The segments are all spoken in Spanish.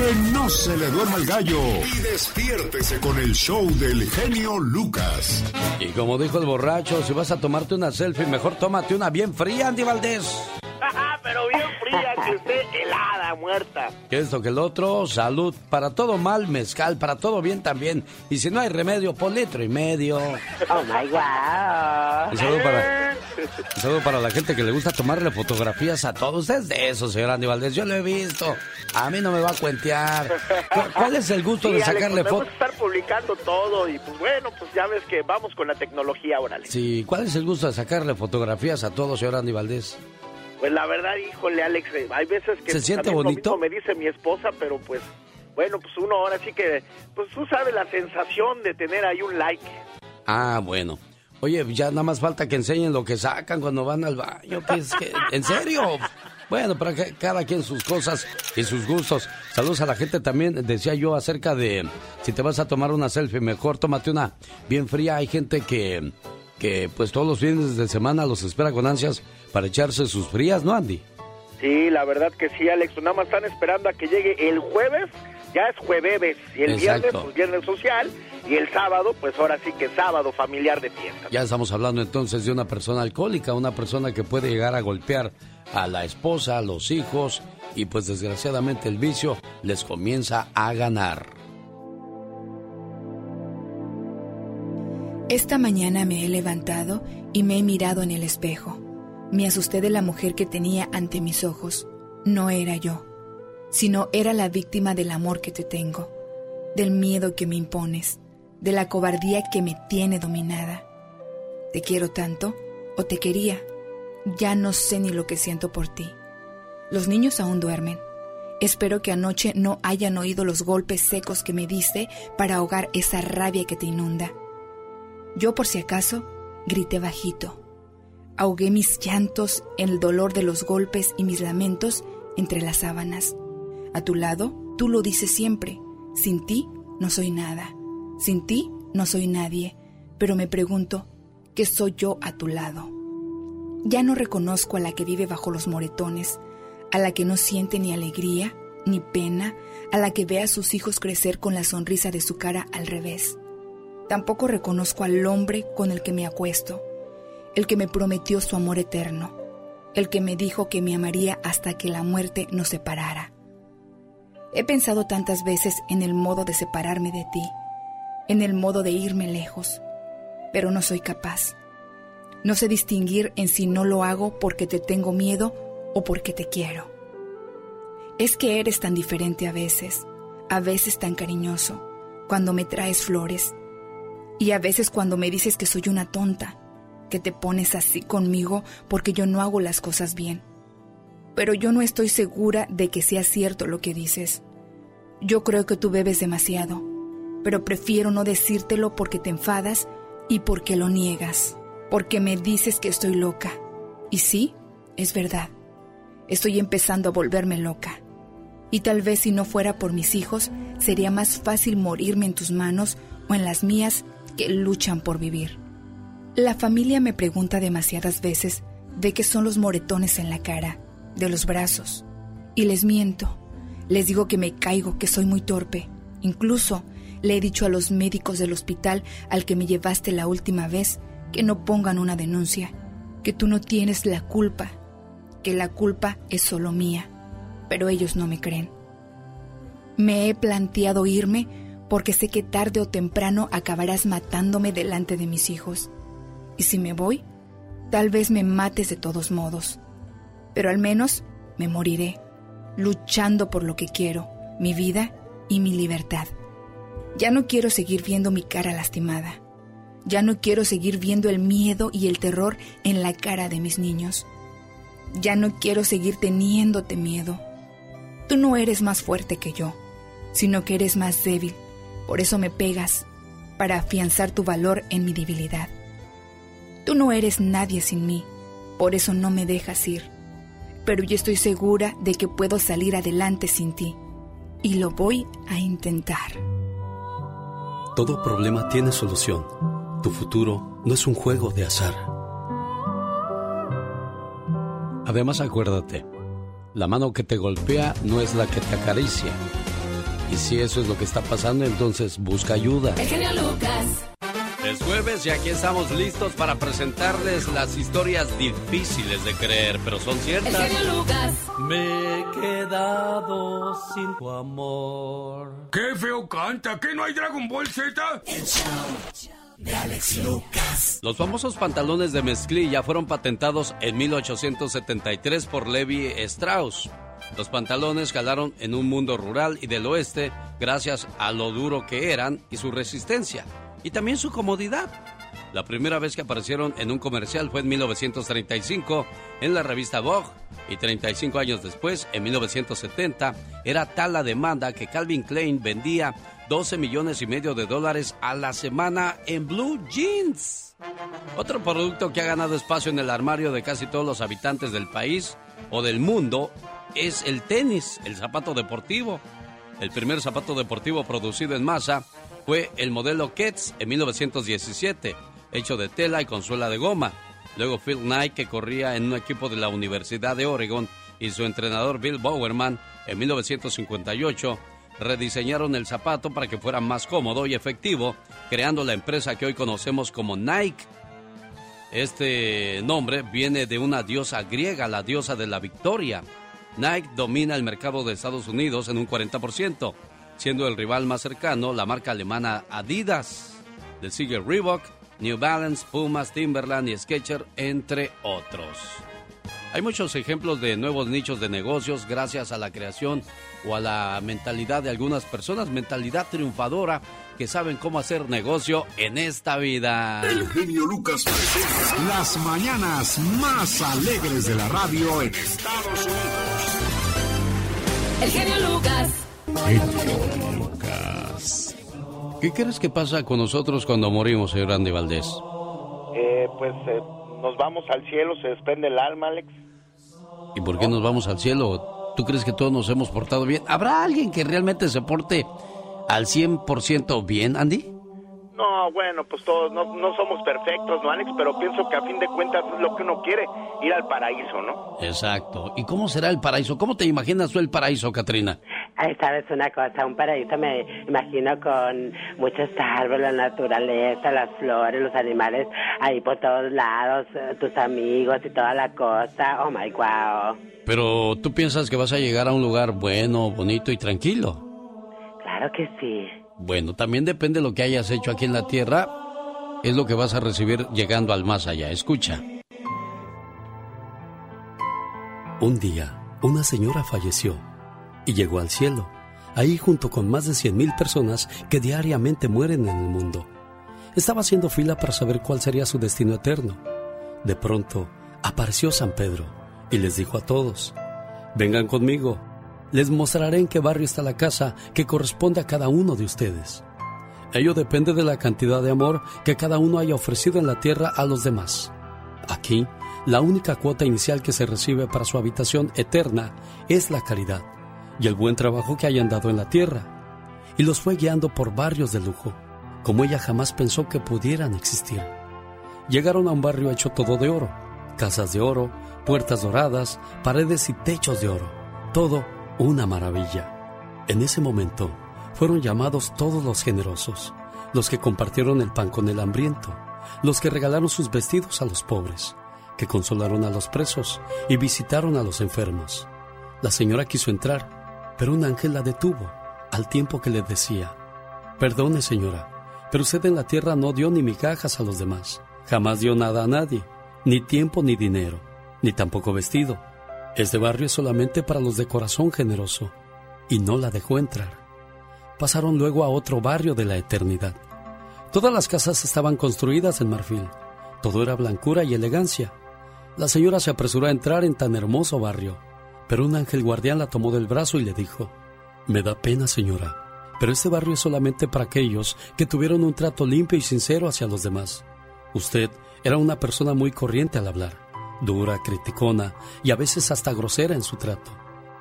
Que no se le duerma el gallo y despiértese con el show del genio Lucas. Y como dijo el borracho, si vas a tomarte una selfie, mejor tómate una bien fría, Andy Valdés. Pero bien fría, que usted helada, muerta. ¿Qué es lo que el otro? Salud. Para todo mal, mezcal. Para todo bien también. Y si no hay remedio, por litro y medio. Oh my God. Un saludo para, un saludo para la gente que le gusta tomarle fotografías a todos. Es de eso, señor Andy Valdés. Yo lo he visto. A mí no me va a cuentear. ¿Cu- ¿Cuál es el gusto Sí, de sacarle fotos? estar publicando todo y pues bueno, pues ya ves que vamos con la tecnología, órale. Sí, ¿cuál es el gusto de sacarle fotografías a todos, señor Andy Valdés? Pues la verdad, híjole, Alex, eh, hay veces que... ¿Se pues, siente bonito? me dice mi esposa, pero pues, bueno, pues uno ahora sí que, pues tú sabes la sensación de tener ahí un like. Ah, bueno. Oye, ya nada más falta que enseñen lo que sacan cuando van al baño. Pues, que- ¿En serio? Bueno, para que cada quien sus cosas y sus gustos. Saludos a la gente también. Decía yo acerca de si te vas a tomar una selfie, mejor tómate una bien fría. Hay gente que, que pues todos los fines de semana los espera con ansias para echarse sus frías, ¿no, Andy? Sí, la verdad que sí, Alex, nada más están esperando a que llegue el jueves, ya es jueves, y el Exacto. viernes, pues viernes social, y el sábado, pues ahora sí que sábado familiar de fiesta. Ya estamos hablando entonces de una persona alcohólica, una persona que puede llegar a golpear a la esposa, a los hijos y pues desgraciadamente el vicio les comienza a ganar. Esta mañana me he levantado y me he mirado en el espejo. Me asusté de la mujer que tenía ante mis ojos. No era yo, sino era la víctima del amor que te tengo, del miedo que me impones, de la cobardía que me tiene dominada. Te quiero tanto, o te quería. Ya no sé ni lo que siento por ti. Los niños aún duermen. Espero que anoche no hayan oído los golpes secos que me diste para ahogar esa rabia que te inunda. Yo por si acaso grité bajito. Ahogué mis llantos en el dolor de los golpes y mis lamentos entre las sábanas. A tu lado, tú lo dices siempre. Sin ti no soy nada. Sin ti no soy nadie. Pero me pregunto, ¿qué soy yo a tu lado? Ya no reconozco a la que vive bajo los moretones, a la que no siente ni alegría, ni pena, a la que ve a sus hijos crecer con la sonrisa de su cara al revés. Tampoco reconozco al hombre con el que me acuesto, el que me prometió su amor eterno, el que me dijo que me amaría hasta que la muerte nos separara. He pensado tantas veces en el modo de separarme de ti, en el modo de irme lejos, pero no soy capaz. No sé distinguir en si no lo hago porque te tengo miedo o porque te quiero. Es que eres tan diferente a veces, a veces tan cariñoso, cuando me traes flores, y a veces cuando me dices que soy una tonta, que te pones así conmigo porque yo no hago las cosas bien. Pero yo no estoy segura de que sea cierto lo que dices. Yo creo que tú bebes demasiado, pero prefiero no decírtelo porque te enfadas y porque lo niegas, porque me dices que estoy loca. Y sí, es verdad. Estoy empezando a volverme loca. Y tal vez si no fuera por mis hijos, sería más fácil morirme en tus manos o en las mías que luchan por vivir. La familia me pregunta demasiadas veces de qué son los moretones en la cara, de los brazos. Y les miento. Les digo que me caigo, que soy muy torpe. Incluso le he dicho a los médicos del hospital al que me llevaste la última vez que no pongan una denuncia, que tú no tienes la culpa, que la culpa es solo mía, pero ellos no me creen. Me he planteado irme porque sé que tarde o temprano acabarás matándome delante de mis hijos. Y si me voy, tal vez me mates de todos modos. Pero al menos me moriré, luchando por lo que quiero, mi vida y mi libertad. Ya no quiero seguir viendo mi cara lastimada. Ya no quiero seguir viendo el miedo y el terror en la cara de mis niños. Ya no quiero seguir teniéndote miedo. Tú no eres más fuerte que yo, sino que eres más débil. Por eso me pegas, para afianzar tu valor en mi debilidad. Tú no eres nadie sin mí, por eso no me dejas ir. Pero yo estoy segura de que puedo salir adelante sin ti. Y lo voy a intentar. Todo problema tiene solución. Tu futuro no es un juego de azar. Además, acuérdate, la mano que te golpea no es la que te acaricia. Y si eso es lo que está pasando, entonces busca ayuda. El genio Lucas. Es jueves y aquí estamos listos para presentarles las historias difíciles de creer, pero son ciertas. El genio Lucas. Me he quedado sin tu amor. ¡Qué feo canta! ¿Que no hay Dragon Ball Z? El show de Alex Lucas. Los famosos pantalones de mezclilla fueron patentados en 1873 por Levi Strauss. Los pantalones calaron en un mundo rural y del oeste gracias a lo duro que eran y su resistencia, y también su comodidad. La primera vez que aparecieron en un comercial fue en 1935 en la revista Vogue y 35 años después, en 1970, era tal la demanda que Calvin Klein vendía 12 millones y medio de dólares a la semana en blue jeans. Otro producto que ha ganado espacio en el armario de casi todos los habitantes del país o del mundo es el tenis, el zapato deportivo. El primer zapato deportivo producido en masa fue el modelo Kets en 1917, hecho de tela y con suela de goma. Luego Phil Knight, que corría en un equipo de la Universidad de Oregon, y su entrenador Bill Bowerman en 1958 rediseñaron el zapato para que fuera más cómodo y efectivo, creando la empresa que hoy conocemos como Nike. Este nombre viene de una diosa griega, la diosa de la victoria. Nike domina el mercado de Estados Unidos en un 40%, siendo el rival más cercano la marca alemana Adidas. Le sigue Reebok, New Balance, Pumas, Timberland y Skechers, entre otros. Hay muchos ejemplos de nuevos nichos de negocios gracias a la creación o a la mentalidad de algunas personas, mentalidad triunfadora que saben cómo hacer negocio en esta vida. El genio Lucas presenta las mañanas más alegres de la radio en Estados Unidos. El genio Lucas. Genio Lucas. ¿Qué crees que pasa con nosotros cuando morimos, señor Andy Valdés? Eh, pues eh, nos vamos al cielo, se desprende el alma, Alex. ¿Y por qué nos vamos al cielo? ¿Tú crees que todos nos hemos portado bien? ¿Habrá alguien que realmente se porte al 100% bien, Andy? No, bueno, pues todos no, no somos perfectos, ¿no, Alex? Pero pienso que a fin de cuentas es lo que uno quiere, ir al paraíso, ¿no? Exacto. ¿Y cómo será el paraíso? ¿Cómo te imaginas tú el paraíso, Katrina? Ay, sabes una cosa, un paraíso me imagino con muchos árboles, la naturaleza, las flores, los animales ahí por todos lados, eh, tus amigos y toda la cosa. Oh my wow. Pero tú piensas que vas a llegar a un lugar bueno, bonito y tranquilo. Claro que sí. Bueno, también depende de lo que hayas hecho aquí en la tierra, es lo que vas a recibir llegando al más allá. Escucha. Un día, una señora falleció y llegó al cielo, ahí junto con más de 100.000 personas que diariamente mueren en el mundo. Estaba haciendo fila para saber cuál sería su destino eterno. De pronto, apareció San Pedro y les dijo a todos, vengan conmigo, les mostraré en qué barrio está la casa que corresponde a cada uno de ustedes. Ello depende de la cantidad de amor que cada uno haya ofrecido en la tierra a los demás. Aquí, la única cuota inicial que se recibe para su habitación eterna es la caridad y el buen trabajo que hayan dado en la tierra. Y los fue guiando por barrios de lujo, como ella jamás pensó que pudieran existir. Llegaron a un barrio hecho todo de oro, casas de oro, puertas doradas, paredes y techos de oro, todo una maravilla. En ese momento fueron llamados todos los generosos, los que compartieron el pan con el hambriento, los que regalaron sus vestidos a los pobres, que consolaron a los presos y visitaron a los enfermos. La señora quiso entrar, pero un ángel la detuvo, al tiempo que le decía, Perdone señora, pero usted en la tierra no dio ni migajas a los demás, jamás dio nada a nadie, ni tiempo ni dinero, ni tampoco vestido. Este barrio es solamente para los de corazón generoso, y no la dejó entrar. Pasaron luego a otro barrio de la eternidad. Todas las casas estaban construidas en marfil, todo era blancura y elegancia. La señora se apresuró a entrar en tan hermoso barrio, pero un ángel guardián la tomó del brazo y le dijo, Me da pena, señora, pero este barrio es solamente para aquellos que tuvieron un trato limpio y sincero hacia los demás. Usted era una persona muy corriente al hablar, dura, criticona y a veces hasta grosera en su trato,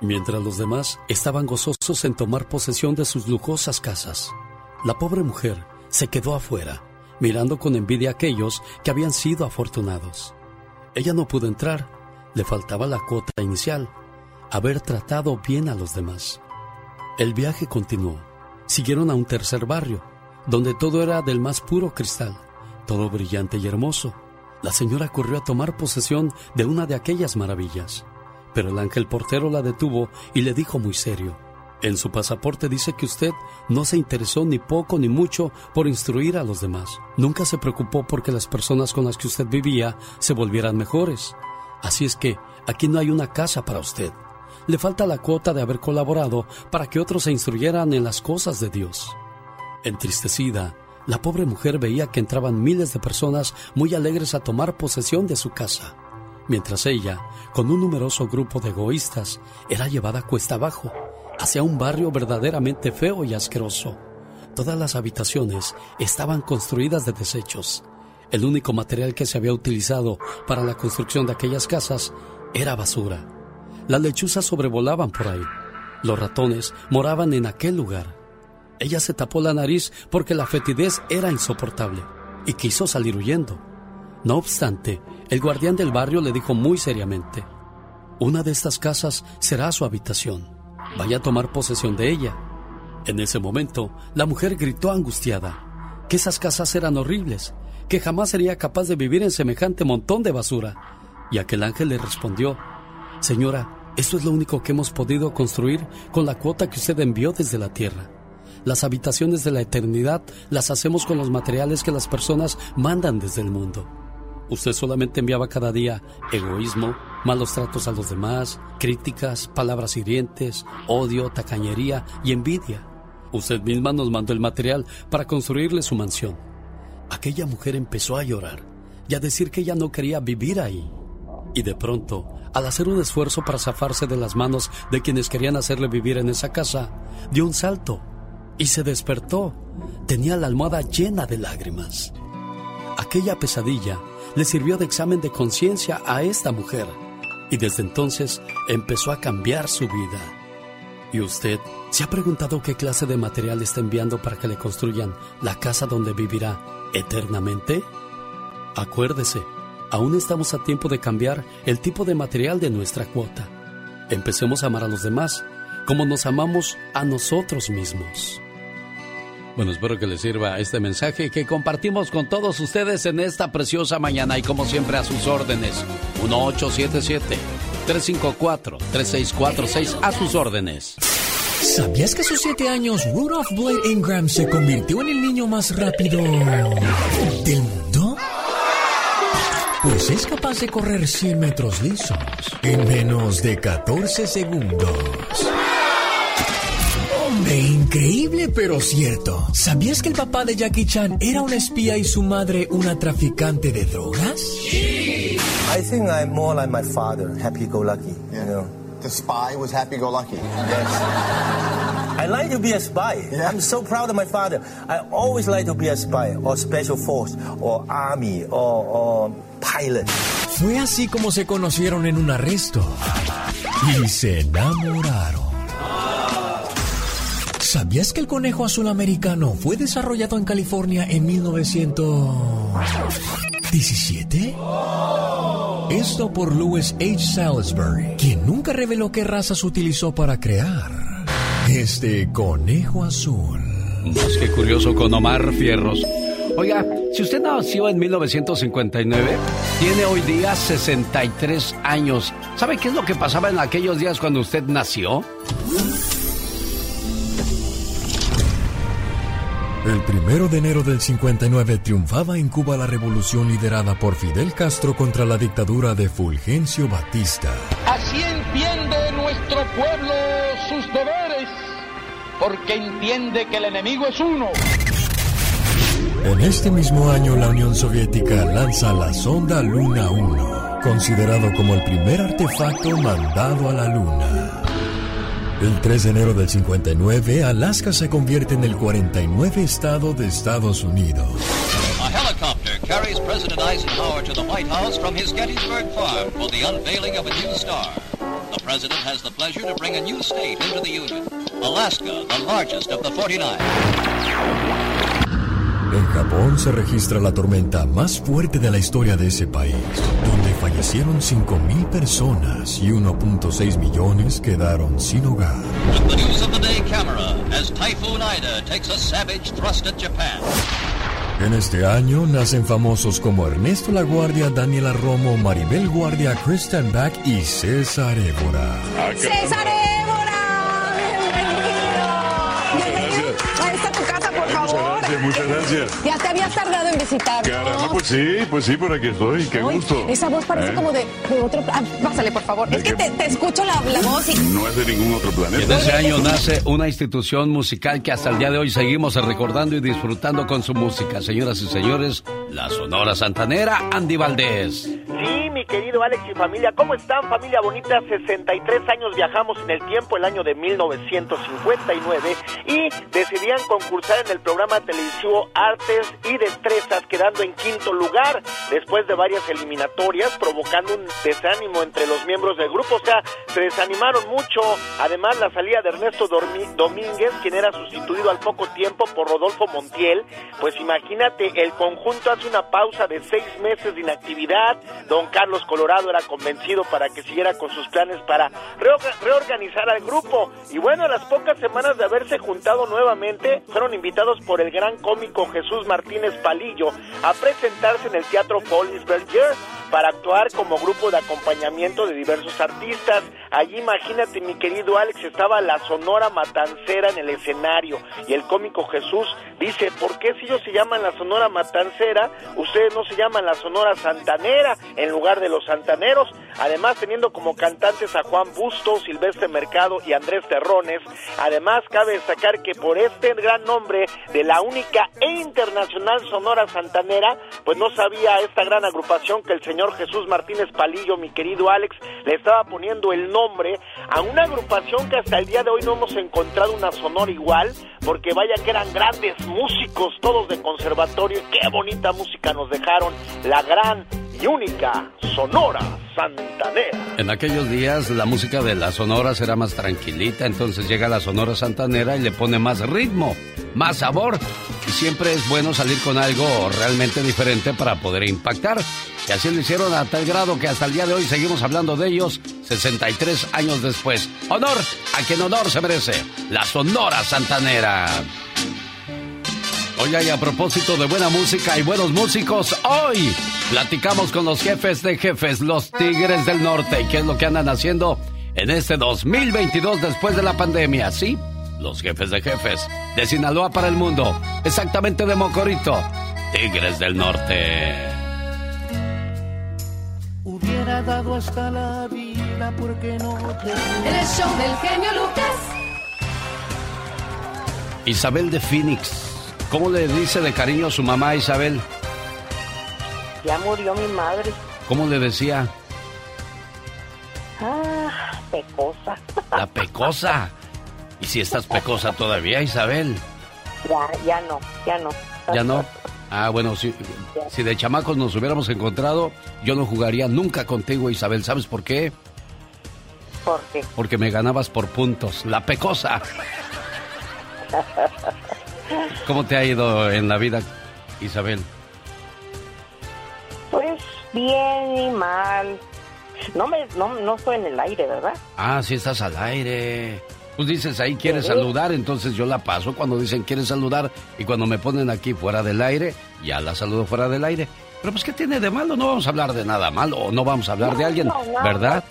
mientras los demás estaban gozosos en tomar posesión de sus lujosas casas. La pobre mujer se quedó afuera, mirando con envidia a aquellos que habían sido afortunados. Ella no pudo entrar, le faltaba la cuota inicial, haber tratado bien a los demás. El viaje continuó. Siguieron a un tercer barrio, donde todo era del más puro cristal, todo brillante y hermoso. La señora corrió a tomar posesión de una de aquellas maravillas, pero el ángel portero la detuvo y le dijo muy serio, en su pasaporte dice que usted no se interesó ni poco ni mucho por instruir a los demás. Nunca se preocupó porque las personas con las que usted vivía se volvieran mejores. Así es que aquí no hay una casa para usted. Le falta la cuota de haber colaborado para que otros se instruyeran en las cosas de Dios. Entristecida, la pobre mujer veía que entraban miles de personas muy alegres a tomar posesión de su casa, mientras ella, con un numeroso grupo de egoístas, era llevada cuesta abajo hacia un barrio verdaderamente feo y asqueroso. Todas las habitaciones estaban construidas de desechos. El único material que se había utilizado para la construcción de aquellas casas era basura. Las lechuzas sobrevolaban por ahí. Los ratones moraban en aquel lugar. Ella se tapó la nariz porque la fetidez era insoportable y quiso salir huyendo. No obstante, el guardián del barrio le dijo muy seriamente, una de estas casas será su habitación vaya a tomar posesión de ella. En ese momento, la mujer gritó angustiada que esas casas eran horribles, que jamás sería capaz de vivir en semejante montón de basura. Y aquel ángel le respondió, Señora, esto es lo único que hemos podido construir con la cuota que usted envió desde la tierra. Las habitaciones de la eternidad las hacemos con los materiales que las personas mandan desde el mundo. Usted solamente enviaba cada día egoísmo, malos tratos a los demás, críticas, palabras hirientes, odio, tacañería y envidia. Usted misma nos mandó el material para construirle su mansión. Aquella mujer empezó a llorar y a decir que ella no quería vivir ahí. Y de pronto, al hacer un esfuerzo para zafarse de las manos de quienes querían hacerle vivir en esa casa, dio un salto y se despertó. Tenía la almohada llena de lágrimas. Aquella pesadilla le sirvió de examen de conciencia a esta mujer y desde entonces empezó a cambiar su vida. ¿Y usted se ha preguntado qué clase de material está enviando para que le construyan la casa donde vivirá eternamente? Acuérdese, aún estamos a tiempo de cambiar el tipo de material de nuestra cuota. Empecemos a amar a los demás como nos amamos a nosotros mismos. Bueno, espero que les sirva este mensaje que compartimos con todos ustedes en esta preciosa mañana y como siempre a sus órdenes. 1877-354-3646 a sus órdenes. ¿Sabías que a sus siete años Rudolph Blade Ingram se convirtió en el niño más rápido del mundo? Pues es capaz de correr 100 metros lisos en menos de 14 segundos. Increíble pero cierto. ¿Sabías que el papá de Jackie Chan era un espía y su madre una traficante de drogas? I think I'm more like my father, happy-go-lucky. You know. The spy was happy-go-lucky. Yes. I like to be a spy. I'm so proud of my father. I always like to be a spy, or special force, or army, or, or pilot. Fue así como se conocieron en un arresto y se enamoraron. ¿Sabías que el conejo azul americano fue desarrollado en California en 1917? Esto por Louis H. Salisbury, quien nunca reveló qué razas utilizó para crear este conejo azul. Más que curioso con Omar Fierros. Oiga, si usted nació en 1959, tiene hoy día 63 años. ¿Sabe qué es lo que pasaba en aquellos días cuando usted nació? El primero de enero del 59 triunfaba en Cuba la revolución liderada por Fidel Castro contra la dictadura de Fulgencio Batista. Así entiende nuestro pueblo sus deberes, porque entiende que el enemigo es uno. En este mismo año la Unión Soviética lanza la sonda Luna 1, considerado como el primer artefacto mandado a la Luna. El 3 de enero del 59, Alaska se convierte en el 49 estado de Estados Unidos. A helicopter carries President Eisenhower to the White House from his Gettysburg farm for the unveiling of a new star. The president has the pleasure to bring a new state into the Union, Alaska, the largest of the 49. En Japón se registra la tormenta más fuerte de la historia de ese país, donde fallecieron 5.000 personas y 1.6 millones quedaron sin hogar. The news of the day camera as Typhoon Ida takes a savage thrust at Japan. En este año nacen famosos como Ernesto La Guardia, Daniela Romo, Maribel Guardia, Kristen Back y César Évora. ¡César Évora! Gracias, muchas gracias. Ya te habías tardado en visitarnos. Caramba, pues sí, pues sí, por aquí estoy. Qué Ay, gusto. Esa voz parece ¿Eh? como de, de otro... Ah, pásale, por favor. Es que te, te escucho la, la voz y... No es de ningún otro Y planeta. en ese año nace una institución musical que hasta el día de hoy seguimos recordando y disfrutando con su música. Señoras y señores, la Sonora Santanera, Andy Valdés. Sí, mi querido Alex y familia, ¿cómo están familia bonita? 63 años viajamos en el tiempo, el año de 1959, y decidían concursar en el programa televisivo Artes y Destrezas, quedando en quinto lugar, después de varias eliminatorias, provocando un desánimo entre los miembros del grupo, o sea, se desanimaron mucho, además la salida de Ernesto Dormi- Domínguez, quien era sustituido al poco tiempo por Rodolfo Montiel, pues imagínate, el conjunto hace una pausa de seis meses de inactividad, don Carlos Colorado era convencido para que siguiera con sus planes para reorga- reorganizar al grupo, y bueno, a las pocas semanas de haberse juntado nuevamente, fueron invitados por el gran cómico Jesús Martínez Palillo a presentarse en el Teatro Berger para actuar como grupo de acompañamiento de diversos artistas. Allí imagínate mi querido Alex, estaba la Sonora Matancera en el escenario y el cómico Jesús dice, ¿por qué si ellos se llaman la Sonora Matancera, ustedes no se llaman la Sonora Santanera en lugar de los Santaneros? Además teniendo como cantantes a Juan Busto, Silvestre Mercado y Andrés Terrones. Además cabe destacar que por este gran nombre de la única e internacional Sonora Santanera, pues no sabía esta gran agrupación que el señor Jesús Martínez Palillo, mi querido Alex, le estaba poniendo el nombre a una agrupación que hasta el día de hoy no hemos encontrado una sonora igual, porque vaya que eran grandes músicos, todos de conservatorio, y qué bonita música nos dejaron, la gran y única Sonora Santanera. En aquellos días la música de las sonoras era más tranquilita, entonces llega la sonora santanera y le pone más ritmo, más sabor. Y siempre es bueno salir con algo realmente diferente para poder impactar. Y así lo hicieron a tal grado que hasta el día de hoy seguimos hablando de ellos 63 años después. Honor a quien honor se merece, la sonora santanera. Oye, y a propósito de buena música y buenos músicos, hoy platicamos con los jefes de jefes, los Tigres del Norte, y qué es lo que andan haciendo en este 2022 después de la pandemia, ¿sí? Los jefes de jefes de Sinaloa para el mundo, exactamente de Mocorito, Tigres del Norte. Hubiera dado hasta la vida porque no te... En el show del genio Lucas. Isabel de Phoenix, ¿cómo le dice de cariño a su mamá Isabel? Ya murió mi madre. ¿Cómo le decía? Ah, pecosa. La pecosa. ¿Y si estás pecosa todavía, Isabel? Ya, ya no, ya no. ¿Ya no? Ah, bueno, si, si de chamacos nos hubiéramos encontrado, yo no jugaría nunca contigo, Isabel. ¿Sabes por qué? ¿Por qué? Porque me ganabas por puntos. La pecosa. ¿Cómo te ha ido en la vida, Isabel? Pues bien y mal. No me, no, no estoy en el aire, ¿verdad? Ah, sí estás al aire. Pues dices ahí quieres Sí. saludar, entonces yo la paso cuando dicen quieres saludar y cuando me ponen aquí fuera del aire, ya la saludo fuera del aire. Pero pues ¿qué tiene de malo? No vamos a hablar de nada malo o no vamos a hablar de alguien, no. ¿verdad?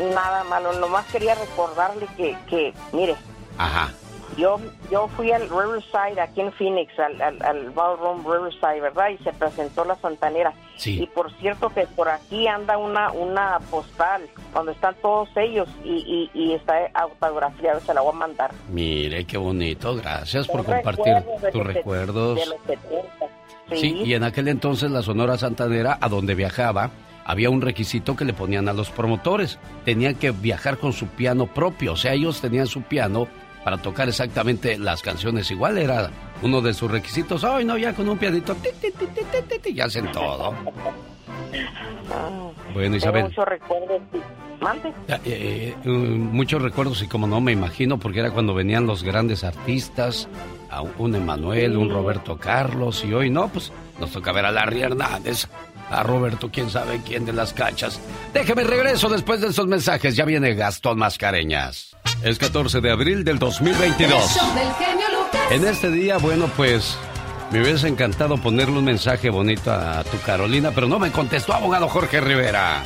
Nada malo. Nomás quería recordarle que, que mire, Ajá. Yo yo fui al Riverside aquí en Phoenix, al, al, al Ballroom Riverside, ¿verdad? Y se presentó la Santanera. Sí. Y por cierto que por aquí anda una una postal donde están todos ellos y, y, y está autografiado, se la voy a mandar. Mire, qué bonito. Gracias por compartir tus recuerdos. De los 70. Sí. Sí, y en aquel entonces la Sonora Santanera, a donde viajaba, había un requisito que le ponían a los promotores. Tenían que viajar con su piano propio, o sea, ellos tenían su piano para tocar exactamente las canciones. Igual era uno de sus requisitos. Ay, no, ya con un pianito, ti, ti, ti, ti, ti, ti, ti, ya hacen todo. Bueno, Isabel. muchos recuerdos. Eh, eh, eh, muchos recuerdos y como no me imagino, porque era cuando venían los grandes artistas, a un Emanuel, un Roberto Carlos, y hoy no, pues nos toca ver a Larry Hernández a Roberto, quién sabe quién de las cachas. Déjeme regreso después de esos mensajes. Ya viene Gastón Mascareñas. Es 14 de abril del 2022. En este día, bueno, pues me hubiese encantado ponerle un mensaje bonito a tu Carolina, pero no me contestó abogado Jorge Rivera.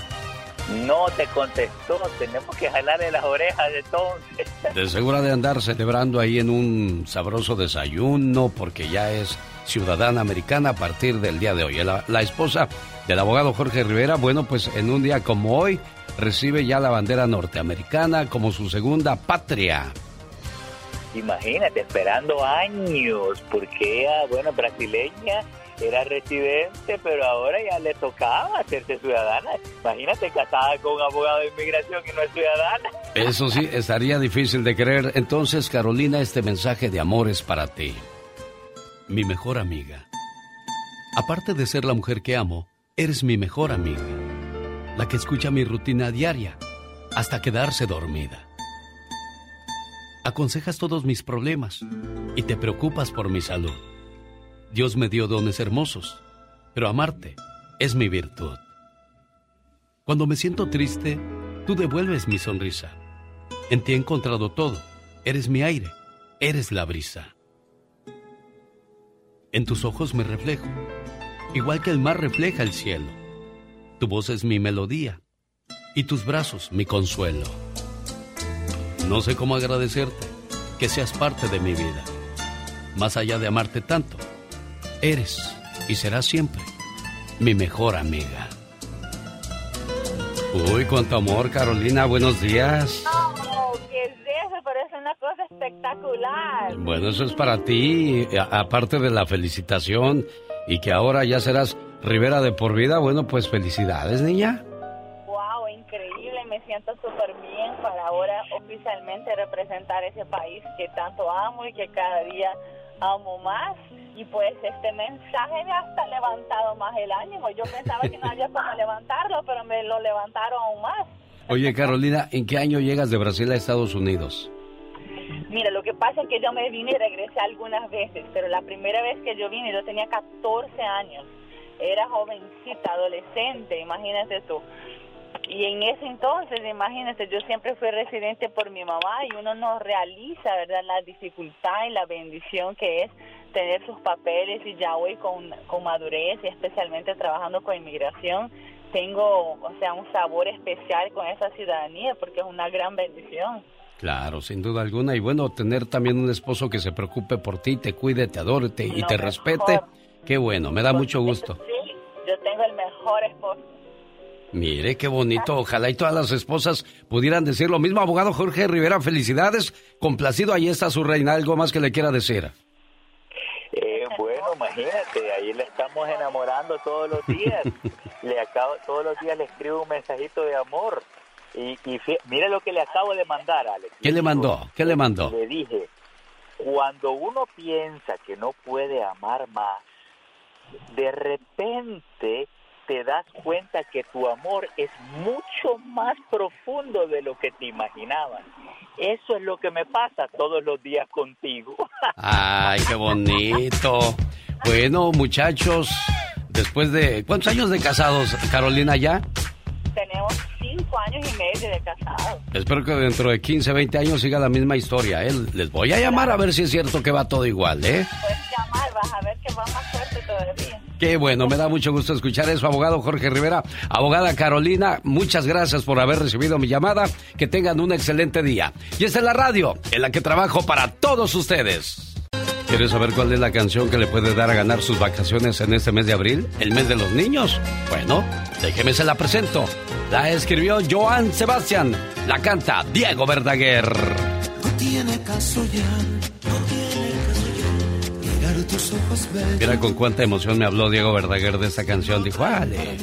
No te contestó, tenemos que jalarle las orejas entonces. De segura de andar celebrando ahí en un sabroso desayuno, porque ya es ciudadana americana a partir del día de hoy. La, la esposa del abogado Jorge Rivera, bueno, pues en un día como hoy recibe ya la bandera norteamericana como su segunda patria. Imagínate, esperando años, porque ella, bueno, brasileña, era residente, pero ahora ya le tocaba hacerse ciudadana. Imagínate casada con un abogado de inmigración que no es ciudadana. Eso sí, estaría difícil de creer. Entonces, Carolina, este mensaje de amor es para ti. Mi mejor amiga. Aparte de ser la mujer que amo, eres mi mejor amiga. La que escucha mi rutina diaria hasta quedarse dormida. Aconsejas todos mis problemas y te preocupas por mi salud. Dios me dio dones hermosos, pero amarte es mi virtud. Cuando me siento triste, tú devuelves mi sonrisa. En ti he encontrado todo. Eres mi aire, eres la brisa. En tus ojos me reflejo, igual que el mar refleja el cielo. Tu voz es mi melodía y tus brazos mi consuelo. No sé cómo agradecerte que seas parte de mi vida. Más allá de amarte tanto, eres y serás siempre mi mejor amiga. Uy, cuánto amor, Carolina. Buenos días. Oh, ¿qué es eso? Pero es una cosa espectacular. Bueno, eso es para ti. A- Aparte de la felicitación y que ahora ya serás Rivera de por vida, bueno, pues felicidades, niña. Wow, increíble. Me siento súper bien para ahora oficialmente representar ese país que tanto amo y que cada día amo más. Y pues este mensaje me ha hasta levantado más el ánimo. Yo pensaba que no había cómo levantarlo, pero me lo levantaron aún más. Oye, Carolina, ¿en qué año llegas de Brasil a Estados Unidos? Mira, lo que pasa es que yo me vine y regresé algunas veces, pero la primera vez que yo vine yo tenía 14 años. Era jovencita, adolescente, imagínate tú. Y en ese entonces, imagínate, yo siempre fui residente por mi mamá y uno no realiza, ¿verdad?, la dificultad y la bendición que es tener sus papeles y ya hoy con, con madurez y especialmente trabajando con inmigración, tengo, o sea, un sabor especial con esa ciudadanía porque es una gran bendición. Claro, sin duda alguna. Y bueno, tener también un esposo que se preocupe por ti, te cuide, te adore te- y te mejor. respete. Qué bueno, me da mucho gusto. Sí, yo tengo el mejor esposo. Mire, qué bonito. Ojalá y todas las esposas pudieran decir lo mismo. Abogado Jorge Rivera, felicidades. Complacido, ahí está su reina. ¿Algo más que le quiera decir? Eh, bueno, imagínate, ahí le estamos enamorando todos los días. le acabo, todos los días le escribo un mensajito de amor. Y, y mira lo que le acabo de mandar, Alex. ¿Qué le mandó? ¿Qué le mandó? Le dije, cuando uno piensa que no puede amar más, de repente te das cuenta que tu amor es mucho más profundo de lo que te imaginabas. Eso es lo que me pasa todos los días contigo. Ay, qué bonito. Bueno, muchachos, después de... ¿Cuántos años de casados, Carolina, ya? Tenemos cinco años y medio de casados. Espero que dentro de 15, 20 años siga la misma historia. ¿eh? Les voy a llamar a ver si es cierto que va todo igual, ¿eh? Puedes llamar, vas a ver que va más fuerte todavía. Qué bueno, me da mucho gusto escuchar eso, abogado Jorge Rivera. Abogada Carolina, muchas gracias por haber recibido mi llamada. Que tengan un excelente día. Y esta es la radio en la que trabajo para todos ustedes. ¿Quieres saber cuál es la canción que le puede dar a ganar sus vacaciones en este mes de abril? ¿El mes de los niños? Bueno, déjeme se la presento. La escribió Joan Sebastián. La canta Diego Verdaguer. No tiene caso ya, Mira con cuánta emoción me habló Diego Verdaguer de esta canción. Dijo, vale,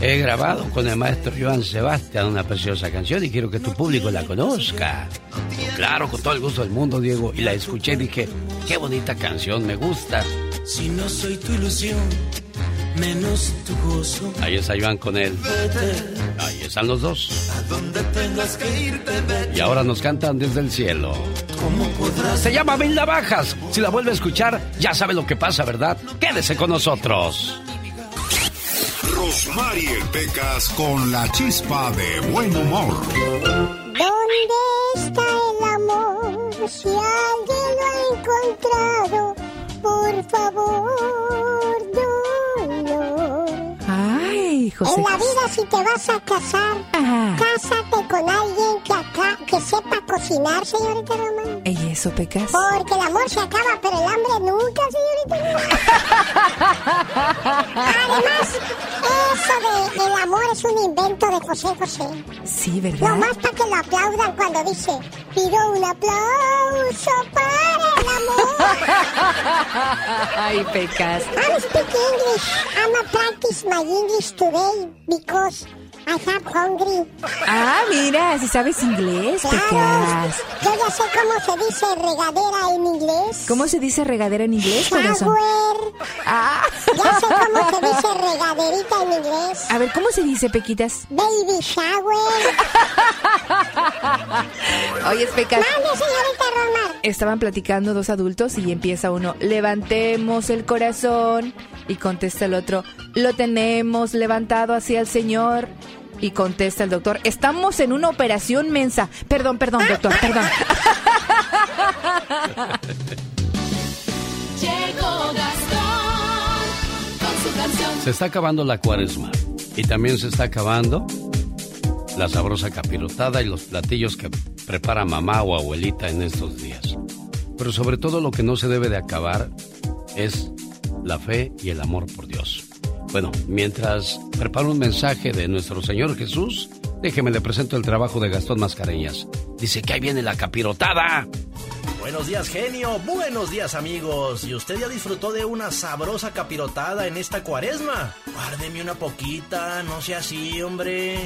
he grabado con el maestro Joan Sebastián una preciosa canción y quiero que tu público la conozca. Claro, con todo el gusto del mundo, Diego. Y la escuché y dije, qué bonita canción, me gusta. Si no soy tu ilusión, menos tu gozo. Ahí está Joan con él. Vete, Ahí están los dos. a donde tengas que irte, vete. Y ahora nos cantan desde el cielo. ¿Cómo podrás? Se llama Mil Navajas. Si la vuelve a escuchar, ya sabe lo que pasa, ¿verdad? Quédese con nosotros. Rosmarie Pecas con la chispa de buen humor. ¿Dónde está el amor? Si alguien lo ha encontrado, por favor. En la vida si te vas a casar, cásate con alguien acá, que sepa cocinar, señorita Román. ¿Y eso, Pecas? Porque el amor se acaba, pero el hambre nunca, señorita Además, eso de el amor es un invento de José José. Sí, ¿verdad? Lo más para que lo aplaudan cuando dice, pido un aplauso para el amor. Ay, Pecas. I speak English. I'm a practice my English today because I hungry. Ah, mira, si sabes inglés, Pecas. Yo ya sé cómo se dice regadera en inglés. ¿Cómo se dice regadera en inglés, corazón? Shower. Ah. Ya sé cómo se dice regaderita en inglés. A ver, ¿cómo se dice, Pequitas? Baby shower. Oye, Pecas. Mande, señorita Romar. Estaban platicando dos adultos y empieza uno, levantemos el corazón. Y contesta el otro, lo tenemos levantado hacia el Señor. Y contesta el doctor, estamos en una operación mensa. Perdón, perdón, doctor, perdón. Llegó Gastón con su canción. Se está acabando la cuaresma y también se está acabando la sabrosa capirotada y los platillos que prepara mamá o abuelita en estos días. Pero sobre todo lo que no se debe de acabar es la fe y el amor por Dios. Bueno, mientras preparo un mensaje de nuestro Señor Jesús, déjeme le presento el trabajo de Gastón Mascareñas. Dice que ahí viene la capirotada. Buenos días, genio. Buenos días, amigos. ¿Y usted ya disfrutó de una sabrosa capirotada en esta cuaresma? Guárdeme una poquita, no sea así, hombre.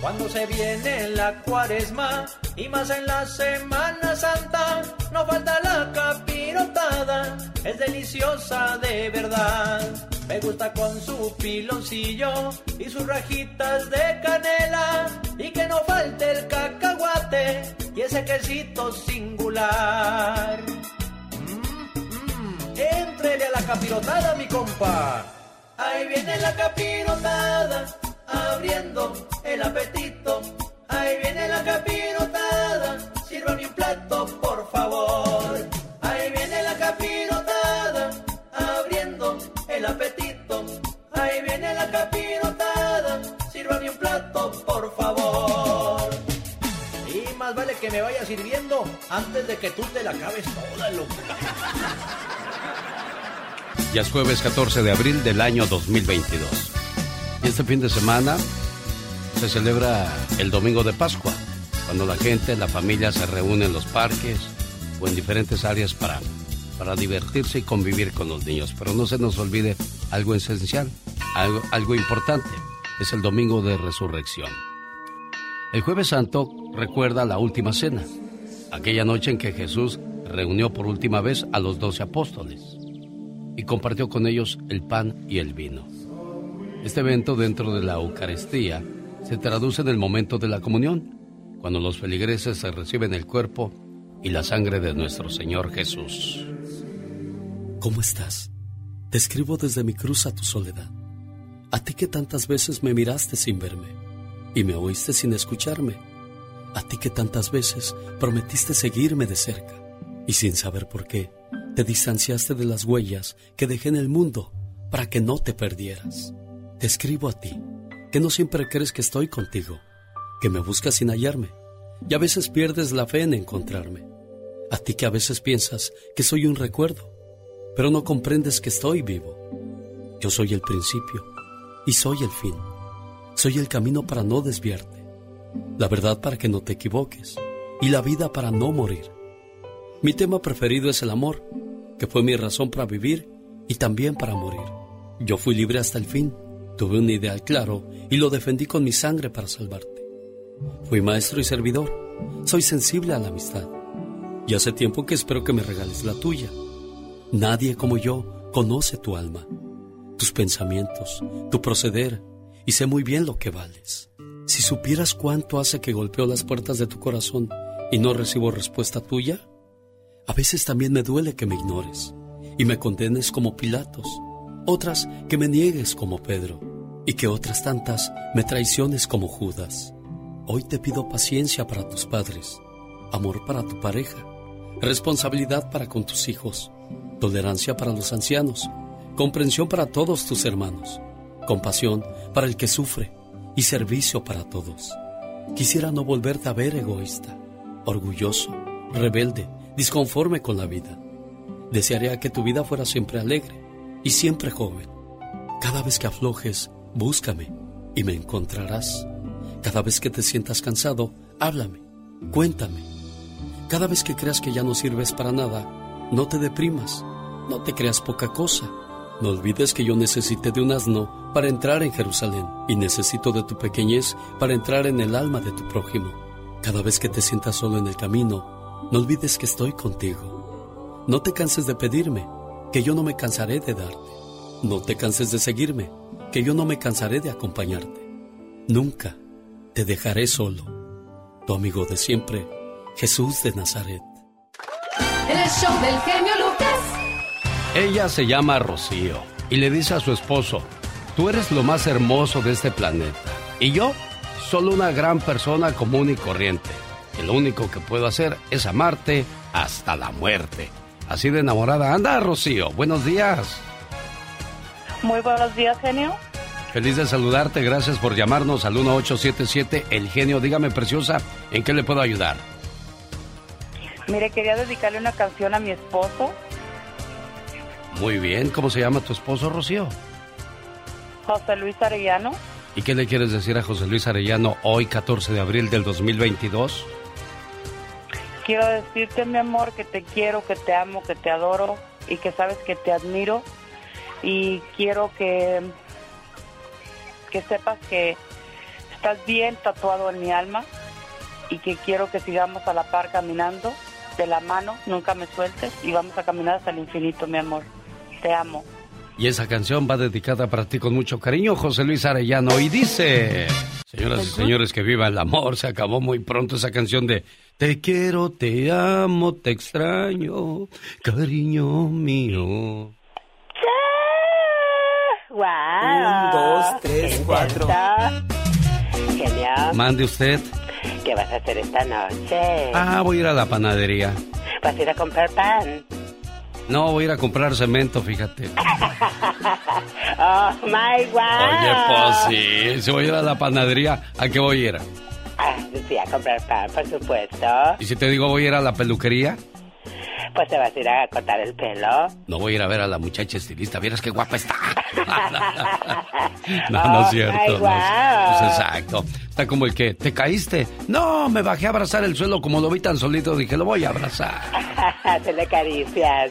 Cuando se viene la cuaresma y más en la Semana Santa, no falta la capirotada, es deliciosa de verdad. Me gusta con su piloncillo y sus rajitas de canela y que no falte el cacahuate y ese quesito singular. Mm, mm. Éntrele a la capirotada, mi compa. Ahí viene la capirotada, abriendo el apetito. Ahí viene la capirotada, sírvame un plato, sirviendo antes de que tú te la acabes toda, loco. Ya es jueves 14 de abril del año 2022. Y este fin de semana se celebra el domingo de Pascua, cuando la gente, la familia se reúne en los parques o en diferentes áreas para, para divertirse y convivir con los niños. Pero no se nos olvide algo esencial, algo, algo importante, es el domingo de resurrección. El jueves santo recuerda la última cena, aquella noche en que Jesús reunió por última vez a los doce apóstoles y compartió con ellos el pan y el vino. Este evento dentro de la Eucaristía se traduce en el momento de la comunión, cuando los feligreses se reciben el cuerpo y la sangre de nuestro Señor Jesús. ¿Cómo estás? Te escribo desde mi cruz a tu soledad. A ti que tantas veces me miraste sin verme y me oíste sin escucharme. A ti que tantas veces prometiste seguirme de cerca y sin saber por qué te distanciaste de las huellas que dejé en el mundo para que no te perdieras. Te escribo a ti, que no siempre crees que estoy contigo, que me buscas sin hallarme y a veces pierdes la fe en encontrarme. A ti que a veces piensas que soy un recuerdo, pero no comprendes que estoy vivo. Yo soy el principio y soy el fin. Soy el camino para no desviarte, la verdad para que no te equivoques y la vida para no morir. Mi tema preferido es el amor, que fue mi razón para vivir y también para morir. Yo fui libre hasta el fin, tuve un ideal claro y lo defendí con mi sangre para salvarte. Fui maestro y servidor, soy sensible a la amistad y hace tiempo que espero que me regales la tuya. Nadie como yo conoce tu alma, tus pensamientos, tu proceder y sé muy bien lo que vales. Si supieras cuánto hace que golpeo las puertas de tu corazón y no recibo respuesta tuya, a veces también me duele que me ignores y me condenes como Pilatos, otras que me niegues como Pedro. y que otras tantas me traiciones como Judas. Hoy te pido paciencia para tus padres, amor para tu pareja, responsabilidad para con tus hijos, tolerancia para los ancianos, comprensión para todos tus hermanos, compasión para el que sufre y servicio para todos. Quisiera no volverte a ver egoísta, orgulloso, rebelde, disconforme con la vida. Desearía que tu vida fuera siempre alegre y siempre joven. Cada vez que aflojes, búscame y me encontrarás. Cada vez que te sientas cansado, háblame, cuéntame. Cada vez que creas que ya no sirves para nada, no te deprimas, no te creas poca cosa. No olvides que yo necesité de un asno para entrar en Jerusalén y necesito de tu pequeñez para entrar en el alma de tu prójimo. Cada vez que te sientas solo en el camino, no olvides que estoy contigo. No te canses de pedirme, que yo no me cansaré de darte. No te canses de seguirme, que yo no me cansaré de acompañarte. Nunca te dejaré solo. Tu amigo de siempre, Jesús de Nazaret. El show del genio. Ella se llama Rocío y le dice a su esposo, tú eres lo más hermoso de este planeta. Y yo, solo una gran persona común y corriente. Y lo único que puedo hacer es amarte hasta la muerte. Así de enamorada. Anda, Rocío. Buenos días. Muy buenos días, genio. Feliz de saludarte. Gracias por llamarnos al 1877 El Genio. Dígame, preciosa, ¿en qué le puedo ayudar? Mire, quería dedicarle una canción a mi esposo, Muy bien. ¿Cómo se llama tu esposo, Rocío? José Luis Arellano. ¿Y qué le quieres decir a José Luis Arellano hoy, 14 de abril del 2022? Quiero decirte, mi amor, que te quiero, que te amo, que te adoro y que sabes que te admiro. Y quiero que, que sepas que estás bien tatuado en mi alma y que quiero que sigamos a la par caminando de la mano, nunca me sueltes y vamos a caminar hasta el infinito, mi amor. Te amo. Y esa canción va dedicada para ti con mucho cariño, José Luis Arellano. Y dice, señoras y señores, que viva el amor. Se acabó muy pronto esa canción de Te quiero, te amo, te extraño, cariño mío. ¡Wow! Un, dos, tres, cuatro. Genial. Mande usted. ¿Qué vas a hacer esta noche? Ah, voy a ir a la panadería. ¿Vas a ir a comprar pan? No, voy a ir a comprar cemento, fíjate. oh, my God. Oye, pues sí, si voy a ir a la panadería, ¿a qué voy a ir? Ah, sí, a comprar pan, por supuesto. Y si te digo voy a ir a la peluquería, Pues te vas a ir a cortar el pelo. no voy a ir a ver a la muchacha estilista. Vieras qué guapa está. No, no es cierto. Ay, no. guau. Pues exacto. Está como el que, ¿te caíste? No, me bajé a abrazar el suelo como lo vi tan solito. Dije, lo voy a abrazar. Hacerle caricias.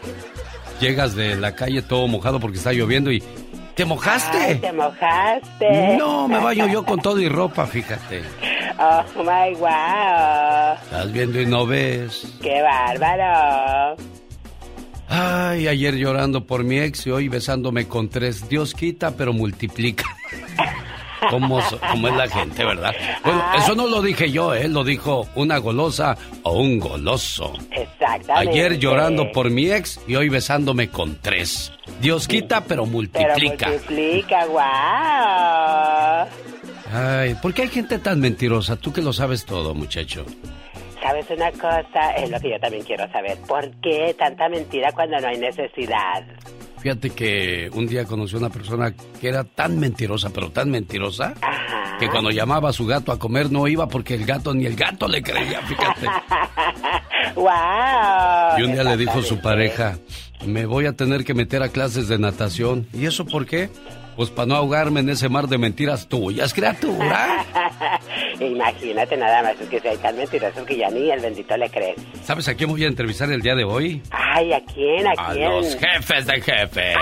Llegas de la calle todo mojado porque está lloviendo y... ¿Te mojaste? Ay, te mojaste. No, me baño yo con todo y ropa, fíjate. Oh, my wow. Estás viendo y no ves. Qué bárbaro. Ay, ayer llorando por mi ex y hoy besándome con tres. Dios quita, pero multiplica. ¿Cómo, es la gente, verdad? Bueno, eso no lo dije yo, ¿eh? Lo dijo una golosa o un goloso. Exactamente. Ayer llorando por mi ex y hoy besándome con tres. Dios quita, pero Pero multiplica. multiplica, wow. Ay, ¿por qué hay gente tan mentirosa? Tú que lo sabes todo, muchacho. ¿Sabes una cosa? Es lo que yo también quiero saber. ¿Por qué tanta mentira cuando no hay necesidad? Fíjate que un día conocí a una persona que era tan mentirosa, pero tan mentirosa, que cuando llamaba a su gato a comer no iba porque el gato ni el gato le creía, fíjate. ¡Wow! Y un día le dijo su pareja, me voy a tener que meter a clases de natación. ¿Y eso por qué? Pues para no ahogarme en ese mar de mentiras tuyas, criatura. Imagínate nada más, es que hay tan mentirosos que ya ni el bendito le crees. ¿Sabes a quién voy a entrevistar el día de hoy? Ay, ¿a quién? ¿A A quién? los jefes de jefes.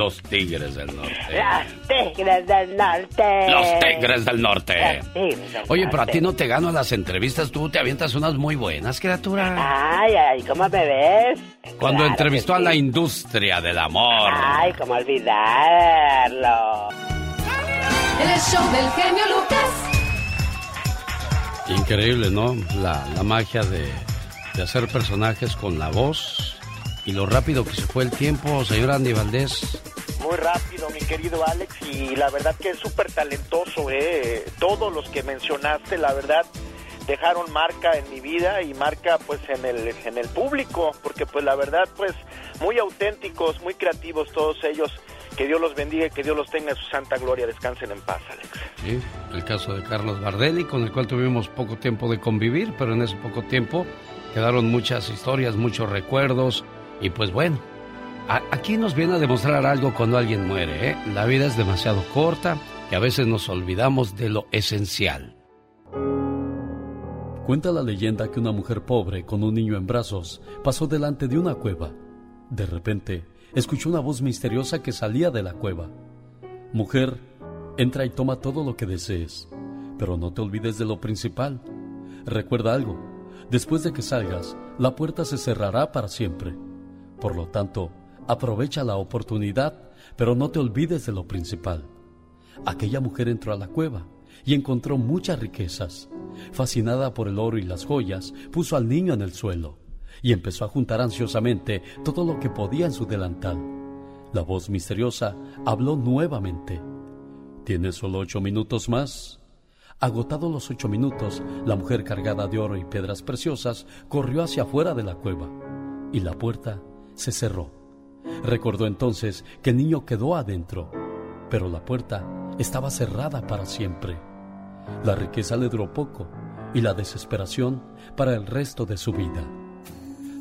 Los tigres del norte. Los tigres del norte. Los tigres del norte. Los tigres del Oye, pero a ti no te gano las entrevistas, tú te avientas unas muy buenas, criatura. Ay, ay, ¿cómo me ves? Cuando Claro entrevistó a la industria del amor. Ay, ¿cómo olvidarlo? El show del genio Lucas. Increíble, ¿no? La, la magia de, de hacer personajes con la voz Y lo rápido que se fue el tiempo, señor Andy Valdés. Muy rápido, mi querido Alex, y la verdad que es súper talentoso, ¿eh? Todos los que mencionaste, la verdad, dejaron marca en mi vida y marca pues en el, en el público, porque pues la verdad pues muy auténticos, muy creativos todos ellos. Que Dios los bendiga y que Dios los tenga en su santa gloria. Descansen en paz, Alex. Sí, el caso de Carlos Bardelli, con el cual tuvimos poco tiempo de convivir, pero en ese poco tiempo quedaron muchas historias, muchos recuerdos. Y pues bueno, aquí nos viene a demostrar algo cuando alguien muere. ¿eh? La vida es demasiado corta y a veces nos olvidamos de lo esencial. Cuenta la leyenda que una mujer pobre con un niño en brazos pasó delante de una cueva. De repente, escuchó una voz misteriosa que salía de la cueva. Mujer, entra y toma todo lo que desees, pero no te olvides de lo principal. Recuerda algo, después de que salgas, la puerta se cerrará para siempre. Por lo tanto, aprovecha la oportunidad, pero no te olvides de lo principal. Aquella mujer entró a la cueva y encontró muchas riquezas. Fascinada por el oro y las joyas, puso al niño en el suelo y empezó a juntar ansiosamente todo lo que podía en su delantal. La voz misteriosa habló nuevamente. ¿Tienes solo ocho minutos más? Agotados los ocho minutos, la mujer cargada de oro y piedras preciosas corrió hacia afuera de la cueva y la puerta se cerró. Recordó entonces que el niño quedó adentro, pero la puerta estaba cerrada para siempre. La riqueza le duró poco y la desesperación para el resto de su vida.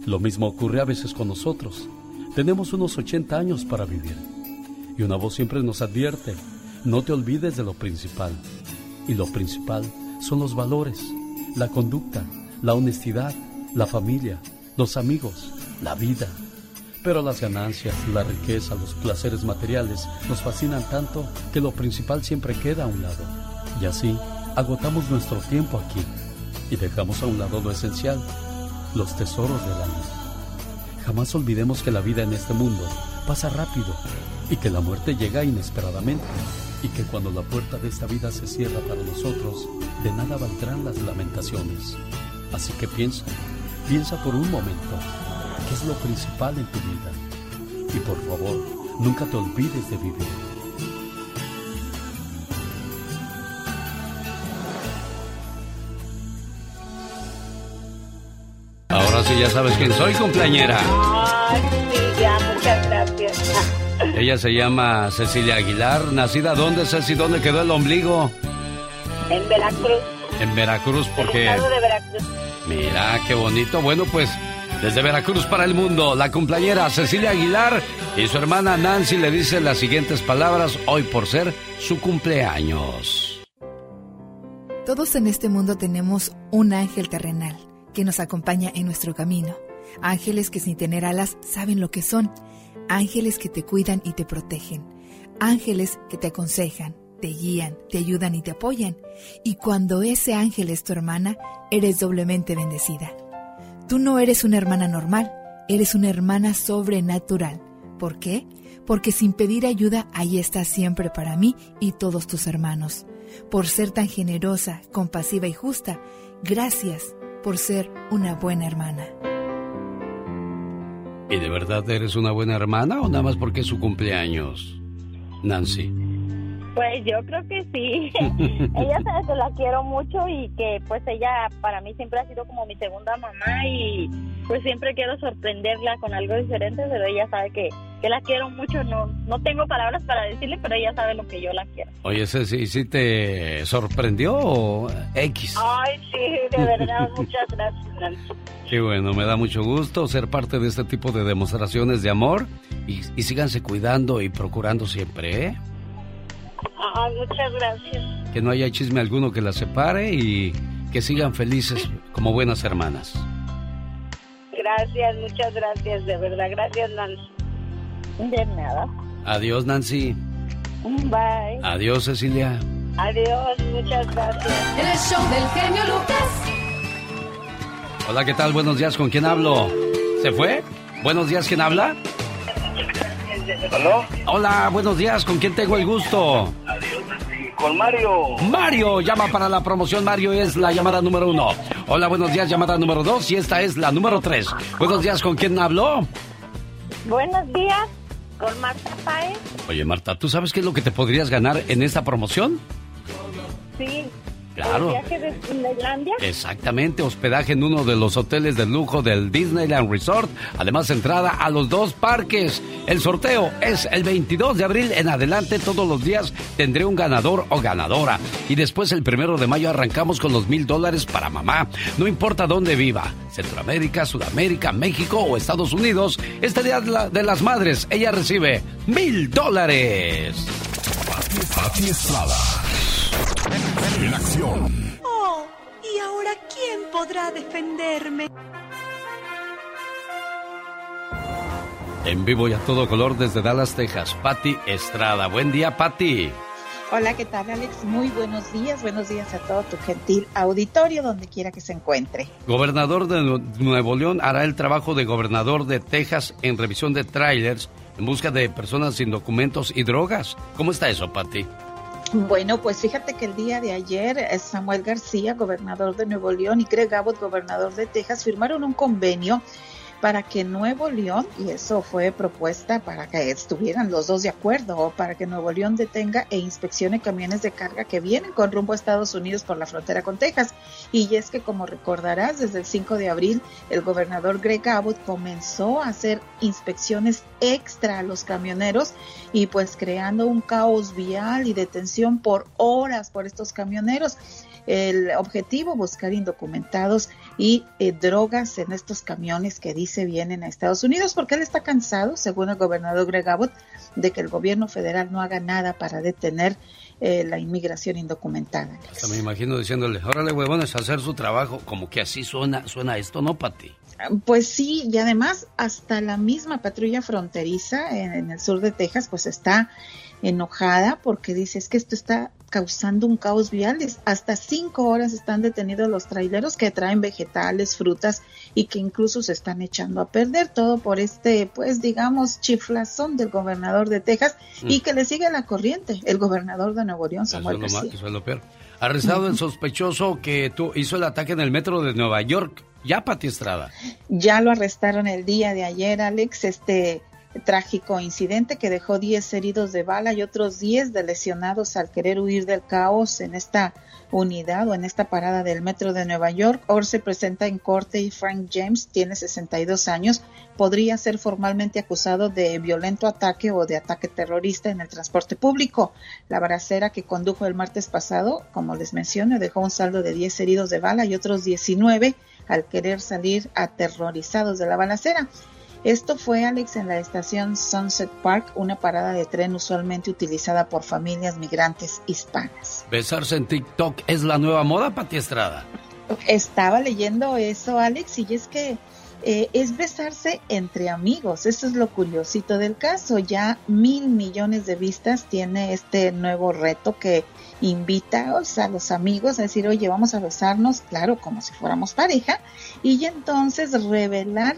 Lo mismo ocurre a veces con nosotros. Tenemos unos 80 años para vivir. Y una voz siempre nos advierte, no te olvides de lo principal. Y lo principal son los valores, la conducta, la honestidad, la familia, los amigos, la vida. Pero las ganancias, la riqueza, los placeres materiales nos fascinan tanto que lo principal siempre queda a un lado. Y así agotamos nuestro tiempo aquí y dejamos a un lado lo esencial, los tesoros del alma. Jamás olvidemos que la vida en este mundo pasa rápido y que la muerte llega inesperadamente y que cuando la puerta de esta vida se cierra para nosotros, de nada valdrán las lamentaciones. Así que piensa, piensa por un momento, ¿qué es lo principal en tu vida? Y por favor, nunca te olvides de vivir. Ahora sí ya sabes quién soy, cumpleañera. Ay, sí, ya, muchas gracias. Ella se llama Cecilia Aguilar. ¿Nacida dónde, Ceci? ¿Dónde quedó el ombligo? En Veracruz. En Veracruz, porque... El estado de Veracruz. Mira, qué bonito. Bueno, pues desde Veracruz para el mundo, la cumpleañera Cecilia Aguilar y su hermana Nancy le dicen las siguientes palabras hoy por ser su cumpleaños. Todos en este mundo tenemos un ángel terrenal que nos acompaña en nuestro camino. Ángeles que sin tener alas saben lo que son. Ángeles que te cuidan y te protegen. Ángeles que te aconsejan, te guían, te ayudan y te apoyan. Y cuando ese ángel es tu hermana, eres doblemente bendecida. Tú no eres una hermana normal, eres una hermana sobrenatural. ¿Por qué? Porque sin pedir ayuda, ahí estás siempre para mí y todos tus hermanos. Por ser tan generosa, compasiva y justa, gracias por ser una buena hermana. ¿Y de verdad eres una buena hermana o nada más porque es su cumpleaños? Nancy. Pues yo creo que sí. ella sabe que la quiero mucho y que pues ella para mí siempre ha sido como mi segunda mamá y pues siempre quiero sorprenderla con algo diferente, pero ella sabe que, que la quiero mucho. No, no tengo palabras para decirle, pero ella sabe lo que yo la quiero. Oye, Ceci, ¿sí te sorprendió o X? Ay, sí, de verdad, muchas gracias, Nancy. Qué bueno, me da mucho gusto ser parte de este tipo de demostraciones de amor y, y síganse cuidando y procurando siempre, ¿eh? Ay, muchas gracias. Que no haya chisme alguno que las separe y que sigan felices como buenas hermanas. Gracias, muchas gracias, de verdad. Gracias, Nancy. De nada. Adiós, Nancy. Bye. Adiós, Cecilia. Adiós, muchas gracias. El show del genio Lucas. Hola, ¿qué tal? Buenos días, ¿con quién hablo? ¿Se fue? Buenos días, ¿quién habla? ¿Aló? Hola, buenos días, ¿con quién tengo el gusto? Con Mario. Mario, llama para la promoción. Mario es la llamada número uno. Hola, buenos días, llamada número dos. Y esta es la número tres. Buenos días, ¿con quién habló? Buenos días, con Marta Paez. Oye, Marta, ¿tú sabes qué es lo que te podrías ganar en esta promoción? Sí. Claro. ¿El viaje de Disneylandia? Exactamente, hospedaje en uno de los hoteles de lujo del Disneyland Resort. Además, entrada a los dos parques. El sorteo es el 22 de abril en adelante. Todos los días tendré un ganador o ganadora. Y después, el primero de mayo, arrancamos con los mil dólares para mamá. No importa dónde viva, Centroamérica, Sudamérica, México o Estados Unidos. Este día de las madres, ella recibe mil dólares. Pati Estrada. En acción. Oh, ¿y ahora quién podrá defenderme? En vivo y a todo color desde Dallas, Texas, Patti Estrada. Buen día, Patti. Hola, ¿qué tal Alex? Muy buenos días, buenos días a todo tu gentil auditorio donde quiera que se encuentre. Gobernador de Nu- Nuevo León hará el trabajo de gobernador de Texas en revisión de trailers en busca de personas sin documentos y drogas. ¿Cómo está eso, Patti? Bueno, pues fíjate que el día de ayer eh, Samuel García, gobernador de Nuevo León, y Greg Abbott, gobernador de Texas, firmaron un convenio para que Nuevo León, y eso fue propuesta para que estuvieran los dos de acuerdo, para que Nuevo León detenga e inspeccione camiones de carga que vienen con rumbo a Estados Unidos por la frontera con Texas. Y es que, como recordarás, desde el 5 de abril, el gobernador Greg Abbott comenzó a hacer inspecciones extra a los camioneros y pues creando un caos vial y detención por horas por estos camioneros. El objetivo, buscar indocumentados y eh, drogas en estos camiones que dice vienen a Estados Unidos, porque él está cansado, según el gobernador Greg Abbott, de que el gobierno federal no haga nada para detener eh, la inmigración indocumentada. Hasta me imagino diciéndole, órale, huevones, a hacer su trabajo. Como que así suena, suena esto, ¿no, Patti? Pues sí, y además hasta la misma patrulla fronteriza en, en el sur de Texas pues está enojada porque dice es que esto está causando un caos vial. Es- Hasta cinco horas están detenidos los traileros que traen vegetales, frutas y que incluso se están echando a perder todo por este, pues digamos, chiflazón del gobernador de Texas y Mm. que le sigue la corriente el gobernador de Nuevo León, Eso es, Samuel lo ma- García. eso es lo peor. Arrestado el sospechoso que tú hizo el ataque en el metro de Nueva York. Ya, Pati Estrada. Ya lo arrestaron el día de ayer, Alex, este trágico incidente que dejó 10 heridos de bala y otros 10 de lesionados al querer huir del caos en esta unidad o en esta parada del metro de Nueva York. Hoy se presenta en corte y Frank James tiene 62 años. Podría ser formalmente acusado de violento ataque o de ataque terrorista en el transporte público. La balacera que condujo el martes pasado, como les mencioné, dejó un saldo de 10 heridos de bala y otros 19 al querer salir aterrorizados de la balacera. Esto fue, Alex, en la estación Sunset Park, una parada de tren usualmente utilizada por familias migrantes hispanas. Besarse en TikTok es la nueva moda, Pati Estrada. Estaba leyendo eso, Alex, y es que eh, es besarse entre amigos. Eso es lo curiosito del caso. Ya mil millones de vistas tiene este nuevo reto que invita a los amigos a decir, oye, vamos a besarnos, claro, como si fuéramos pareja, y entonces revelar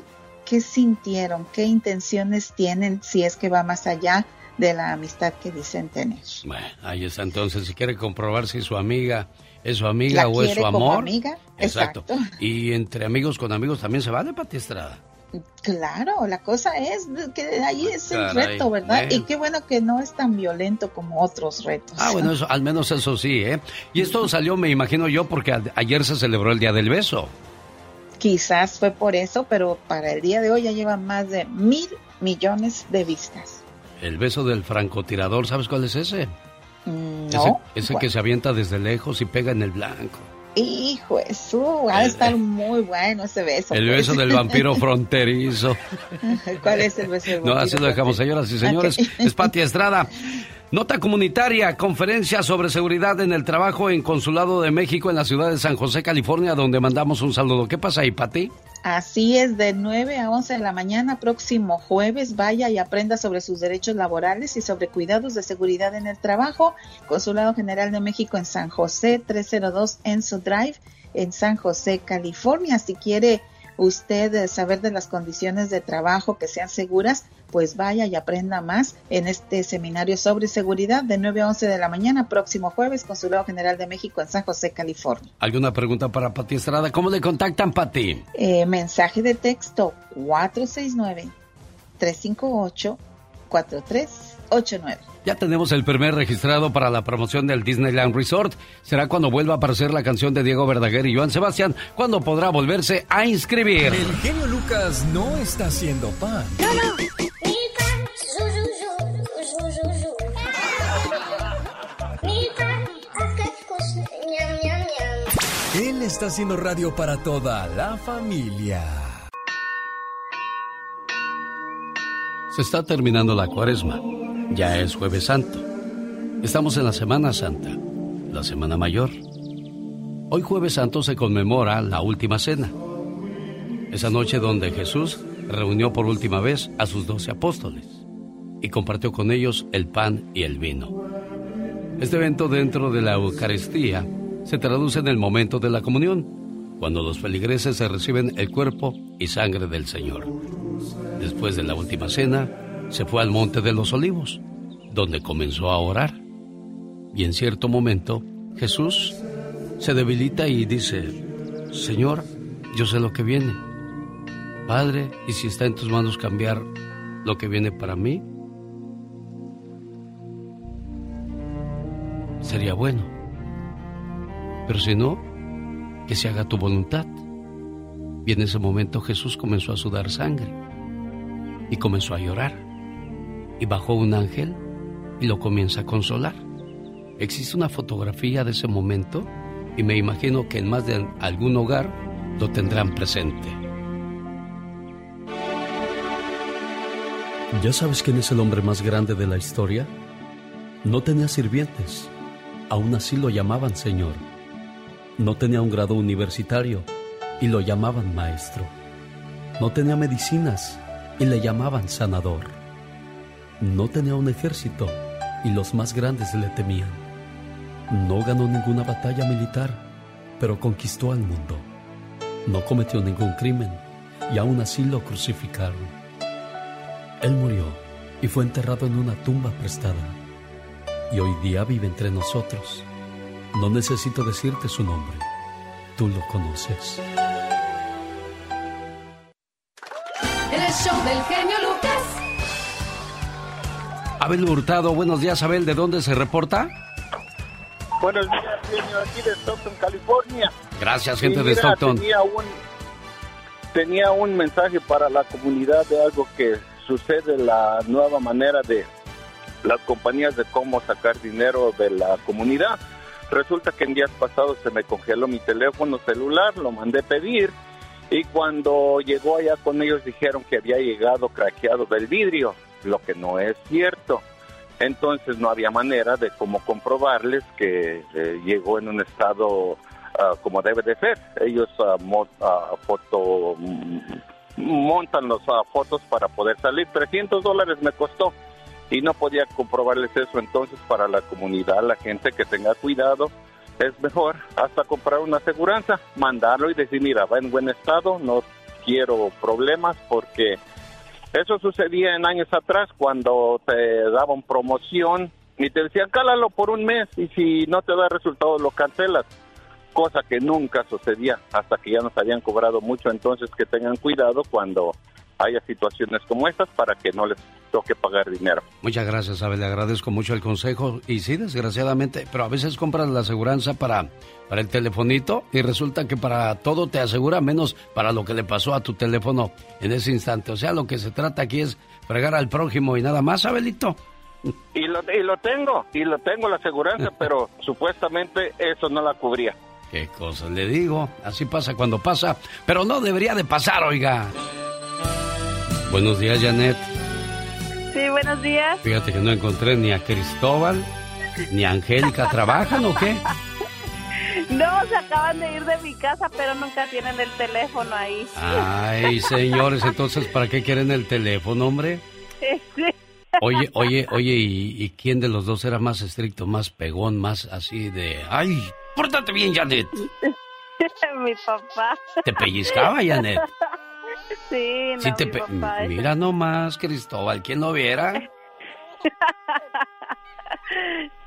qué sintieron, qué intenciones tienen, si es que va más allá de la amistad que dicen tener. Bueno, ahí está entonces. Si quiere comprobar si su amiga es su amiga ¿La o es su como amor. amiga? Exacto. Exacto. Y entre amigos con amigos también se vale, Pati Estrada. Claro, la cosa es que ahí es el reto, ¿verdad? Y qué bueno que no es tan violento como otros retos. Ah, bueno, eso, al menos eso sí, ¿eh? Y esto salió, me imagino yo, porque ayer se celebró el Día del Beso. Quizás fue por eso, pero para el día de hoy ya lleva más de mil millones de vistas. El beso del francotirador, ¿sabes cuál es ese? Mm, ese No, ese ¿cuál? que se avienta desde lejos y pega en el blanco. Hijo, eso ha de estar muy bueno ese beso. El pues. beso del vampiro fronterizo. ¿Cuál es el beso del No, vampiro así lo dejamos, señoras y señores. Es Pati Estrada. Nota comunitaria, conferencia sobre seguridad en el trabajo en Consulado de México en la ciudad de San José, California, donde mandamos un saludo. ¿Qué pasa ahí, Pati? Así es, de 9 a 11 de la mañana, próximo jueves, vaya y aprenda sobre sus derechos laborales y sobre cuidados de seguridad en el trabajo. Consulado General de México en San José, 302 Enzo Drive, en San José, California. Si quiere usted eh, saber de las condiciones de trabajo que sean seguras, pues vaya y aprenda más en este seminario sobre seguridad de 9 a 11 de la mañana, próximo jueves, Consulado General de México en San José, California. ¿Alguna pregunta para Pati Estrada? ¿Cómo le contactan, Pati? Eh, mensaje de texto 358-4389. Ya tenemos el primer registrado para la promoción del Disneyland Resort. Será cuando vuelva a aparecer la canción de Diego Verdaguer y Joan Sebastián, cuando podrá volverse a inscribir. El genio Lucas no está haciendo pan. Él está haciendo radio para toda la familia. Se está terminando la cuaresma. Ya es jueves santo. Estamos en la Semana Santa, la Semana Mayor. Hoy jueves santo se conmemora la última cena. Esa noche donde Jesús reunió por última vez a sus doce apóstoles y compartió con ellos el pan y el vino. Este evento dentro de la Eucaristía se traduce en el momento de la comunión, cuando los feligreses se reciben el cuerpo y sangre del Señor. Después de la última cena, se fue al Monte de los Olivos, donde comenzó a orar. Y en cierto momento, Jesús se debilita y dice, Señor, yo sé lo que viene. Padre, ¿y si está en tus manos cambiar lo que viene para mí? Sería bueno. Pero si no, que se haga tu voluntad. Y en ese momento Jesús comenzó a sudar sangre y comenzó a llorar. Y bajó un ángel y lo comienza a consolar. Existe una fotografía de ese momento y me imagino que en más de algún hogar lo tendrán presente. ¿Ya sabes quién es el hombre más grande de la historia? No tenía sirvientes, aún así lo llamaban Señor. No tenía un grado universitario y lo llamaban maestro. No tenía medicinas y le llamaban sanador. No tenía un ejército y los más grandes le temían. No ganó ninguna batalla militar, pero conquistó al mundo. No cometió ningún crimen y aún así lo crucificaron. Él murió y fue enterrado en una tumba prestada. Y hoy día vive entre nosotros. No necesito decirte su nombre. Tú lo conoces. El show del genio Lucas. Abel Hurtado, buenos días Abel, ¿de dónde se reporta? Buenos días, señor, aquí de Stockton, California. Gracias, gente de Stockton. Tenía un, tenía un mensaje para la comunidad de algo que sucede, la nueva manera de las compañías de cómo sacar dinero de la comunidad. Resulta que en días pasados se me congeló mi teléfono celular, lo mandé pedir y cuando llegó allá con ellos dijeron que había llegado craqueado del vidrio, lo que no es cierto. Entonces no había manera de cómo comprobarles que eh, llegó en un estado ah, como debe de ser. Ellos ah, mo- ah, foto mm, montan las fotos para poder salir. 300 dólares me costó y no podía comprobarles eso. Entonces para la comunidad, la gente que tenga cuidado, es mejor hasta comprar una aseguranza, mandarlo y decir, mira, va en buen estado, no quiero problemas porque eso sucedía en años atrás cuando te daban promoción y te decían, cálalo por un mes y si no te da resultado lo cancelas. Cosa que nunca sucedía hasta que ya nos habían cobrado mucho. Entonces que tengan cuidado cuando haya situaciones como estas para que no les toque pagar dinero. Muchas gracias, Abel. Le agradezco mucho el consejo. Y sí, desgraciadamente, pero a veces compras la aseguranza para, para el telefonito y resulta que para todo te asegura, menos para lo que le pasó a tu teléfono en ese instante. O sea, lo que se trata aquí es fregar al prójimo y nada más, Abelito. Y lo, y lo tengo, y lo tengo la aseguranza, pero supuestamente eso no la cubría. Qué cosas le digo. Así pasa cuando pasa, pero no debería de pasar, oiga. Buenos días, Janet. Sí, buenos días. Fíjate que no encontré ni a Cristóbal ni a Angélica. ¿Trabajan o qué? No, se acaban de ir de mi casa, pero nunca tienen el teléfono ahí. Ay, señores, entonces, ¿para qué quieren el teléfono, hombre? Sí. Oye, oye, oye, ¿y, y quién de los dos era más estricto, más pegón, más así de... Ay, pórtate bien, Janet. mi papá. ¿Te pellizcaba, Janet? Sí, no, Sí te mi pe- papá es- Mira nomás, Cristóbal, ¿quién lo viera?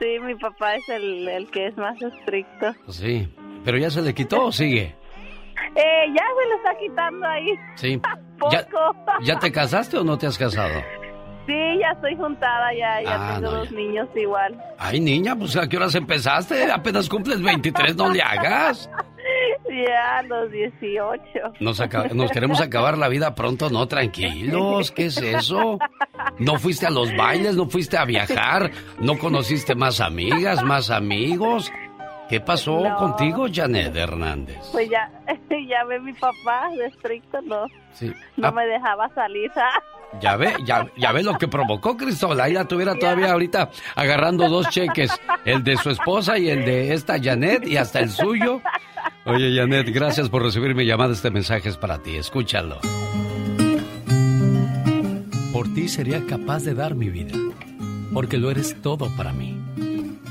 Sí, mi papá es el, el que es más estricto. Sí, pero ya se le quitó o sigue. Eh, ya se lo está quitando ahí. Sí. ¿Ya, ¿Ya te casaste o no te has casado? Sí, ya estoy juntada, ya, ya Ah, tengo no, dos niños igual. Ay, niña, pues ¿a qué horas empezaste? Apenas cumples 23, no le hagas. Ya, los 18. Nos, aca- nos queremos acabar la vida pronto, no, tranquilos, ¿qué es eso? ¿No fuiste a los bailes, no fuiste a viajar, no conociste más amigas, más amigos? ¿Qué pasó No. contigo, Janet Hernández? Pues ya, ya ve mi papá de estricto, no, Sí. no Ah, me dejaba salir. ah. ya ve, ya, ya ve lo que provocó Cristóbal. Ahí la tuviera todavía ahorita agarrando dos cheques, el de su esposa y el de esta Janet y hasta el suyo. Oye, Janet, gracias por recibir mi llamada. Este mensaje es para ti. Escúchalo. Por ti sería capaz de dar mi vida, porque lo eres todo para mí.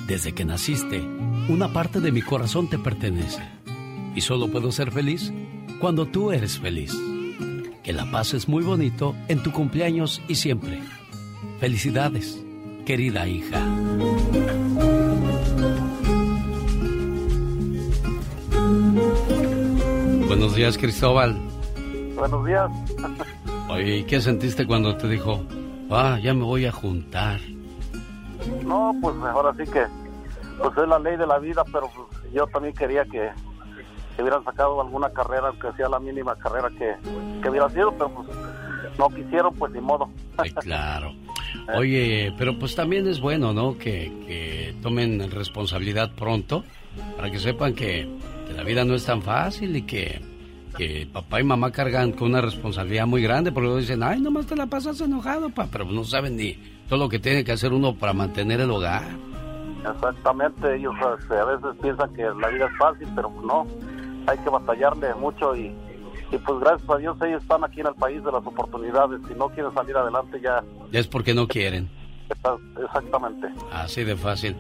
Desde que naciste, una parte de mi corazón te pertenece. Y solo puedo ser feliz cuando tú eres feliz. Que la pases muy bonito en tu cumpleaños y siempre. Felicidades, querida hija. Buenos días, Cristóbal. Buenos días. Oye, ¿y qué sentiste cuando te dijo, ah, ya me voy a juntar? No, pues ahora sí que, pues es la ley de la vida, pero pues, yo también quería que, que hubieran sacado alguna carrera, aunque sea la mínima carrera que, que hubiera sido, pero pues no quisieron, pues ni modo. Ay, claro. Oye, pero pues también es bueno, ¿no? Que, que tomen responsabilidad pronto para que sepan que, que la vida no es tan fácil y que, que papá y mamá cargan con una responsabilidad muy grande porque luego dicen, ay, nomás te la pasas enojado, pa, pero no saben ni todo lo que tiene que hacer uno para mantener el hogar. Exactamente, ellos este, a veces piensan que la vida es fácil, pero no, hay que batallarle mucho y, y pues gracias a Dios ellos están aquí en el país de las oportunidades, si no quieren salir adelante ya, Es porque no quieren. exactamente. Así de fácil.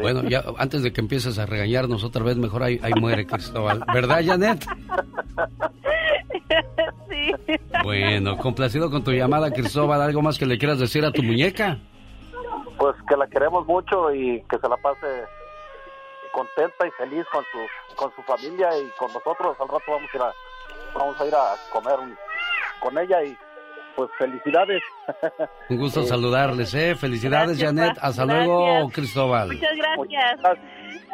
Bueno, ya antes de que empieces a regañarnos otra vez, mejor ahí, ahí muere Cristóbal. ¿Verdad, Janet? sí. Bueno, complacido con tu llamada, Cristóbal. ¿Algo más que le quieras decir a tu muñeca? Pues que la queremos mucho y que se la pase contenta y feliz con su con su familia y con nosotros. Al rato vamos a ir a, vamos a, ir a comer un- con ella y pues felicidades. Un gusto Sí. saludarles, ¿eh? Felicidades, Gracias, Janet. Hasta Gracias. luego, Cristóbal. Muchas gracias.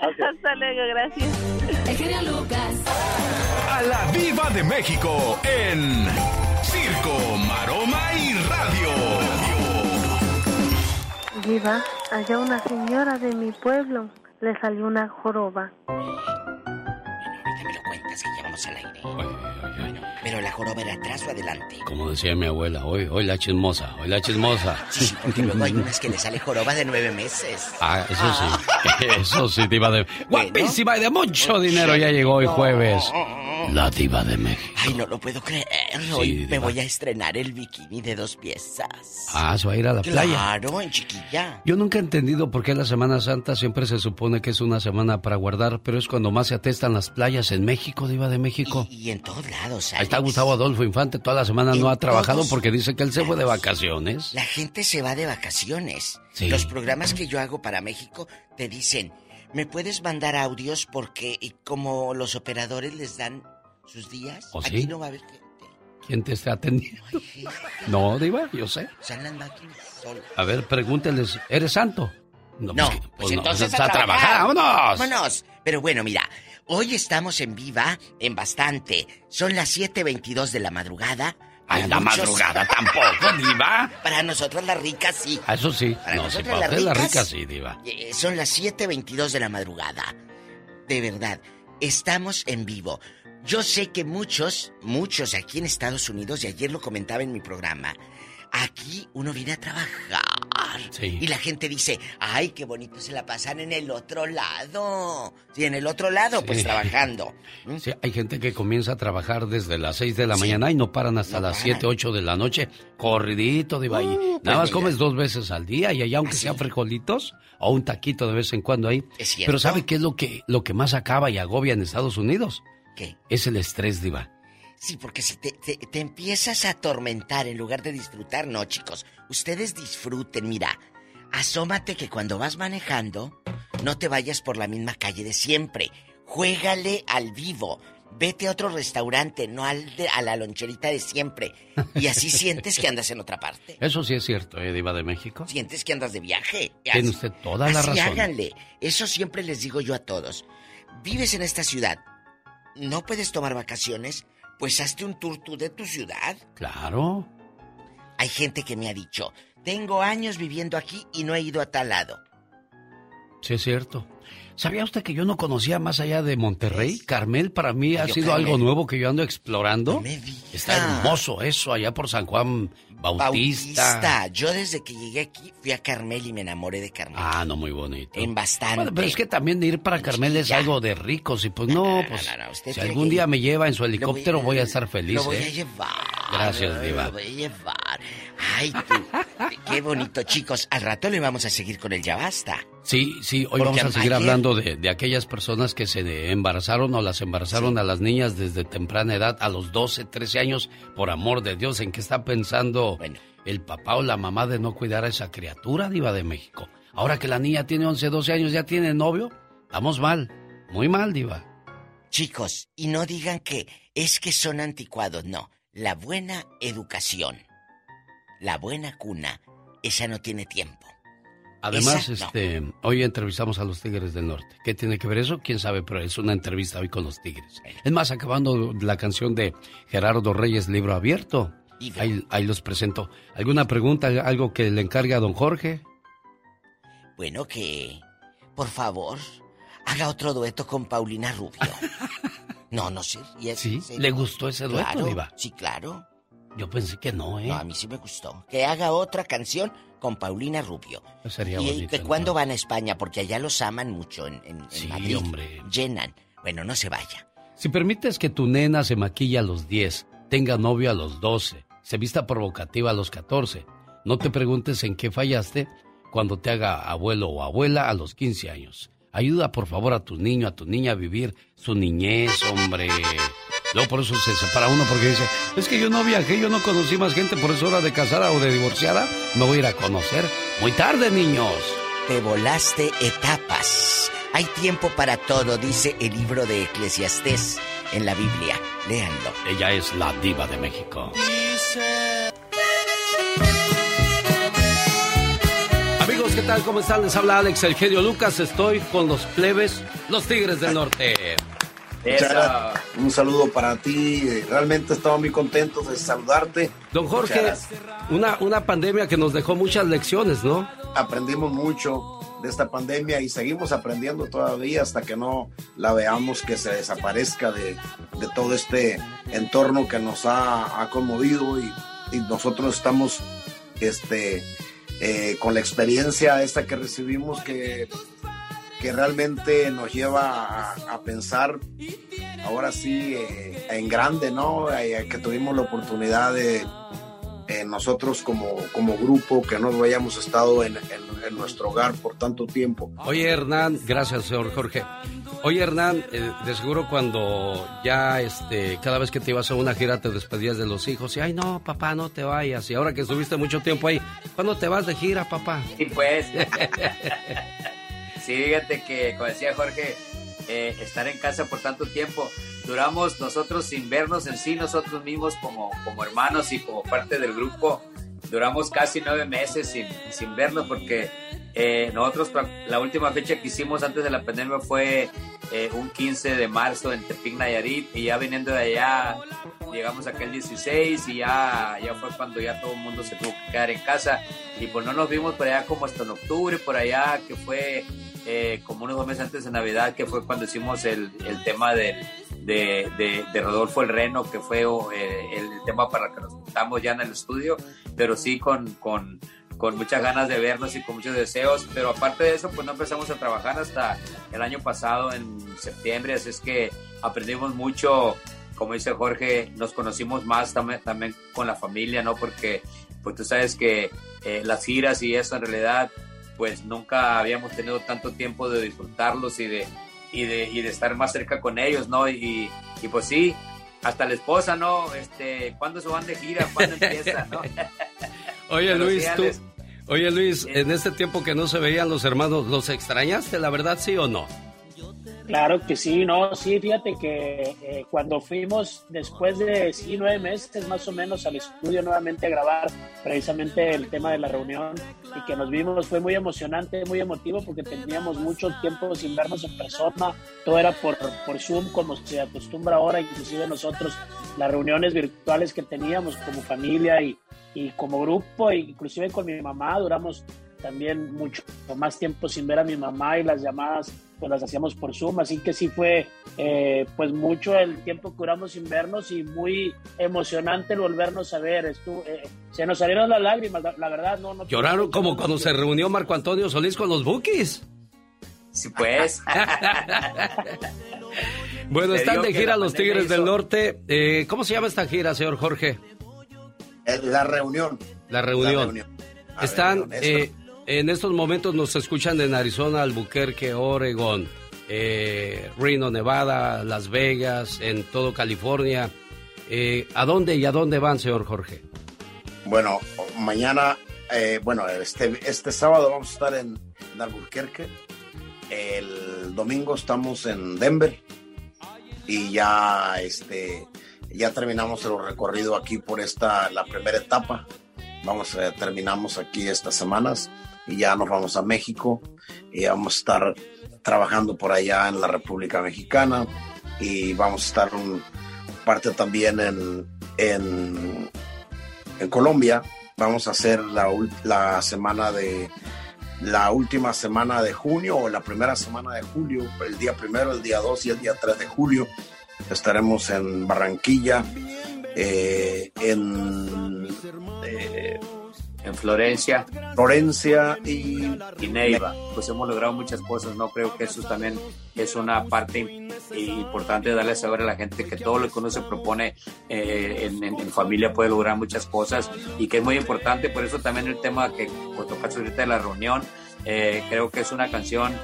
Hasta luego, gracias. El genio Lucas. A la Viva de México en Circo, Maroma y Radio. Viva, allá una señora de mi pueblo le salió una joroba. Que llevamos al aire. Pero la joroba era atrás o adelante. Como decía mi abuela, hoy, hoy la chismosa, hoy la chismosa. Sí, sí, porque luego hay unas que le sale joroba de nueve meses. Ah, eso sí, eso sí, diva de... Guapísima y de mucho dinero ya llegó hoy jueves. La diva de México. Ay, no lo puedo creer. Hoy me diva. voy a estrenar el bikini de dos piezas. Ah, se va a ir a la playa. Claro, en chiquilla. Yo nunca he entendido por qué la Semana Santa siempre se supone que es una semana para guardar, pero es cuando más se atestan las playas en México, diva de México. Y en todos lados. Ahí está Alex. Gustavo Adolfo Infante, toda la semana no En ha trabajado todos porque dice que él se fue de vacaciones. La gente se va de vacaciones. Sí. Los programas que yo hago para México te dicen, ¿me puedes mandar audios? Porque y como los operadores les dan sus días, ¿Oh, aquí sí? no va a haber gente. ¿Quién te está atendiendo? No, diva, yo sé. Las máquinas solas. A ver, pregúnteles, ¿eres santo? No, pues, pues, que- pues no, entonces pues a trabajar, vámonos. Vámonos. Pero bueno, mira, hoy estamos en viva en bastante. Son las 7.22 de la madrugada. Ay, la muchos- madrugada tampoco, diva. Para nosotros las ricas sí. Ah, Eso sí, Para no, nosotros para las ricas, rica sí, diva. Eh, Son las 7.22 de la madrugada. De verdad, estamos en vivo. Yo sé que muchos, muchos aquí en Estados Unidos, y ayer lo comentaba en mi programa, aquí uno viene a trabajar. Sí. Y la gente dice, ay, qué bonito se la pasan en el otro lado. Sí, en el otro lado, pues trabajando. Sí, hay gente que comienza a trabajar desde las 6 de la mañana y no paran hasta las 7, 8 de la noche. Corridito, y Uh, nada más pues comes dos veces al día y allá aunque sean frijolitos o un taquito de vez en cuando ahí. Es cierto. Pero ¿sabe qué es lo que, lo que más acaba y agobia en Estados Unidos? ¿Qué? Es el estrés, diva. Sí, porque si te, te- te empiezas a atormentar en lugar de disfrutar, no, chicos. Ustedes disfruten, mira. Asómate que cuando vas manejando, no te vayas por la misma calle de siempre. Juégale al vivo. vete a otro restaurante, no al de, a la loncherita de siempre. Y así sientes que andas en otra parte. Eso sí es cierto, ¿eh, Diva de México? Sientes que andas de viaje. Tiene usted toda la así razón. háganle. Eso siempre les digo yo a todos. Vives en esta ciudad, no puedes tomar vacaciones, pues hazte un tour tú de tu ciudad. Claro. Hay gente que me ha dicho, tengo años viviendo aquí y no he ido a tal lado. Sí, es cierto. ¿Sabía usted que yo no conocía más allá de Monterrey? Carmel para mí ha sido algo nuevo que yo ando explorando. Está hermoso eso allá por San Juan Bautista. Bautista. Yo desde que llegué aquí fui a Carmel y me enamoré de Carmel. Ah, no, muy bonito. En bastante. Bueno, pero es que también ir para Carmel es algo de ricos y pues no, pues si algún día me lleva en su helicóptero voy a estar feliz. Lo voy ¿eh? a llevar. Gracias, Diva. Lo voy a llevar. Ay, tú. Qué bonito, chicos. Al rato le vamos a seguir con el ya basta. Sí, sí, hoy Porque vamos a seguir ayer- hablando de, de aquellas personas que se embarazaron o las embarazaron a las niñas desde temprana edad, a los 12, 13 años, por amor de Dios, ¿en qué está pensando el papá o la mamá de no cuidar a esa criatura, diva de México? Ahora que la niña tiene 11, 12 años, ya tiene novio, estamos mal, muy mal, diva. Chicos, y no digan que es que son anticuados, no. La buena educación, la buena cuna, esa no tiene tiempo. Además, Esa, no. este, hoy entrevistamos a los Tigres del Norte. ¿Qué tiene que ver eso? Quién sabe, pero es una entrevista hoy con los Tigres. Es más, acabando la canción de Gerardo Reyes, Libro Abierto. Ahí, ahí los presento. ¿Alguna pregunta, algo que le encargue a don Jorge? Bueno, que, por favor, haga otro dueto con Paulina Rubio. No, no sé. ¿Le gustó ese dueto, Claro, Diva? Sí, claro. Yo pensé que no, ¿eh? No, a mí sí me gustó. Que haga otra canción con Paulina Rubio. Sería y bonito. que cuándo van a España, porque allá los aman mucho en, en, en Sí, Madrid. hombre. Llenan. Bueno, no se vaya. Si permites que tu nena se maquilla a los 10, tenga novio a los 12, se vista provocativa a los 14, no te preguntes en qué fallaste cuando te haga abuelo o abuela a los 15 años. Ayuda por favor a tu niño, a tu niña a vivir su niñez, hombre. Luego por eso se separa uno porque dice, es que yo no viajé, yo no conocí más gente, por eso hora de casada o de divorciada, me voy a ir a conocer. Muy tarde, niños. Te volaste etapas. Hay tiempo para todo, dice el libro de Eclesiastés en la Biblia. Léanlo. Ella es la diva de México. Amigos, ¿qué tal? ¿Cómo están? Les habla Alex El Genio Lucas. Estoy con los plebes, los Tigres del Norte. Un saludo para ti. Realmente estamos muy contentos de saludarte. Don Jorge, una, una pandemia que nos dejó muchas lecciones, ¿no? Aprendimos mucho de esta pandemia y seguimos aprendiendo todavía hasta que no la veamos que se desaparezca de, de todo este entorno que nos ha, ha conmovido y, y nosotros estamos este, eh, con la experiencia esta que recibimos que, que realmente nos lleva a, a pensar ahora sí eh, en grande, ¿no? Eh, que tuvimos la oportunidad de eh, nosotros como, como grupo, que no hayamos estado en, en- en nuestro hogar por tanto tiempo. Oye, Hernán, gracias, señor Jorge. Oye, Hernán, eh, de seguro cuando ya, este, cada vez que te ibas a una gira te despedías de los hijos y, ay, no, papá, no te vayas. Y ahora que estuviste mucho tiempo ahí, ¿cuándo te vas de gira, papá? Sí, pues. sí, fíjate que, como decía Jorge, eh, estar en casa por tanto tiempo, duramos nosotros sin vernos en sí, nosotros mismos como, como hermanos y como parte del grupo, duramos casi nueve meses sin, sin vernos porque eh, nosotros la última fecha que hicimos antes de la pandemia fue eh, un 15 de marzo en Tepic Nayarit y ya viniendo de allá llegamos acá el 16 y ya, ya fue cuando ya todo el mundo se tuvo que quedar en casa. Y pues no nos vimos por allá como hasta en octubre, por allá que fue eh, como unos dos meses antes de Navidad, que fue cuando hicimos el, el tema del, de, de, de Rodolfo el Reno, que fue eh, el, tema para el que nos juntamos ya en el estudio, pero sí con, con, con muchas ganas de vernos y con muchos deseos, pero aparte de eso, pues no empezamos a trabajar hasta el año pasado, en septiembre, así es que aprendimos mucho, como dice Jorge, nos conocimos más también, también con la familia, ¿no? Porque pues tú sabes que eh, las giras y eso en realidad pues nunca habíamos tenido tanto tiempo de disfrutarlos y de, y de, y de estar más cerca con ellos, ¿no? Y, y pues sí, hasta la esposa, ¿no? Este, ¿cuándo se van de gira? ¿Cuándo empiezan, no? Oye, Pero Luis, tú. Oye, Luis, en este tiempo que no se veían los hermanos, ¿los extrañaste, la verdad, sí o no? Claro que sí, no, sí, fíjate que eh, cuando fuimos después de sí, nueve meses más o menos al estudio nuevamente a grabar precisamente el tema de la reunión y que nos vimos fue muy emocionante, muy emotivo porque teníamos mucho tiempo sin vernos en persona, todo era por, por Zoom como se acostumbra ahora, inclusive nosotros las reuniones virtuales que teníamos como familia y, y como grupo, inclusive con mi mamá duramos también mucho más tiempo sin ver a mi mamá y las llamadas pues las hacíamos por Zoom, así que sí fue eh, pues mucho el tiempo que duramos sin vernos y muy emocionante el volvernos a ver. Estuvo, eh, se nos salieron las lágrimas, la, verdad. no, no Lloraron como cuando se reunió Marco Antonio Solís con los Bookies. Sí, pues. bueno, están de gira los Tigres del Norte. Eh, ¿Cómo se llama esta gira, señor Jorge? La reunión. La reunión. Están, en estos momentos nos escuchan en Arizona, Albuquerque, Oregon, eh, Reno, Nevada, Las Vegas, en todo California. Eh, ¿A dónde y a dónde van, señor Jorge? Bueno, mañana, eh, bueno, este, este sábado vamos a estar en, Albuquerque. El domingo estamos en Denver y ya, este, ya terminamos el recorrido aquí por esta, la primera etapa. Vamos, terminamos aquí estas semanas y ya nos vamos a México y vamos a estar trabajando por allá en la República Mexicana y vamos a estar parte también en, en, Colombia. Vamos a hacer la, la semana de la última semana de junio o la primera semana de julio, el día primero, el día 2 y el día 3 de julio. Estaremos en Barranquilla, eh, en eh, en Florencia. Florencia y, Neiva. Pues hemos logrado muchas cosas, ¿no? Creo que eso también es una parte importante darle a saber a la gente que todo lo que uno se propone eh, en, familia puede lograr muchas cosas y que es muy importante. Por eso también el tema que tocaste ahorita de la reunión, eh, creo que es una canción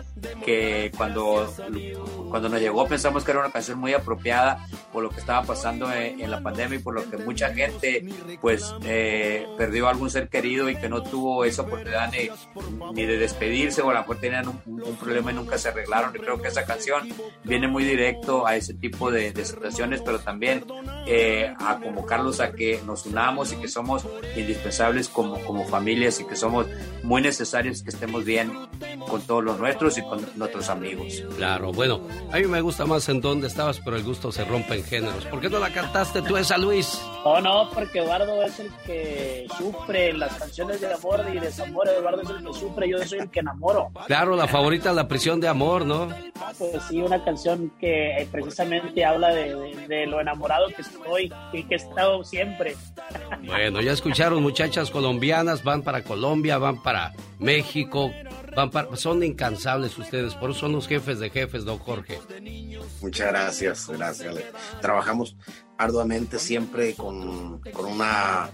que cuando, cuando nos llegó pensamos que era una canción muy apropiada por lo que estaba pasando en, la pandemia y por lo que mucha gente pues eh, perdió algún ser querido y que no tuvo esa oportunidad ni, de despedirse o a lo mejor tenían un, problema y nunca se arreglaron. Y creo que esa canción viene muy directo a ese tipo de, situaciones, pero también eh, a convocarlos a que nos unamos y que somos indispensables como, como familias y que somos muy necesarios que estemos bien con todos los nuestros y con nuestros amigos. Claro, bueno, a mí me gusta más en dónde estabas, pero el gusto se rompe en géneros. ¿Por qué no la cantaste tú esa, Luis? Oh, no, porque Eduardo es el que sufre las canciones de amor y desamor. Eduardo es el que sufre, yo soy el que enamoro. Claro, la favorita es La prisión de amor, ¿no? Pues sí, una canción que precisamente habla de, lo enamorado que estoy y que he estado siempre. Bueno, ya escucharon, muchachas colombianas, van para Colombia, van para México, van para, son incansables ustedes, por eso son los jefes de jefes, don Jorge. Muchas gracias, gracias. Trabajamos arduamente siempre con, con una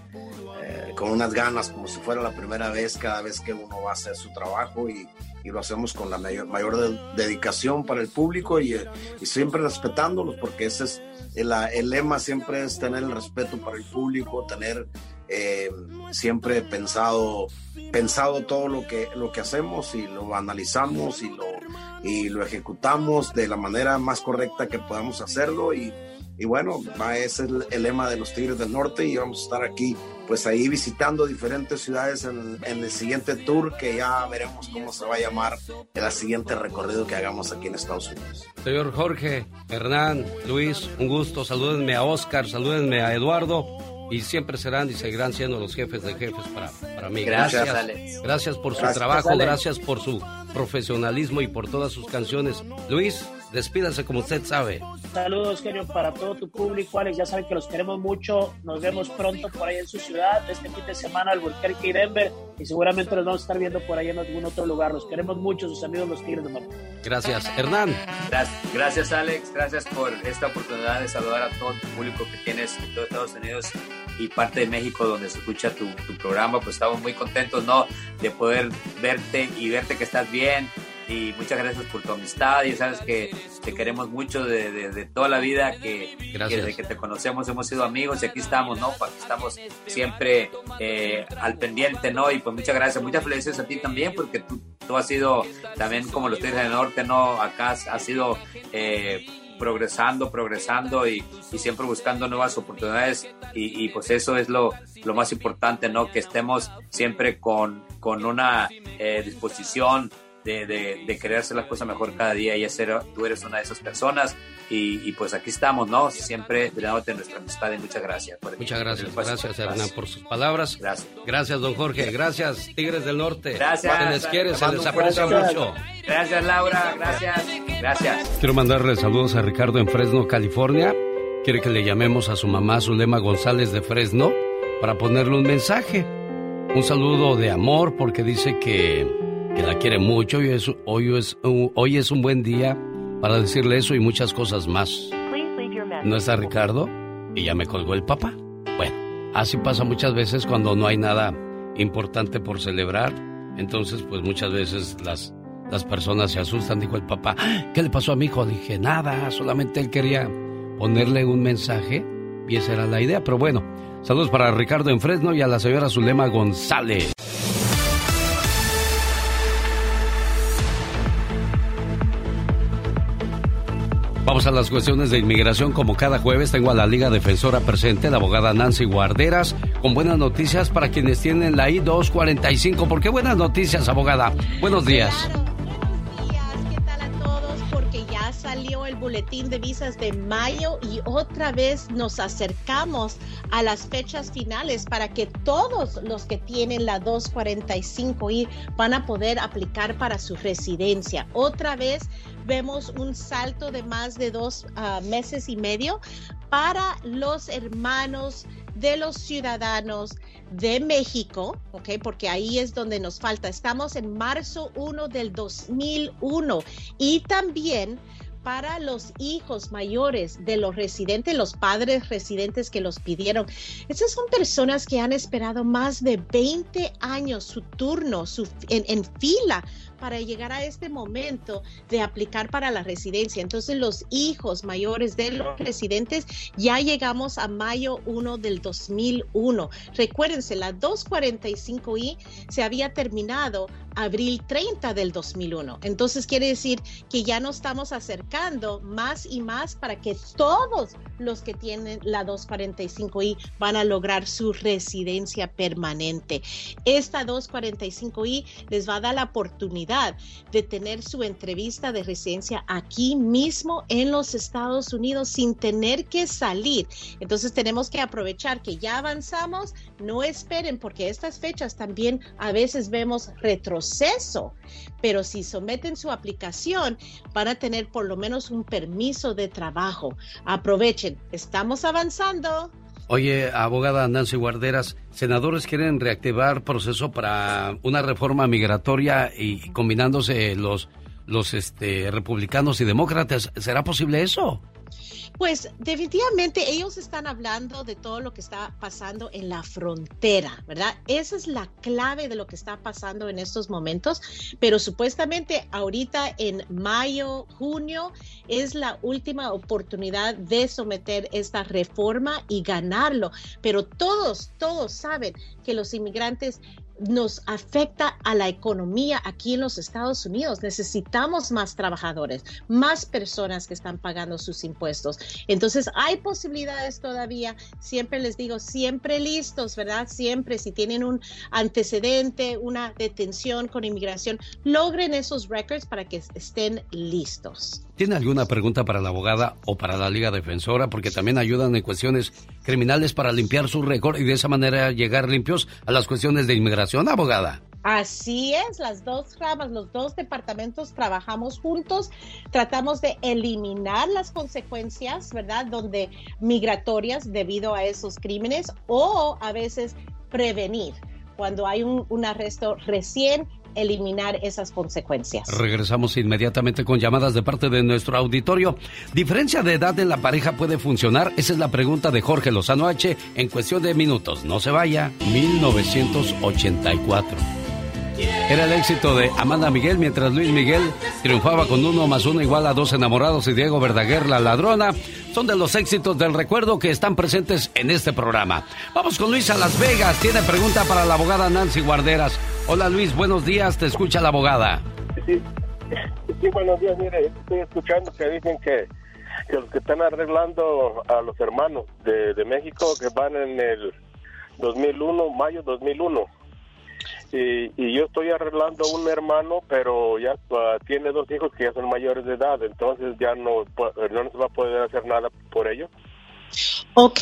eh, con unas ganas, como si fuera la primera vez, cada vez que uno va a hacer su trabajo y, y lo hacemos con la mayor, mayor dedicación para el público y, y, siempre respetándolos, porque ese es el, el, lema, siempre es tener el respeto para el público, tener eh, siempre pensado, pensado todo lo que, lo que hacemos y lo analizamos y lo, y lo ejecutamos de la manera más correcta que podamos hacerlo y, y bueno, ese es el, lema de los Tigres del Norte y vamos a estar aquí pues ahí visitando diferentes ciudades en, en, el siguiente tour que ya veremos cómo se va a llamar el siguiente recorrido que hagamos aquí en Estados Unidos. Señor Jorge, Hernán, Luis, un gusto, salúdenme a Oscar, salúdenme a Eduardo y siempre serán y seguirán siendo los jefes de jefes para, para mí. Gracias, Alex. Gracias por su trabajo, gracias por su profesionalismo y por todas sus canciones. Luis, despídase como usted sabe. Saludos, genio, para todo tu público, Alex. Ya saben que los queremos mucho. Nos vemos pronto por ahí en su ciudad, este fin de semana, Albuquerque y Denver. Y seguramente los vamos a estar viendo por ahí en algún otro lugar. Los queremos mucho, sus amigos los Tigres de Norte. Gracias, Hernán. Gracias, gracias, Alex. Gracias por esta oportunidad de saludar a todo tu público que tienes en todo Estados Unidos y parte de México donde se escucha tu, tu programa. Pues estamos muy contentos, ¿no? De poder verte y verte que estás bien y muchas gracias por tu amistad y sabes que te queremos mucho de, toda la vida, que, desde que te conocemos hemos sido amigos y aquí estamos, ¿no? Aquí estamos siempre eh, al pendiente, ¿no? Y pues muchas gracias, muchas felicidades a ti también porque tú todo ha sido también como los Tigres del Norte, ¿no? Acá ha sido eh, progresando, progresando y, siempre buscando nuevas oportunidades y, pues eso es lo, lo, más importante, ¿no? Que estemos siempre con, con una eh, disposición de, de, querer hacer las cosas mejor cada día y hacer, tú eres una de esas personas y, pues aquí estamos, ¿no? Siempre brindándote nuestra amistad y muchas gracias. muchas gracias, gracias Hernán por sus palabras. Gracias. Gracias, don Jorge. Gracias, Tigres del Norte. Gracias. Se les quiere, se les aprecia mucho. Gracias, Laura. Gracias. Gracias. Quiero mandarle saludos a Ricardo en Fresno, California. Quiere que le llamemos a su mamá Zulema González de Fresno para ponerle un mensaje. Un saludo de amor porque dice que, que la quiere mucho y es, hoy, es, hoy es un buen día para decirle eso y muchas cosas más. ¿No está Ricardo? Y ya me colgó el papá. Bueno, así pasa muchas veces cuando no hay nada importante por celebrar. Entonces, pues muchas veces las, las personas se asustan. Dijo el papá, ¿qué le pasó a mi hijo? Dije, nada, solamente él quería ponerle un mensaje y esa era la idea. Pero bueno, saludos para Ricardo en Fresno y a la señora Zulema González. Vamos a las cuestiones de inmigración. Como cada jueves tengo a la Liga Defensora presente, la abogada Nancy Guarderas, con buenas noticias para quienes tienen la I-245. ¿Por qué buenas noticias, abogada? Buenos días. Salió el boletín de visas de mayo y otra vez nos acercamos a las fechas finales para que todos los que tienen la 245I van a poder aplicar para su residencia. Otra vez vemos un salto de más de dos ah, meses y medio para los hermanos de los ciudadanos de México, ¿ok? Porque ahí es donde nos falta. Estamos en marzo 1 del 2001 y también para los hijos mayores de los residentes, los padres residentes que los pidieron. Esas son personas que han esperado más de 20 años su turno su, en, en fila para llegar a este momento de aplicar para la residencia. Entonces los hijos mayores de los residentes ya llegamos a mayo 1 del 2001. Recuérdense, la 245I se había terminado abril 30 del 2001. Entonces quiere decir que ya nos estamos acercando más y más para que todos los que tienen la 245I van a lograr su residencia permanente. Esta 245I les va a dar la oportunidad de tener su entrevista de residencia aquí mismo en los Estados Unidos sin tener que salir. Entonces tenemos que aprovechar que ya avanzamos, no esperen porque estas fechas también a veces vemos retroceso, pero si someten su aplicación van a tener por lo menos un permiso de trabajo. Aprovechen, estamos avanzando. Oye, abogada Nancy Guarderas, senadores quieren reactivar proceso para una reforma migratoria y combinándose los los este, republicanos y demócratas. ¿Será posible eso? Pues definitivamente ellos están hablando de todo lo que está pasando en la frontera, ¿verdad? Esa es la clave de lo que está pasando en estos momentos, pero supuestamente ahorita en mayo, junio es la última oportunidad de someter esta reforma y ganarlo, pero todos, todos saben que los inmigrantes nos afecta a la economía aquí en los Estados Unidos. Necesitamos más trabajadores, más personas que están pagando sus impuestos. Entonces, hay posibilidades todavía. Siempre les digo, siempre listos, ¿verdad? Siempre, si tienen un antecedente, una detención con inmigración, logren esos records para que estén listos. ¿Tiene alguna pregunta para la abogada o para la Liga Defensora? Porque también ayudan en cuestiones criminales para limpiar su récord y de esa manera llegar limpios a las cuestiones de inmigración, abogada. Así es, las dos ramas, los dos departamentos trabajamos juntos, tratamos de eliminar las consecuencias, ¿verdad? Donde migratorias debido a esos crímenes o a veces prevenir cuando hay un, arresto recién eliminar esas consecuencias. Regresamos inmediatamente con llamadas de parte de nuestro auditorio. ¿Diferencia de edad en la pareja puede funcionar? Esa es la pregunta de Jorge Lozano H en cuestión de minutos. No se vaya. 1984. Era el éxito de Amanda Miguel mientras Luis Miguel triunfaba con uno más uno igual a dos enamorados y Diego Verdaguer, la ladrona. Son de los éxitos del recuerdo que están presentes en este programa. Vamos con Luis a Las Vegas. Tiene pregunta para la abogada Nancy Guarderas. Hola Luis, buenos días. Te escucha la abogada. Sí, sí, buenos días. Mire, estoy escuchando que dicen que, los que están arreglando a los hermanos de, de México que van en el 2001, mayo 2001. Y, yo estoy arreglando un hermano, pero ya uh, tiene dos hijos que ya son mayores de edad, entonces ya no, no se va a poder hacer nada por ellos. Ok,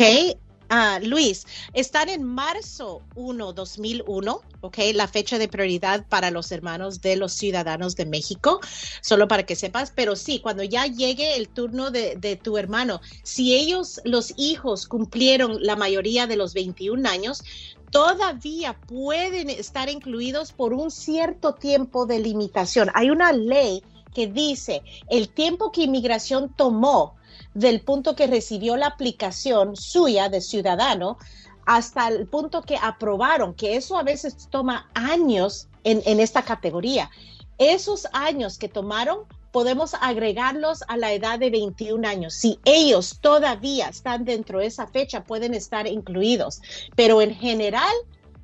ah, Luis, están en marzo 1, 2001, ok, la fecha de prioridad para los hermanos de los ciudadanos de México, solo para que sepas, pero sí, cuando ya llegue el turno de, de tu hermano, si ellos, los hijos, cumplieron la mayoría de los 21 años, todavía pueden estar incluidos por un cierto tiempo de limitación. Hay una ley que dice el tiempo que inmigración tomó del punto que recibió la aplicación suya de ciudadano hasta el punto que aprobaron, que eso a veces toma años en, esta categoría. Esos años que tomaron podemos agregarlos a la edad de 21 años. Si ellos todavía están dentro de esa fecha, pueden estar incluidos. Pero en general,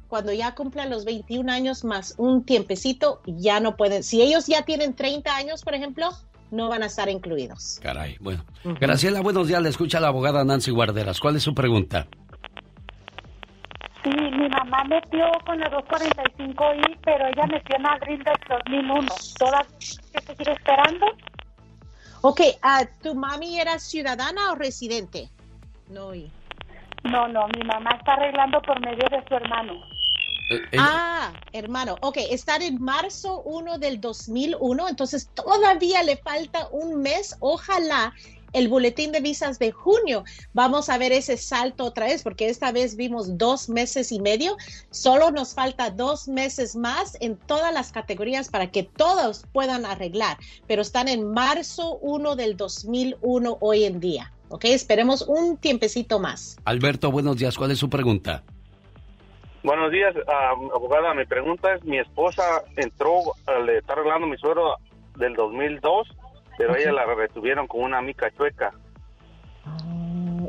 cuando ya cumplan los 21 años más un tiempecito, ya no pueden. Si ellos ya tienen 30 años, por ejemplo, no van a estar incluidos. Caray, bueno. Graciela, buenos días. Le escucha la abogada Nancy Guarderas. ¿Cuál es su pregunta? Sí, mi mamá metió con la 245i, pero ella metió en abril del 2001. ¿Toda que seguir esperando? Ok, ah, ¿tu mami era ciudadana o residente? No, y- No, no, mi mamá está arreglando por medio de su hermano. Eh, Ah, hermano, ok, están en marzo 1 del 2001, entonces todavía le falta un mes, ojalá el boletín de visas de junio, vamos a ver ese salto otra vez, porque esta vez vimos dos meses y medio, solo nos falta dos meses más en todas las categorías para que todos puedan arreglar, pero están en marzo 1 del 2001 hoy en día, ok, esperemos un tiempecito más. Alberto, buenos días. ¿Cuál es su pregunta? Buenos días, ah, abogada. Mi pregunta es, mi esposa entró, ah, le está arreglando mi suegro del 2002, pero ella la retuvieron con una mica chueca.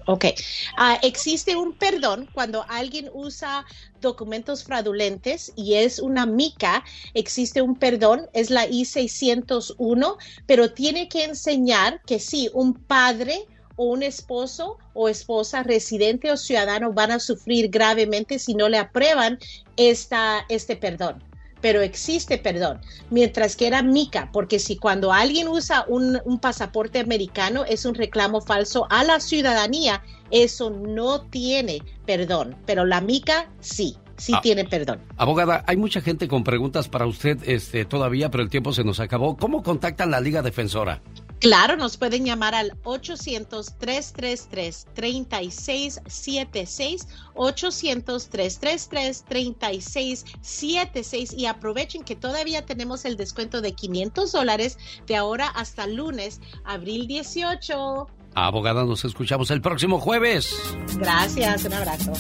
Ok. Ah, existe un perdón cuando alguien usa documentos fraudulentes y es una mica, existe un perdón, es la I-601, pero tiene que enseñar que sí, un padre o un esposo o esposa residente o ciudadano van a sufrir gravemente si no le aprueban esta, este perdón pero existe perdón, mientras que era mica, porque si cuando alguien usa un, un pasaporte americano es un reclamo falso a la ciudadanía, eso no tiene perdón, pero la mica sí, sí Ah. tiene perdón. Abogada, hay mucha gente con preguntas para usted este, todavía, pero el tiempo se nos acabó. ¿Cómo contactan la Liga Defensora? Claro, nos pueden llamar al 800-333-3676, 800-333-3676 y aprovechen que todavía tenemos el descuento de 500 dólares de ahora hasta lunes, abril 18. Abogada, nos escuchamos el próximo jueves. Gracias, un abrazo.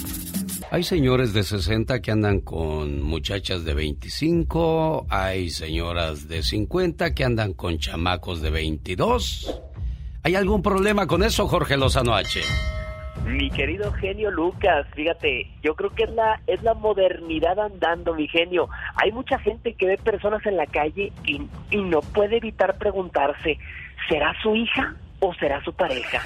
Hay señores de 60 que andan con muchachas de 25, hay señoras de 50 que andan con chamacos de 22. ¿Hay algún problema con eso, Jorge Lozano H? Mi querido genio Lucas, fíjate, yo creo que es la es la modernidad andando, mi genio. Hay mucha gente que ve personas en la calle y, y no puede evitar preguntarse, ¿será su hija o será su pareja?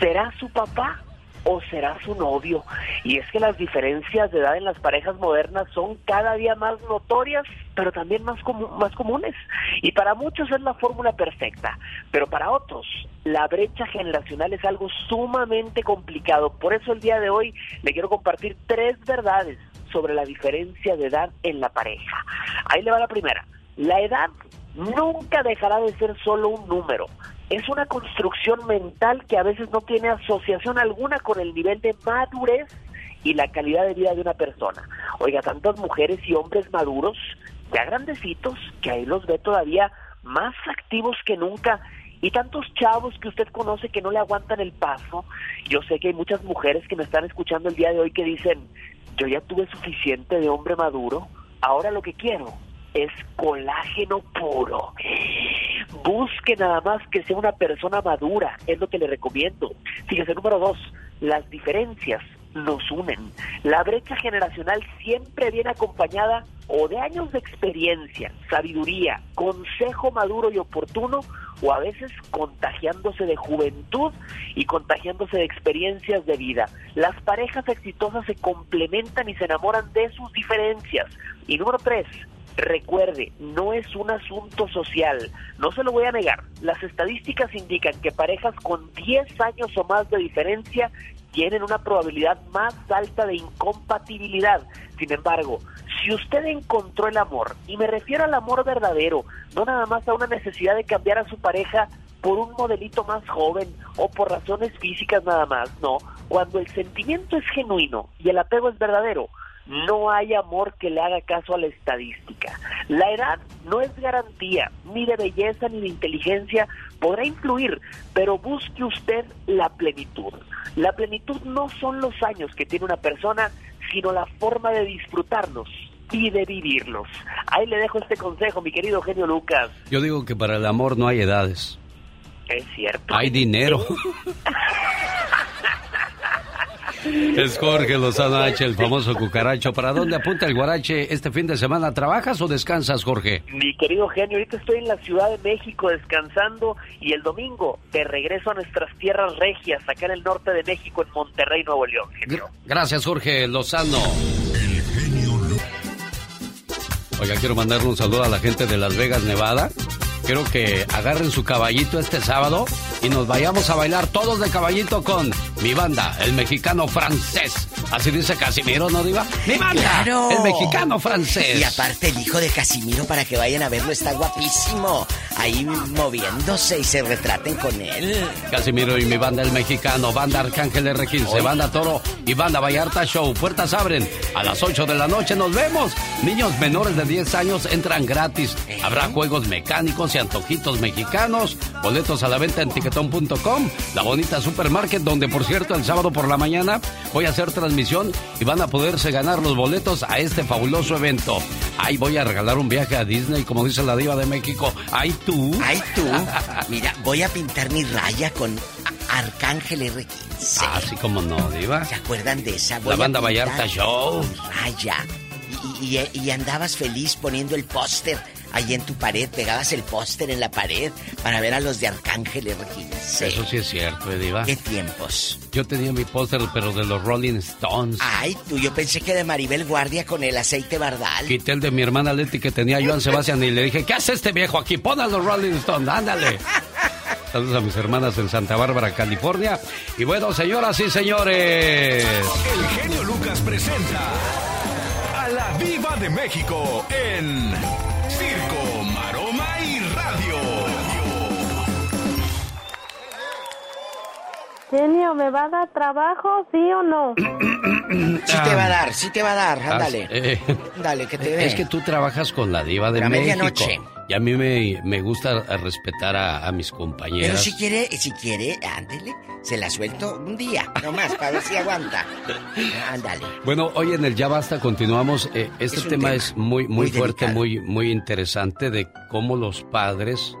¿Será su papá o será su novio? Y es que las diferencias de edad en las parejas modernas son cada día más notorias, pero también más, comu- más comunes. Y para muchos es la fórmula perfecta, pero para otros la brecha generacional es algo sumamente complicado. Por eso el día de hoy le quiero compartir tres verdades sobre la diferencia de edad en la pareja. Ahí le va la primera. La edad nunca dejará de ser solo un número. Es una construcción mental que a veces no tiene asociación alguna con el nivel de madurez y la calidad de vida de una persona. Oiga, tantas mujeres y hombres maduros, ya grandecitos, que ahí los ve todavía más activos que nunca, y tantos chavos que usted conoce que no le aguantan el paso. Yo sé que hay muchas mujeres que me están escuchando el día de hoy que dicen, yo ya tuve suficiente de hombre maduro, ahora lo que quiero es colágeno puro. Busque nada más que sea una persona madura, es lo que le recomiendo. Fíjese, número dos, las diferencias nos unen. La brecha generacional siempre viene acompañada o de años de experiencia, sabiduría, consejo maduro y oportuno, o a veces contagiándose de juventud y contagiándose de experiencias de vida. Las parejas exitosas se complementan y se enamoran de sus diferencias. Y número tres, Recuerde, no es un asunto social, no se lo voy a negar. Las estadísticas indican que parejas con 10 años o más de diferencia tienen una probabilidad más alta de incompatibilidad. Sin embargo, si usted encontró el amor, y me refiero al amor verdadero, no nada más a una necesidad de cambiar a su pareja por un modelito más joven o por razones físicas nada más, no. Cuando el sentimiento es genuino y el apego es verdadero, no hay amor que le haga caso a la estadística. La edad no es garantía ni de belleza ni de inteligencia, podrá influir, pero busque usted la plenitud. La plenitud no son los años que tiene una persona, sino la forma de disfrutarlos y de vivirlos. Ahí le dejo este consejo, mi querido genio Lucas. Yo digo que para el amor no hay edades. Es cierto. Hay dinero. Es Jorge Lozano H, el famoso cucaracho. ¿Para dónde apunta el guarache este fin de semana? ¿Trabajas o descansas, Jorge? Mi querido genio, ahorita estoy en la Ciudad de México descansando y el domingo te regreso a nuestras tierras regias, acá en el norte de México, en Monterrey, Nuevo León. Gracias, Jorge Lozano. Oiga, quiero mandarle un saludo a la gente de Las Vegas, Nevada quiero que agarren su caballito este sábado y nos vayamos a bailar todos de caballito con mi banda, el mexicano francés. Así dice Casimiro, ¿no, Diva? ¡Mi banda! ¡Claro! El mexicano francés. Y aparte, el hijo de Casimiro, para que vayan a verlo, está guapísimo. Ahí moviéndose y se retraten con él. Casimiro y mi banda, el mexicano, banda Arcángel R15, banda Toro y banda Vallarta Show. Puertas abren a las 8 de la noche. Nos vemos. Niños menores de 10 años entran gratis. Habrá juegos mecánicos y antojitos mexicanos. Boletos a la venta en tiquetón.com. La bonita supermarket, donde por cierto el sábado por la mañana voy a hacer transmisión y van a poderse ganar los boletos a este fabuloso evento. Ahí voy a regalar un viaje a Disney, como dice la diva de México. ¡Ay tú! ¡Ay tú! Mira, voy a pintar mi raya con Arcángel R15. Así como no, diva. ¿Se acuerdan de esa? la banda Vallarta Show. Raya. Y, y, andabas feliz poniendo el póster ahí en tu pared, pegabas el póster en la pared para ver a los de Arcángel R15. Eso sí es cierto, eh, Diva. ¿Qué tiempos? Yo tenía mi póster, pero de los Rolling Stones. Ay, tú, yo pensé que de Maribel Guardia con el aceite bardal. Quité el de mi hermana Leti que tenía Joan Sebastián y le dije, ¿qué hace este viejo aquí? Pon a los Rolling Stones, ándale. Saludos a mis hermanas en Santa Bárbara, California. Y bueno, señoras y señores. El genio Lucas presenta de México en Circo, Maroma y Radio. Genio, ¿me va a dar trabajo, sí o no? sí te va a dar, sí te va a dar, ándale. Eh, Dale, que te dé. Es que tú trabajas con la diva de La México. medianoche. Y a mí me, me gusta respetar a, a mis compañeras. Pero si quiere, si quiere, ándele, se la suelto un día, nomás, para ver si aguanta. Ándale. Bueno, hoy en el Ya Basta continuamos. Eh, este Es tema, tema es muy, muy, muy fuerte, delicado. muy, muy interesante de cómo los padres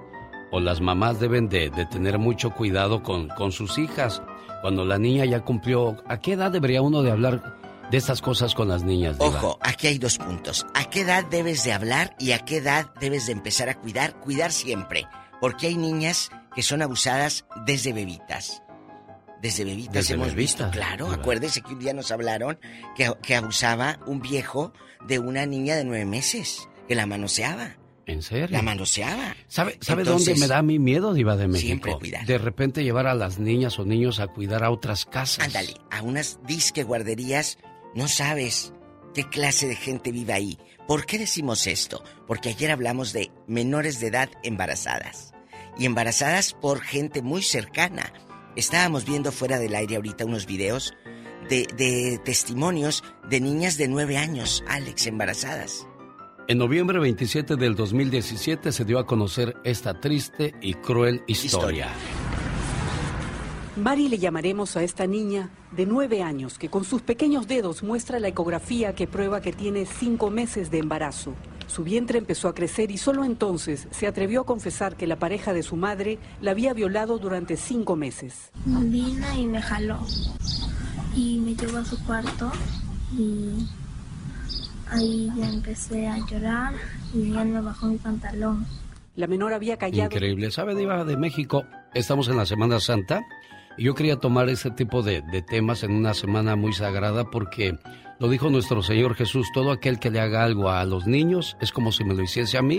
o las mamás deben de, de tener mucho cuidado con, con sus hijas. Cuando la niña ya cumplió, ¿a qué edad debería uno de hablar de estas cosas con las niñas? Diva? Ojo, aquí hay dos puntos. ¿A qué edad debes de hablar y a qué edad debes de empezar a cuidar? Cuidar siempre. Porque hay niñas que son abusadas desde bebitas. Desde bebitas Desde hemos bebitas, visto, claro. Diva. Acuérdese que un día nos hablaron que, que abusaba un viejo de una niña de nueve meses, que la manoseaba. ¿En serio? La manoseaba. ¿Sabe, ¿sabe Entonces, dónde me da mi miedo, Diva de México? Siempre cuidar. De repente llevar a las niñas o niños a cuidar a otras casas. Ándale, a unas disque guarderías, no sabes qué clase de gente vive ahí. ¿Por qué decimos esto? Porque ayer hablamos de menores de edad embarazadas. Y embarazadas por gente muy cercana. Estábamos viendo fuera del aire ahorita unos videos de, de testimonios de niñas de nueve años, Alex, embarazadas. En noviembre 27 del 2017 se dio a conocer esta triste y cruel historia. Mari le llamaremos a esta niña de nueve años que con sus pequeños dedos muestra la ecografía que prueba que tiene cinco meses de embarazo. Su vientre empezó a crecer y solo entonces se atrevió a confesar que la pareja de su madre la había violado durante cinco meses. Vino y me jaló y me llevó a su cuarto y Ahí ya empecé a llorar y él me bajó mi pantalón. La menor había callado. Increíble. ¿Sabe, Diva de México? Estamos en la Semana Santa yo quería tomar este tipo de, de temas en una semana muy sagrada porque lo dijo nuestro Señor Jesús, todo aquel que le haga algo a los niños es como si me lo hiciese a mí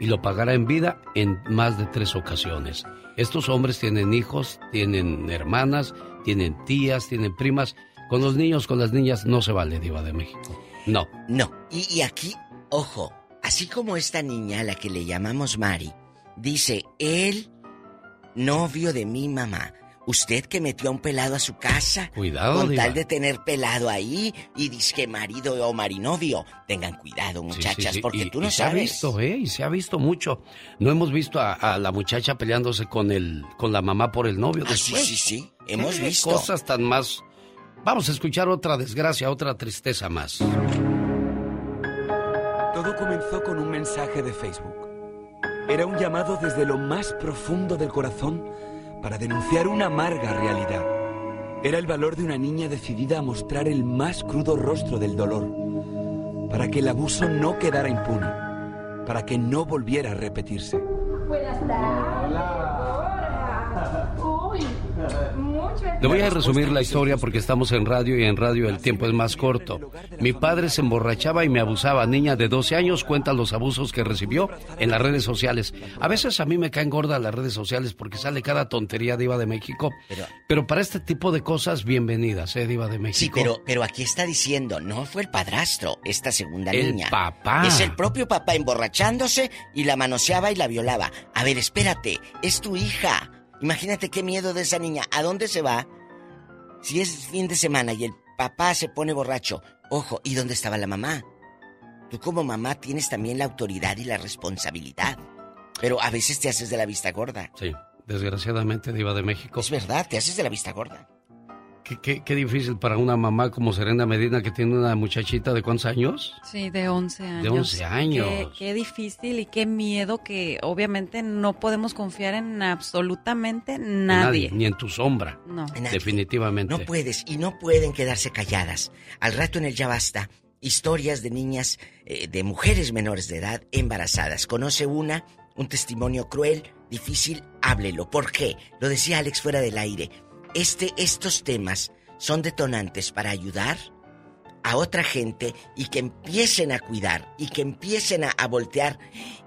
y lo pagara en vida en más de tres ocasiones. Estos hombres tienen hijos, tienen hermanas, tienen tías, tienen primas. Con los niños, con las niñas no se vale, Diva de México. No. No. Y, y aquí, ojo, así como esta niña a la que le llamamos Mari, dice, el novio de mi mamá. Usted que metió a un pelado a su casa. Cuidado, Con Diva. tal de tener pelado ahí y dice que marido o marinovio. Tengan cuidado, Sí, muchachas, sí, sí. porque Y- tú no y se ha sabes. visto, ¿eh? Y se ha visto mucho. No hemos visto a, a la muchacha peleándose con el, con la mamá por el novio. Ah, sí, después. sí, sí. Hemos ¿Qué visto. Cosas tan más. Vamos a escuchar otra desgracia, otra tristeza más. Todo comenzó con un mensaje de Facebook. Era un llamado desde lo más profundo del corazón para denunciar una amarga realidad. Era el valor de una niña decidida a mostrar el más crudo rostro del dolor, para que el abuso no quedara impune, para que no volviera a repetirse. Uy, mucho Le voy a resumir la historia porque estamos en radio y en radio el tiempo es más corto. Mi padre se emborrachaba y me abusaba. Niña de 12 años cuenta los abusos que recibió en las redes sociales. A veces a mí me caen gordas las redes sociales porque sale cada tontería Diva de México. Pero, para este tipo de cosas, bienvenidas, ¿eh, Diva de México? Sí, pero, pero aquí está diciendo, no fue el padrastro, esta segunda El niña. papá. Es el propio papá emborrachándose y la manoseaba y la violaba. A ver, espérate, es tu hija. Imagínate qué miedo de esa niña. ¿A dónde se va? Si es fin de semana y el papá se pone borracho, ojo, ¿y dónde estaba la mamá? Tú como mamá tienes también la autoridad y la responsabilidad. Pero a veces te haces de la vista gorda. Sí, desgraciadamente, Diva de México. Es verdad, te haces de la vista gorda. Qué, qué- qué difícil para una mamá como Serena Medina que tiene una muchachita de cuántos años? Sí, de 11 años. De 11 años. Qué, qué difícil y qué miedo que obviamente no podemos confiar en absolutamente nadie. Ni en tu sombra. No. Nadie. Definitivamente. No puedes y no pueden quedarse calladas. Al rato en el Ya Basta, historias de niñas, eh, de mujeres menores de edad embarazadas. Conoce una, un testimonio cruel, difícil, háblelo. ¿Por qué? Lo decía Alex fuera del aire. Este, estos temas son detonantes para ayudar a otra gente y que empiecen a cuidar y que empiecen a, a voltear.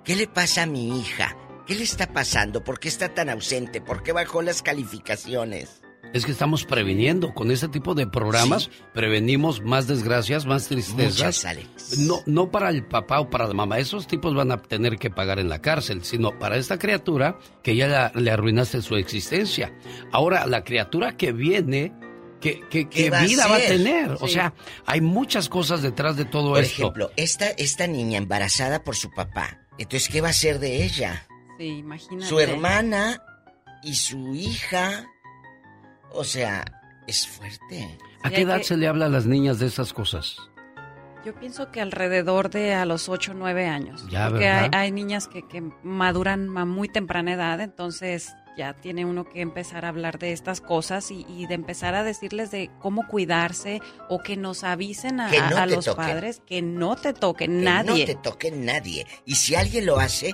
¿Qué le pasa a mi hija? ¿Qué le está pasando? ¿Por qué está tan ausente? ¿Por qué bajó las calificaciones? Es que estamos previniendo. Con este tipo de programas prevenimos más desgracias, más tristezas. Muchas, Alex. No, no para el papá o para la mamá. Esos tipos van a tener que pagar en la cárcel, sino para esta criatura que ya la- le arruinaste su existencia. Ahora, la criatura que viene, ¿qué, qué, qué va a vida va a tener? O sea, hay muchas cosas detrás de todo Por esto. ejemplo, esta, esta niña embarazada por su papá. Entonces, ¿qué va a ser de ella? Sí, imagínate. Su hermana y su hija. O sea, es fuerte. ¿A qué edad que- se le habla a las niñas de estas cosas? Yo pienso que alrededor de a los 8 o 9 años. Ya, porque hay, niñas que, que maduran a muy temprana edad, entonces ya tiene uno que empezar a hablar de estas cosas y, y de empezar a decirles de cómo cuidarse o que nos avisen a, no los toquen. padres que no te toquen Que nadie. no te toque nadie. Y si alguien lo hace,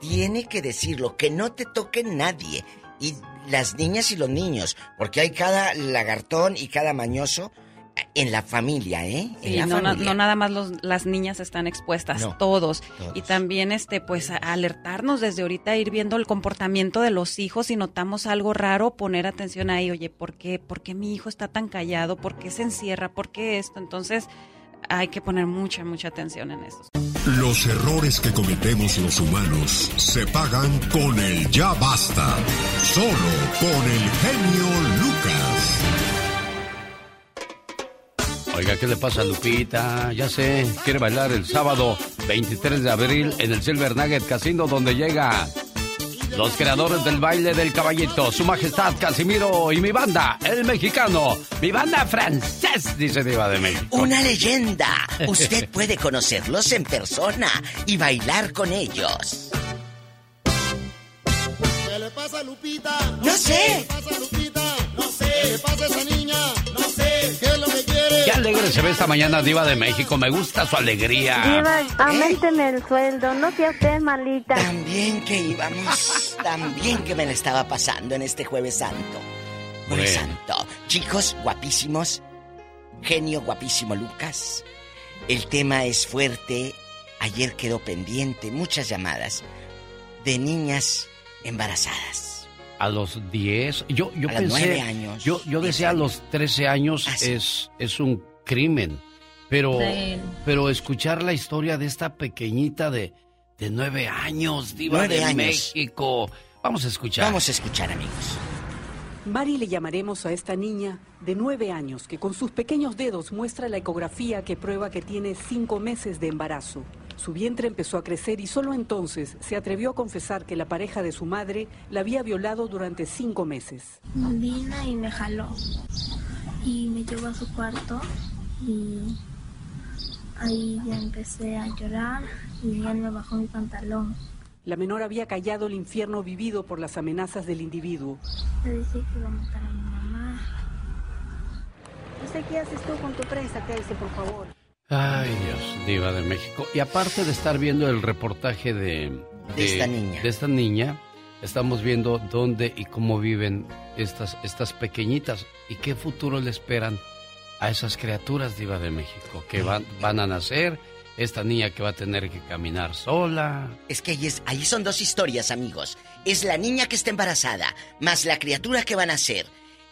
tiene que decirlo, que no te toque nadie. Y las niñas y los niños, porque hay cada lagartón y cada mañoso en la familia, ¿eh? En Sí, la no, familia. no nada más los- las niñas están expuestas, No, todos. todos. Y también, este, pues, a- alertarnos desde ahorita, ir viendo el comportamiento de los hijos. Si notamos algo raro, poner atención ahí. Oye, ¿por qué, ¿por qué mi hijo está tan callado? ¿Por qué se encierra? ¿Por qué esto? Entonces, hay que poner mucha, mucha atención en esto. Los errores que cometemos los humanos se pagan con el ya basta. Solo con el genio Lucas. Oiga, ¿qué le pasa a Lupita? Ya sé, quiere bailar el sábado 23 de abril en el Silver Nugget Casino donde llega los creadores del baile del caballito, su majestad Casimiro y mi banda, el mexicano, mi banda francés, dice Diva de México. Una leyenda. Usted puede conocerlos en persona y bailar con ellos. ¿Qué le pasa a Lupita? No sé. ¿Qué le pasa a Lupita? No sé. ¿Qué le pasa alegre se ve esta mañana, Diva de México. Me gusta su alegría. Diva, aumenteme el sueldo, no sea usted malita. También que íbamos, también que me la estaba pasando en este Jueves Santo. Jueves Bueno. Santo. Chicos, guapísimos. Genio guapísimo Lucas. El tema es fuerte. Ayer quedó pendiente muchas llamadas de niñas embarazadas. A los 10, yo, yo A los pensé, nueve años, yo, yo decía a los 13 años Ah, es, es un crimen, pero, Sí. pero escuchar la historia de esta pequeñita de, de 9 años, diva Nueve de años. México, vamos a escuchar. Vamos a escuchar, amigos. Mari le llamaremos a esta niña de nueve años que con sus pequeños dedos muestra la ecografía que prueba que tiene cinco meses de embarazo. Su vientre empezó a crecer y solo entonces se atrevió a confesar que la pareja de su madre la había violado durante cinco meses. vino y me jaló y me llevó a su cuarto y ahí ya empecé a llorar y él me bajó mi pantalón. La menor había callado el infierno vivido por las amenazas del individuo. Le dije que iba a matar a mi mamá. No sé qué haces tú con tu prensa, Kelsey, por favor. Ay, Dios, diva de México. Y aparte de estar viendo el reportaje de... De esta niña. De esta niña, estamos viendo dónde y cómo viven estas, estas pequeñitas y qué futuro le esperan a esas criaturas, diva de México, que van, van a nacer, esta niña que va a tener que caminar sola. Es que ahí, es- ahí son dos historias, amigos. Es la niña que está embarazada, más la criatura que van a ser.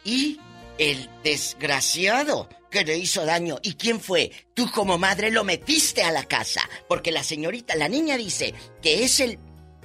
Y el desgraciado que le hizo daño. ¿Y quién fue? Tú como madre lo metiste a la casa. Porque la señorita, la niña dice que es el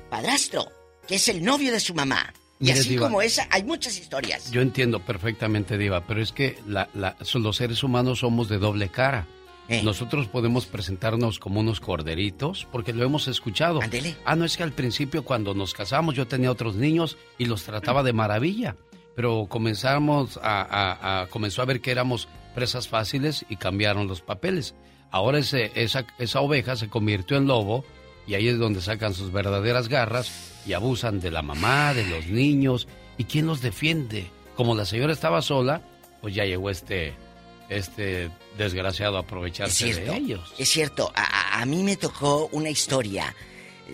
padrastro, que es el novio de su mamá. Y Mire, así Diva. como esa, hay muchas historias. Yo entiendo perfectamente, Diva, pero es que la- la- los seres humanos somos de doble cara. Eh. Nosotros podemos presentarnos como unos corderitos porque lo hemos escuchado. Ah, no es que al principio cuando nos casamos yo tenía otros niños y los trataba de maravilla, pero comenzamos a, a- a- comenzó a ver que éramos presas fáciles y cambiaron los papeles. Ahora ese- esa, esa oveja se convirtió en lobo y ahí es donde sacan sus verdaderas garras y abusan de la mamá, de los niños. ¿Y quién los defiende? Como la señora estaba sola, pues ya llegó este, este desgraciado a aprovecharse cierto. de ellos. Es cierto, a, mí me tocó una historia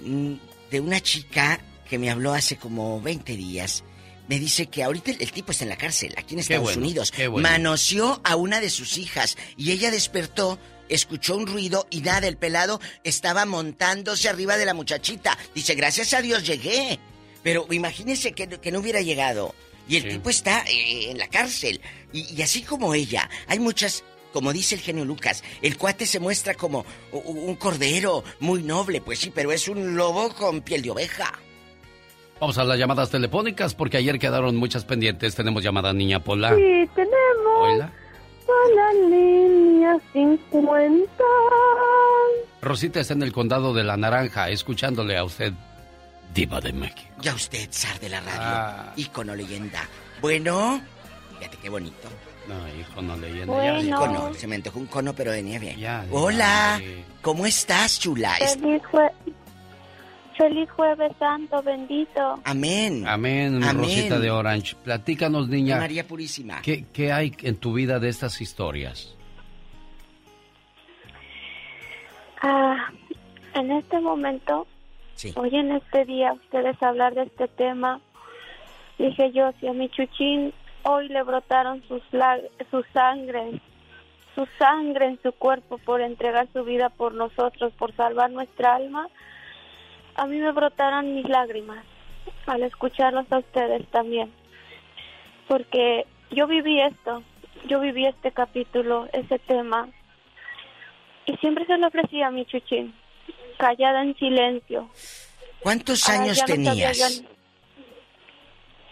mm, de una chica que me habló hace como 20 días. Me dice que ahorita el, el tipo está en la cárcel, aquí en Estados bueno, Unidos. bueno. Manoseó a una de sus hijas y ella despertó, escuchó un ruido y nada, el pelado estaba montándose arriba de la muchachita. Dice, gracias a Dios llegué. Pero imagínese que, que no hubiera llegado. Y el tipo está eh, en la cárcel. Y, y así como ella, hay muchas, como dice el genio Lucas, el cuate se muestra como un cordero muy noble, pues sí, pero es un lobo con piel de oveja. Vamos a las llamadas telefónicas porque ayer quedaron muchas pendientes. Tenemos llamada Niña Pola. Sí, tenemos Hola. A la línea 50. Rosita está en el condado de La Naranja, escuchándole a usted, Diva de México. Ya usted, zar de la radio, Ah. ícono leyenda. Bueno, fíjate qué bonito. No, hijo, no leyenda. Bueno. Ya, Cono, se me antojó un cono, pero venía bien. Ya, Hola, ya, ¿cómo estás, chula? Feliz, jue- Feliz Jueves Santo, bendito. Amén. Amén, Amén. Rosita de Orange. Platícanos, niña. María Purísima. ¿qué, ¿Qué hay en tu vida de estas historias? Ah, en este momento, hoy en este día, ustedes hablar de este tema, dije yo, si a mi chuchín hoy le brotaron sus su sangre, su sangre en su cuerpo por entregar su vida por nosotros, por salvar nuestra alma, a mí me brotaron mis lágrimas al escucharlos a ustedes también. Porque yo viví esto, yo viví este capítulo, ese tema, y siempre se lo ofrecía a mi chuchín, callada en silencio. ¿Cuántos Ah, años ya no sabía tenías?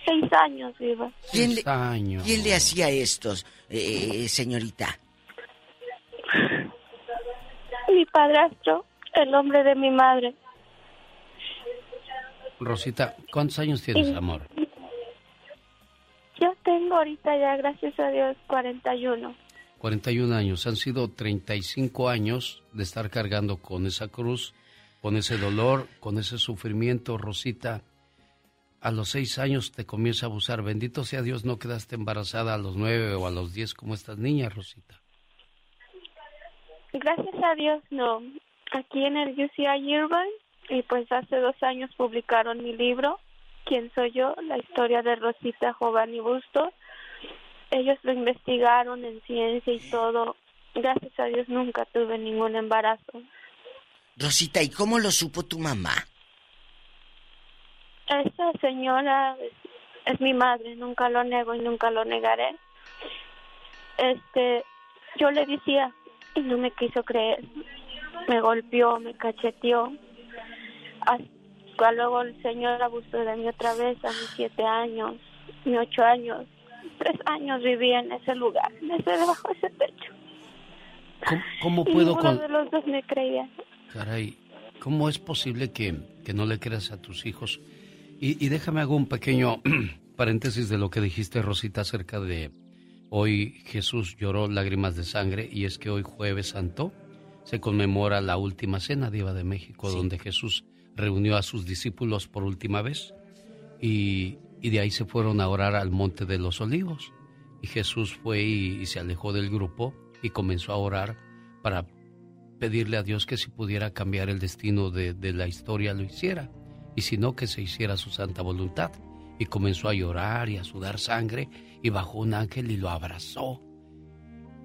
Seis años, Viva. ¿Quién le, años. ¿Quién le hacía estos, eh, señorita? Mi padrastro, el hombre de mi madre. Rosita, ¿cuántos años tienes, Y- amor? Yo tengo ahorita ya, gracias a Dios, 41. 41 años. Han sido 35 años de estar cargando con esa cruz, con ese dolor, con ese sufrimiento, Rosita. A los seis años te comienza a abusar. Bendito sea Dios, no quedaste embarazada a los nueve o a los diez como estas niñas, Rosita. Gracias a Dios, no. Aquí en el UCI Irvine, y pues hace dos años publicaron mi libro, ¿Quién soy yo? La historia de Rosita Giovanni Bustos. Ellos lo investigaron en ciencia y todo. Gracias a Dios nunca tuve ningún embarazo. Rosita, ¿y cómo lo supo tu mamá? Esa señora es, es mi madre, nunca lo nego y nunca lo negaré. Este, yo le decía y no me quiso creer. Me golpeó, me cacheteó. Hasta luego el señor abusó de mí otra vez a mis siete años, mis ocho años. Tres años viví en ese lugar, en ese, debajo de ese techo. ¿Cómo, cómo Y puedo ninguno con... de los dos me creía. Caray, ¿cómo es posible que, que no le creas a tus hijos? Y, y déjame hago un pequeño paréntesis de lo que dijiste, Rosita, acerca de hoy Jesús lloró lágrimas de sangre y es que hoy jueves santo se conmemora la última cena Diva de México, donde Jesús reunió a sus discípulos por última vez y, y de ahí se fueron a orar al Monte de los Olivos. Y Jesús fue y, y se alejó del grupo y comenzó a orar para pedirle a Dios que si pudiera cambiar el destino de, de la historia lo hiciera y si no que se hiciera su santa voluntad. Y comenzó a llorar y a sudar sangre y bajó un ángel y lo abrazó.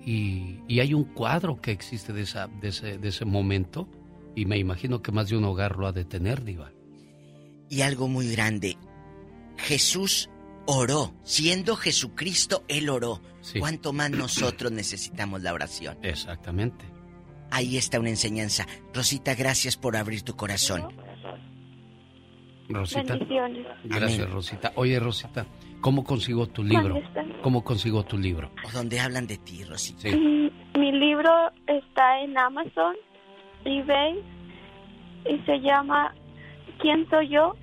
Y, y hay un cuadro que existe de, esa, de, ese, de ese momento y me imagino que más de un hogar lo ha de tener, Diva. Y algo muy grande. Jesús oró. Siendo Jesucristo, Él oró. ¿Cuánto más nosotros necesitamos la oración? Exactamente. Ahí está una enseñanza. Rosita, gracias por abrir tu corazón. Rosita. Bendiciones. Gracias, Amén. Rosita. Oye, Rosita, ¿cómo consigo tu libro? ¿Dónde está? ¿Cómo consigo tu libro? O donde hablan de ti, Rosita. Mm, Mi libro está en Amazon, eBay, y se llama ¿Quién soy yo?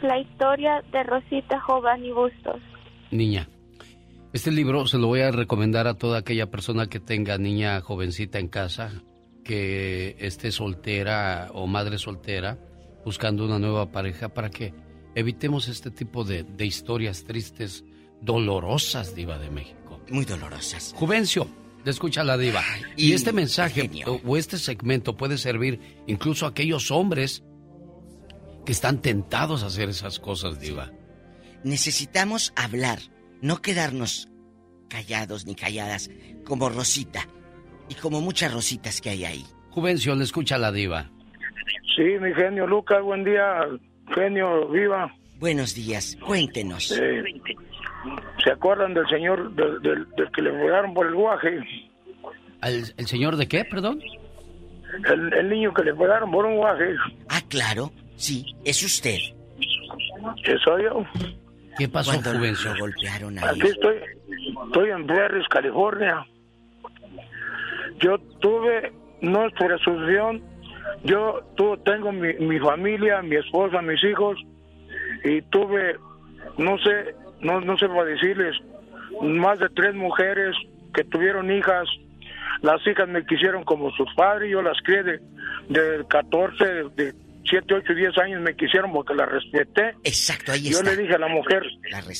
La historia de Rosita Giovanni Bustos. Niña, este libro se lo voy a recomendar a toda aquella persona que tenga niña jovencita en casa, que esté soltera o madre soltera, buscando una nueva pareja para que evitemos este tipo de, de historias tristes, dolorosas, Diva de México. Muy dolorosas. Juvencio, escucha la Diva. y, este mensaje o, o este segmento puede servir incluso a aquellos hombres que están tentados a hacer esas cosas, Diva. Necesitamos hablar, no quedarnos callados ni calladas, como Rosita y como muchas rositas que hay ahí. Juvencio, le escucha la Diva. Sí, mi genio Lucas, buen día, genio viva. Buenos días, cuéntenos. Eh, ¿Se acuerdan del señor del, del- del que le pegaron por el guaje? ¿El, el señor de qué, perdón? El, el niño que le pegaron por un guaje. Ah, claro, sí, es usted. Eso yo. ¿Qué pasó, Cuando lo- golpearon ahí. Aquí estoy, estoy en Berries, California. Yo tuve, no es por asunción, yo tu- tengo mi, mi familia, mi esposa, mis hijos, y tuve, no sé, no, no sé para decirles, más de tres mujeres que tuvieron hijas. Las hijas me quisieron como sus padres, yo las crié de, de 14, de 7, 8, 10 años me quisieron porque las respeté. Exacto, ahí yo está. le dije a la mujer,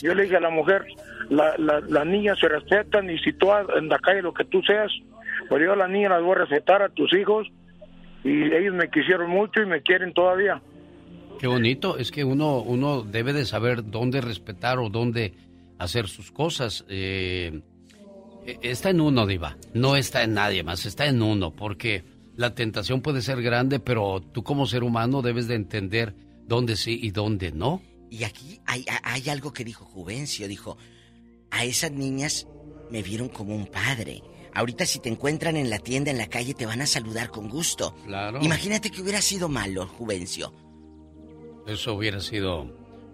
yo le dije a la mujer, la, la, las niñas se respetan y si tú en la calle lo que tú seas, pero yo a las niñas las voy a respetar a tus hijos y ellos me quisieron mucho y me quieren todavía. Qué bonito, es que uno, uno debe de saber dónde respetar o dónde hacer sus cosas. Eh, eh, está en uno, Diva, no está en nadie más, está en uno, porque la tentación puede ser grande, pero tú como ser humano debes de entender dónde sí y dónde no. Y aquí hay, hay algo que dijo Juvencio, dijo, a esas niñas me vieron como un padre. Ahorita si te encuentran en la tienda, en la calle, te van a saludar con gusto. Claro. Imagínate que hubiera sido malo, Juvencio. Eso hubiera sido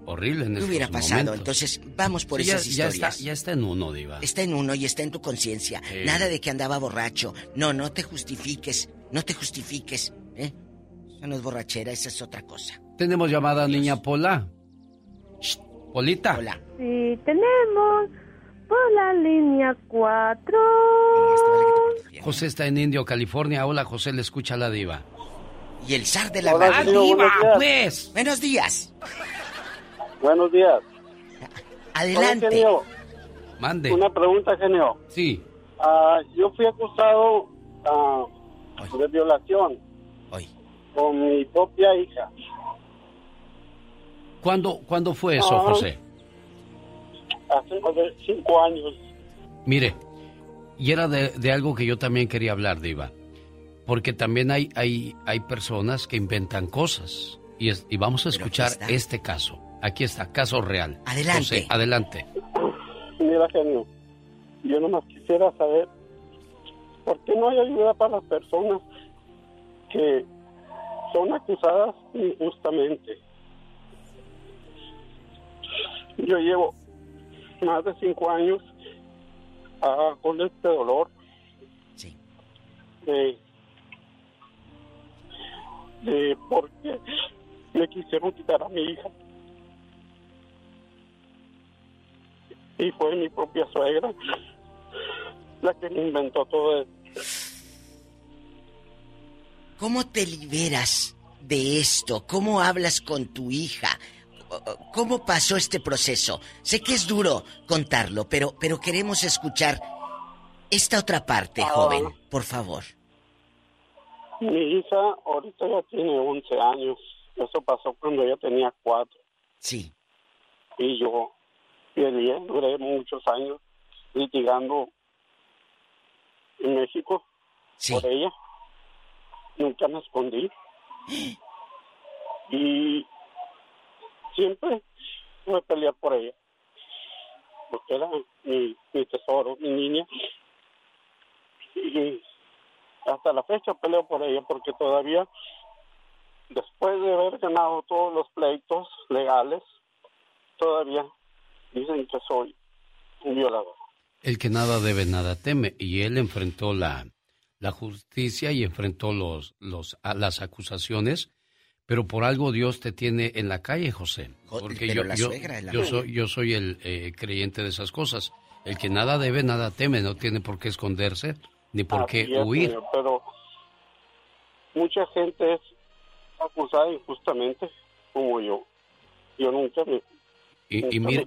horrible en ¿Qué hubiera pasado? momentos. Entonces, vamos por Sí, esas ya historias. está- ya está en uno, Diva. Está en uno y está en tu conciencia. Sí. Nada de que andaba borracho. No, no te justifiques. No te justifiques. ¿eh? Eso no es borrachera, esa es otra cosa. Tenemos llamada niña Pola. Shh, Polita. Hola. Sí, tenemos por la línea 4. José está en Indio, California. Hola, José, le escucha la diva. Y el zar de la Hola, radio. genio, ¡Diva, buenos días. pues! Buenos días. Buenos días. Adelante. Oye, genio, Mande. Una pregunta, genio. Sí. Ah, yo fui acusado ah, de violación con mi propia hija. ¿Cuándo, ¿cuándo fue eso, Ah. José? Hace más de cinco años. Mire, y era de, de algo que yo también quería hablar, Diva. Porque también hay, hay, hay personas que inventan cosas. Y, es- y vamos a escuchar este caso. Aquí está, caso real. Adelante. José, adelante. Mira, genio, yo nomás quisiera saber por qué no hay ayuda para las personas que son acusadas injustamente. Yo llevo más de cinco años ah, con este dolor. De por qué me quisieron quitar a mi hija. Y fue mi propia suegra la que me inventó todo esto. ¿Cómo te liberas de esto? ¿Cómo hablas con tu hija? ¿Cómo pasó este proceso? Sé que es duro contarlo, pero, pero queremos escuchar esta otra parte, Ah. joven, por favor. Mi hija ahorita ya tiene 11 años. Eso pasó cuando ella tenía 4. Sí. Y yo peleé, duré muchos años litigando en México por ella. Nunca me escondí. Y siempre a pelear por ella. Porque era mi, mi tesoro, mi niña. Y hasta la fecha peleo por ella porque todavía, después de haber ganado todos los pleitos legales, todavía dicen que soy un violador. El que nada debe, nada teme. Y él enfrentó la, la justicia y enfrentó los, los, a- las acusaciones. Pero por algo Dios te tiene en la calle, José. Porque pero yo, la yo- suegra es la yo soy, yo soy el eh, creyente de esas cosas. El que nada debe, nada teme. No tiene por qué esconderse ni por qué es, huir. señor, pero mucha gente es acusada injustamente como yo. Yo nunca me, Y, y, mire,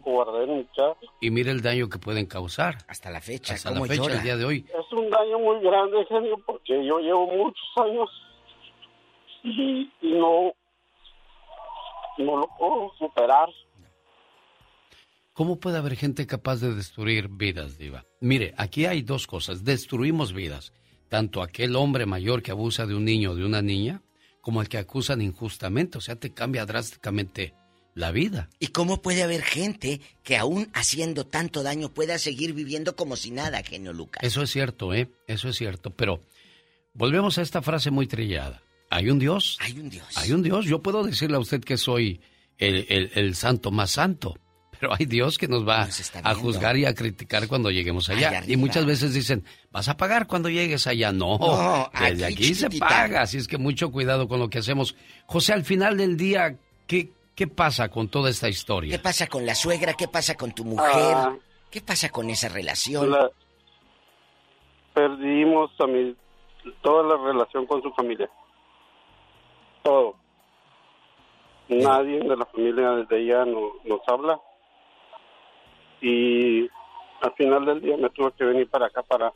y mire el daño que pueden causar. Hasta la fecha, Hasta la fecha, llora. el día de hoy. Es un daño muy grande, genio, porque yo llevo muchos años y, y no, no lo puedo superar. ¿Cómo puede haber gente capaz de destruir vidas, Diva? Mire, aquí hay dos cosas. Destruimos vidas. Tanto aquel hombre mayor que abusa de un niño o de una niña, como el que acusan injustamente. O sea, te cambia drásticamente la vida. ¿Y cómo puede haber gente que aún haciendo tanto daño pueda seguir viviendo como si nada, genio Lucas? Eso es cierto, ¿eh? Eso es cierto. Pero volvemos a esta frase muy trillada. ¿Hay un Dios? Hay un Dios. Hay un Dios. Yo puedo decirle a usted que soy el, el- el santo más santo. Pero hay Dios que nos va a juzgar y a criticar cuando lleguemos allá. Allá y muchas veces dicen, vas a pagar cuando llegues allá. No, No, desde aquí, aquí, se paga. Así es que mucho cuidado con lo que hacemos. José, al final del día, ¿qué, qué pasa con toda esta historia? ¿Qué pasa con la suegra? ¿Qué pasa con tu mujer? Ah. ¿Qué pasa con esa relación? La- perdimos a mi, toda la relación con su familia. Todo. Nadie de la familia de ella no- nos habla. Y al final del día me tuve que venir para acá para,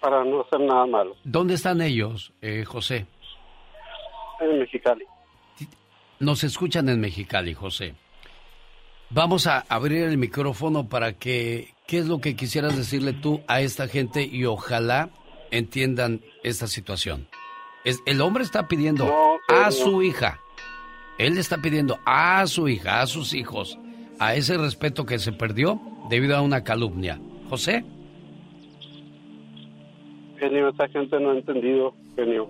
para no hacer nada malo. ¿Dónde están ellos, eh, José? En Mexicali. Nos escuchan en Mexicali, José. Vamos a abrir el micrófono para que, ¿qué es lo que quisieras decirle tú a esta gente y ojalá entiendan esta situación? Es, el hombre está pidiendo a su hija, él le está pidiendo a su hija, a sus hijos, a ese respeto que se perdió debido a una calumnia. José, Genio, esa gente no ha entendido, genio.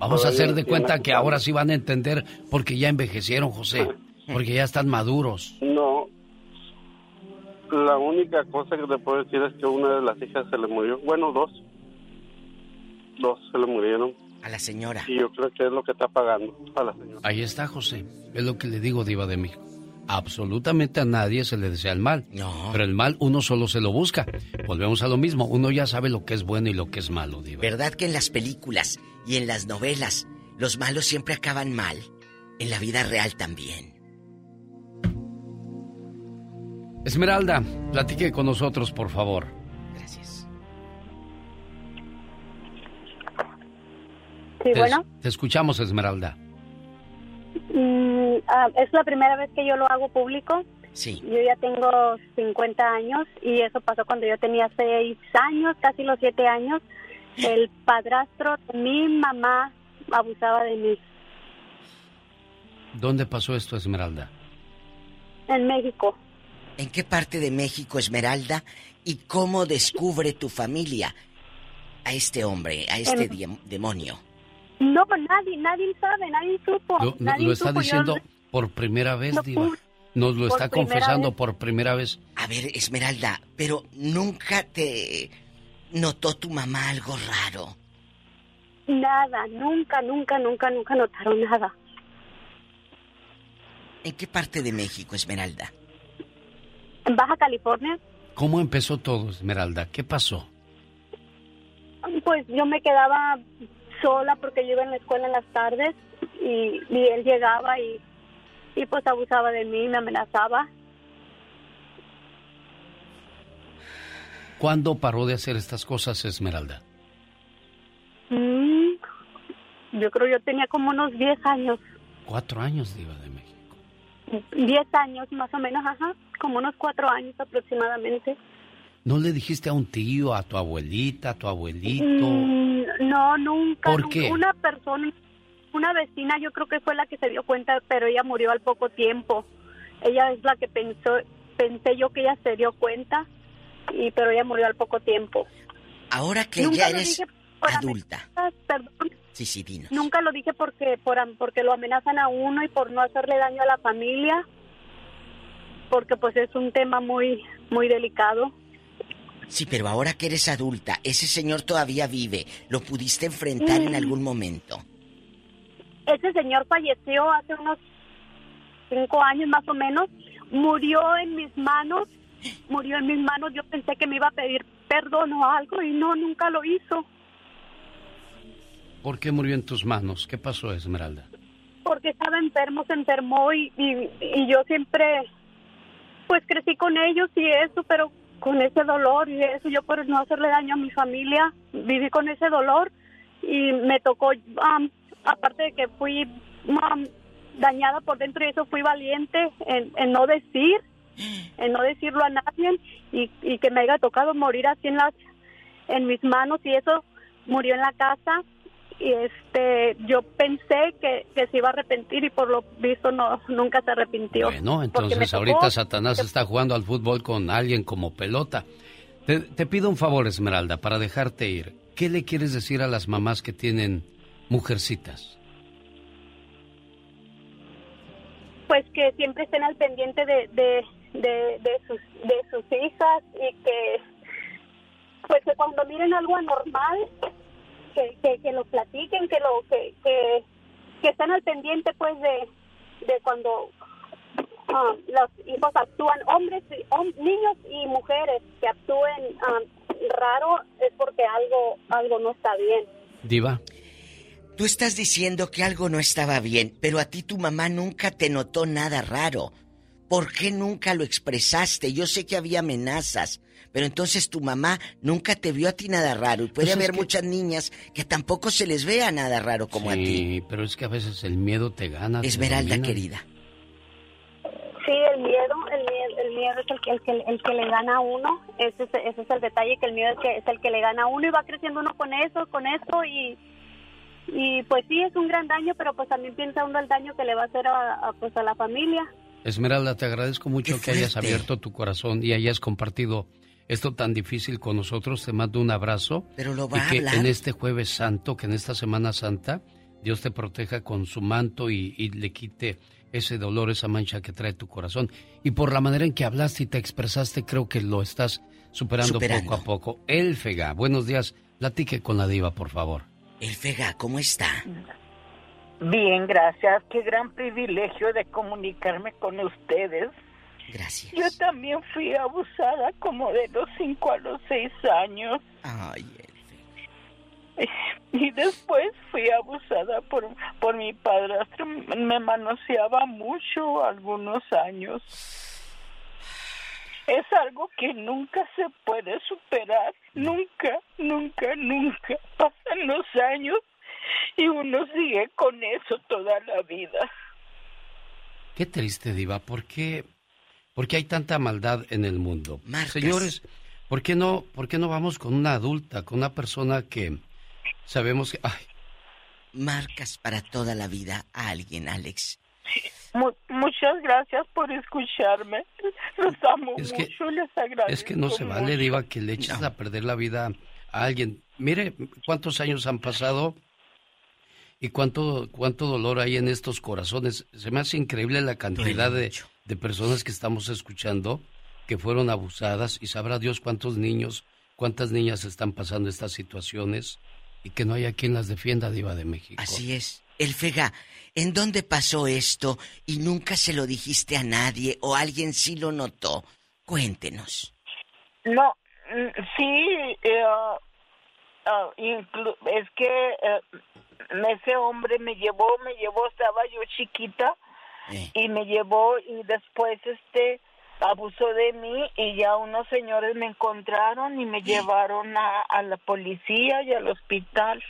vamos a Todavía hacer de cuenta que ahora sí van a entender porque ya envejecieron, José, porque ya están maduros. No. La única cosa que te puedo decir es que una de las hijas se le murió. Bueno, dos. Dos se le murieron. A la señora. Y yo creo que es lo que está pagando a la señora. Ahí está, José. Es lo que le digo, Diva de México. Absolutamente a nadie se le desea el mal. Pero el mal uno solo se lo busca. Volvemos a lo mismo. Uno ya sabe lo que es bueno y lo que es malo, Diva. ¿Verdad que en las películas y en las novelas los malos siempre acaban mal? En la vida real también. Esmeralda, platique con nosotros, por favor. Gracias. Sí, te, bueno. Te escuchamos, Esmeralda. Es la primera vez que yo lo hago público. Sí. Yo ya tengo 50 años y eso pasó cuando yo tenía 6 años, casi los 7 años. El padrastro de mi mamá abusaba de mí ¿Dónde pasó esto, Esmeralda? en México. ¿En qué parte de México, Esmeralda? ¿Y cómo descubre tu familia a este hombre, a este En- demonio? No, nadie, nadie sabe, nadie supo. Lo, nadie lo está supo, diciendo por primera vez, No, Diva. Nos lo está confesando vez. por primera vez. A ver, Esmeralda, pero nunca te notó tu mamá algo raro. Nada, nunca, nunca, nunca, nunca notaron nada. ¿En qué parte de México, Esmeralda? En Baja California, ¿Cómo empezó todo, Esmeralda? ¿Qué pasó? pues yo me quedaba sola porque yo iba en la escuela en las tardes y, y él llegaba y, y pues abusaba de mí, me amenazaba. ¿Cuándo paró de hacer estas cosas, Esmeralda? Mm, yo creo yo tenía como unos 10 años, Cuatro años, Diva de México. 10 años más o menos, ajá, como unos 4 años aproximadamente. ¿No le dijiste a un tío, a tu abuelita, a tu abuelito? Mm, no, nunca. ¿Por nunca. qué? Una persona, una vecina, yo creo que fue la que se dio cuenta, pero ella murió al poco tiempo. Ella es la que pensó, pensé yo que ella se dio cuenta, y pero ella murió al poco tiempo. Ahora que Nunca ya eres dije adulta. perdón. Sí, sí, dinos. Nunca lo dije porque por, porque lo amenazan a uno y por no hacerle daño a la familia, porque pues es un tema muy muy delicado. Sí, pero ahora que eres adulta, ese señor todavía vive. ¿Lo pudiste enfrentar en algún momento? Ese señor falleció hace unos cinco años más o menos. Murió en mis manos. Murió en mis manos. Yo pensé que me iba a pedir perdón o algo y no, nunca lo hizo. ¿Por qué murió en tus manos? ¿Qué pasó, Esmeralda? Porque estaba enfermo, se enfermó y, y, y yo siempre, pues crecí con ellos y eso, pero con ese dolor y eso, yo por no hacerle daño a mi familia, viví con ese dolor y me tocó, am, aparte de que fui dañada por dentro y eso, fui valiente en, en no decir, en no decirlo a nadie y, y que me haya tocado morir así en las, en mis manos y eso murió en la casa y este yo pensé que, que se iba a arrepentir y por lo visto no nunca se arrepintió. Bueno, entonces tocó- ahorita Satanás está jugando al fútbol con alguien como pelota. Te, te pido un favor, Esmeralda, para dejarte ir. ¿Qué le quieres decir a las mamás que tienen mujercitas? pues que siempre estén al pendiente de, de, de, de sus de sus hijas y que pues que cuando miren algo anormal que, que, que lo platiquen que lo que, que, que estén al pendiente pues de, de cuando ah, los hijos actúan hombres hom- niños y mujeres que actúen ah, raro es porque algo algo no está bien Diva, Tú estás diciendo que algo no estaba bien, pero a ti tu mamá nunca te notó nada raro. ¿Por qué nunca lo expresaste? Yo sé que había amenazas, pero entonces tu mamá nunca te vio a ti nada raro. Y puede Pues es haber que- muchas niñas que tampoco se les vea nada raro como a ti. sí, pero es que a veces el miedo te gana. Esmeralda, querida. Sí, el miedo, el miedo, el miedo es el que, el que, el que le gana a uno. Ese es, ese es el detalle, que el miedo es, que, es el que le gana a uno y va creciendo uno con eso, con eso y, y pues sí, es un gran daño, pero pues también piensa uno el daño que le va a hacer a, a, pues a la familia. Esmeralda, te agradezco mucho que hayas abierto tu corazón y hayas compartido esto tan difícil con nosotros. Te mando un abrazo. Pero lo y va a que hablar. en este jueves santo, que en esta Semana Santa, Dios te proteja con su manto y, y le quite ese dolor, esa mancha que trae tu corazón. Y por la manera en que hablaste y te expresaste, creo que lo estás superando, Superando. poco a poco. El Fega, buenos días. Platique con la diva, por favor. El Fega, ¿cómo está? Bien, gracias. Qué gran privilegio de comunicarme con ustedes. Gracias. Yo también fui abusada como de los 5 a los 6 años. Ay, Y después fui abusada por, por mi padrastro. Me manoseaba mucho algunos años. Es algo que nunca se puede superar. Nunca, nunca, nunca. Pasan los años y uno peleé con eso toda la vida. Qué triste, Diva. ¿Por qué, por qué hay tanta maldad en el mundo? Señores, ¿por qué, no, ¿por qué no vamos con una adulta, con una persona que sabemos que... Ay. Marcas para toda la vida a alguien, Alex. Muchas gracias por escucharme. Los amo mucho, les agradezco. Es que no se vale, Diva, que le eches a perder la vida a alguien. Mire cuántos años han pasado y cuánto, cuánto dolor hay en estos corazones. Se me hace increíble la cantidad de, de personas que estamos escuchando que fueron abusadas y sabrá Dios cuántos niños, cuántas niñas están pasando estas situaciones y que no haya quien las defienda, Diva de México. Así es. El Fega, ¿en dónde pasó esto y nunca se lo dijiste a nadie o alguien sí lo notó? Cuéntenos. No, mm, sí, ah, es que eh, ese hombre me llevó, me llevó, estaba yo chiquita eh. y me llevó y después este abusó de mí y ya unos señores me encontraron y me llevaron a, la policía y al hospital.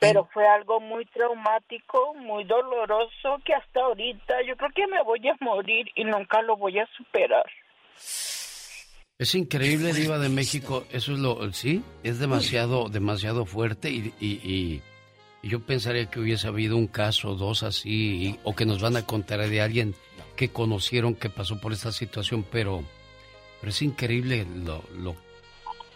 Pero fue algo muy traumático, muy doloroso, que hasta ahorita yo creo que me voy a morir y nunca lo voy a superar. Es increíble, Diva de México. Eso es lo. Sí, es demasiado, demasiado fuerte y, y, yo pensaría que hubiese habido un caso o dos así, o que nos van a contar de alguien que conocieron que pasó por esta situación, pero, pero es increíble lo, lo,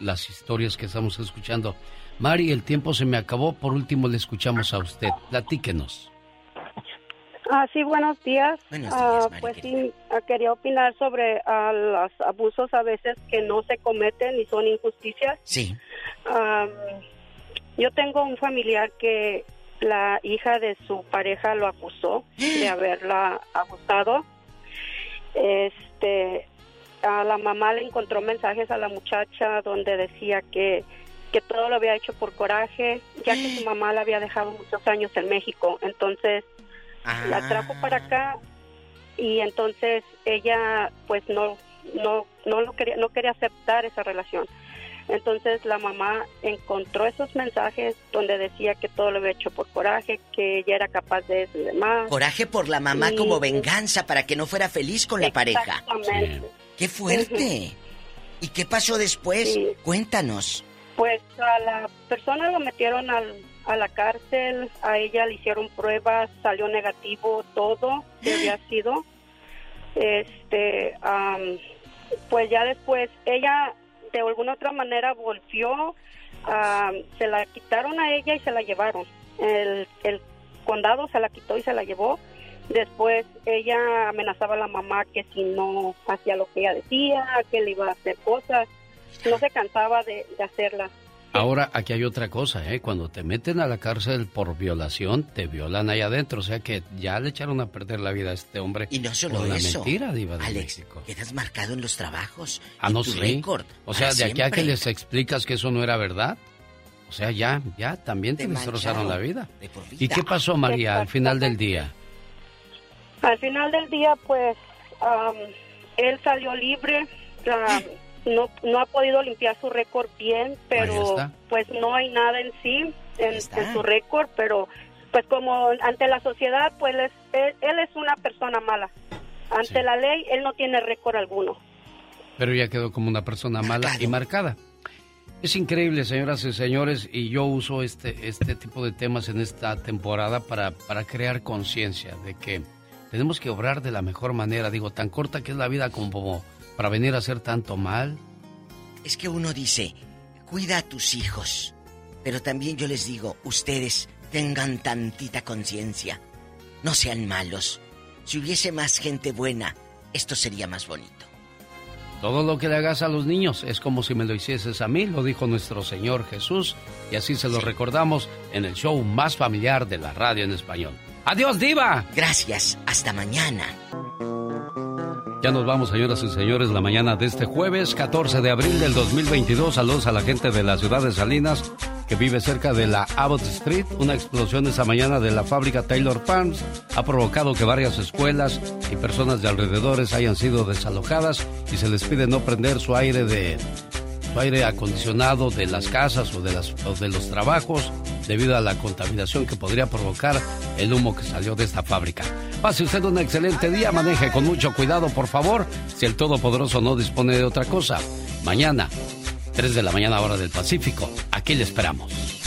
las historias que estamos escuchando. Mari, el tiempo se me acabó. Por último, le escuchamos a usted. Platíquenos. Ah, sí, buenos días. Ah, pues sí, ah, quería opinar sobre ah, los abusos a veces que no se cometen y son injusticias. Sí. yo tengo un familiar que la hija de su pareja lo acusó de haberla abusado. Este, a la mamá le encontró mensajes a la muchacha donde decía que que todo lo había hecho por coraje, ya que su mamá la había dejado muchos años en México. Entonces, la trajo para acá y entonces ella pues no no no lo quería no quería aceptar esa relación. Entonces la mamá encontró esos mensajes donde decía que todo lo había hecho por coraje, que ella era capaz de eso y demás. Coraje por la mamá como venganza para que no fuera feliz con la pareja. ¡Qué fuerte! ¿Y qué pasó después? Cuéntanos. Pues a la persona lo metieron al a la cárcel, a ella le hicieron pruebas, salió negativo todo que había sido. Este, pues ya después ella de alguna otra manera volvió, se la quitaron a ella y se la llevaron. El, el condado se la quitó y se la llevó. Después ella amenazaba a la mamá que si no hacía lo que ella decía, que le iba a hacer cosas, no se cansaba de, de hacerlas. Ahora, aquí hay otra cosa, ¿eh? Cuando te meten a la cárcel por violación, te violan ahí adentro. O sea que ya le echaron a perder la vida a este hombre. Y no solo por eso. mentira, Diva de Alex, quedas marcado en los trabajos. Ah, no, sí. o sea, de aquí a que les explicas que eso no era verdad. O sea, ya, ya, también te, destrozaron la vida. ¿Y qué pasó, María, al final del día? Al final del día, pues, él salió libre no, no ha podido limpiar su récord bien, pero pues no hay nada en sí en, su récord, pero pues como ante la sociedad, pues él, es una persona mala. Ante la ley, él no tiene récord alguno. Pero ya quedó como una persona mala y marcada. Es increíble, señoras y señores, y yo uso este, este tipo de temas en esta temporada para, para crear conciencia de que tenemos que obrar de la mejor manera. Digo, tan corta que es la vida como para venir a hacer tanto mal? Es que uno dice, cuida a tus hijos, pero también yo les digo, ustedes tengan tantita conciencia, no sean malos. Si hubiese más gente buena, esto sería más bonito. Todo lo que le hagas a los niños es como si me lo hicieses a mí, lo dijo nuestro Señor Jesús, y así se lo recordamos en el show más familiar de la radio en español. Adiós, diva. Gracias, hasta mañana. Ya nos vamos, señoras y señores, la mañana de este jueves 14 de abril del 2022. Saludos a la gente de la ciudad de Salinas que vive cerca de la Abbott Street. Una explosión esa mañana de la fábrica Taylor Farms ha provocado que varias escuelas y personas de alrededores hayan sido desalojadas y se les pide no prender su aire de aire acondicionado de las casas o de, o de los trabajos debido a la contaminación que podría provocar el humo que salió de esta fábrica. Pase usted un excelente día, maneje con mucho cuidado, por favor, si el Todopoderoso no dispone de otra cosa. Mañana, 3 de la mañana hora del Pacífico, aquí le esperamos.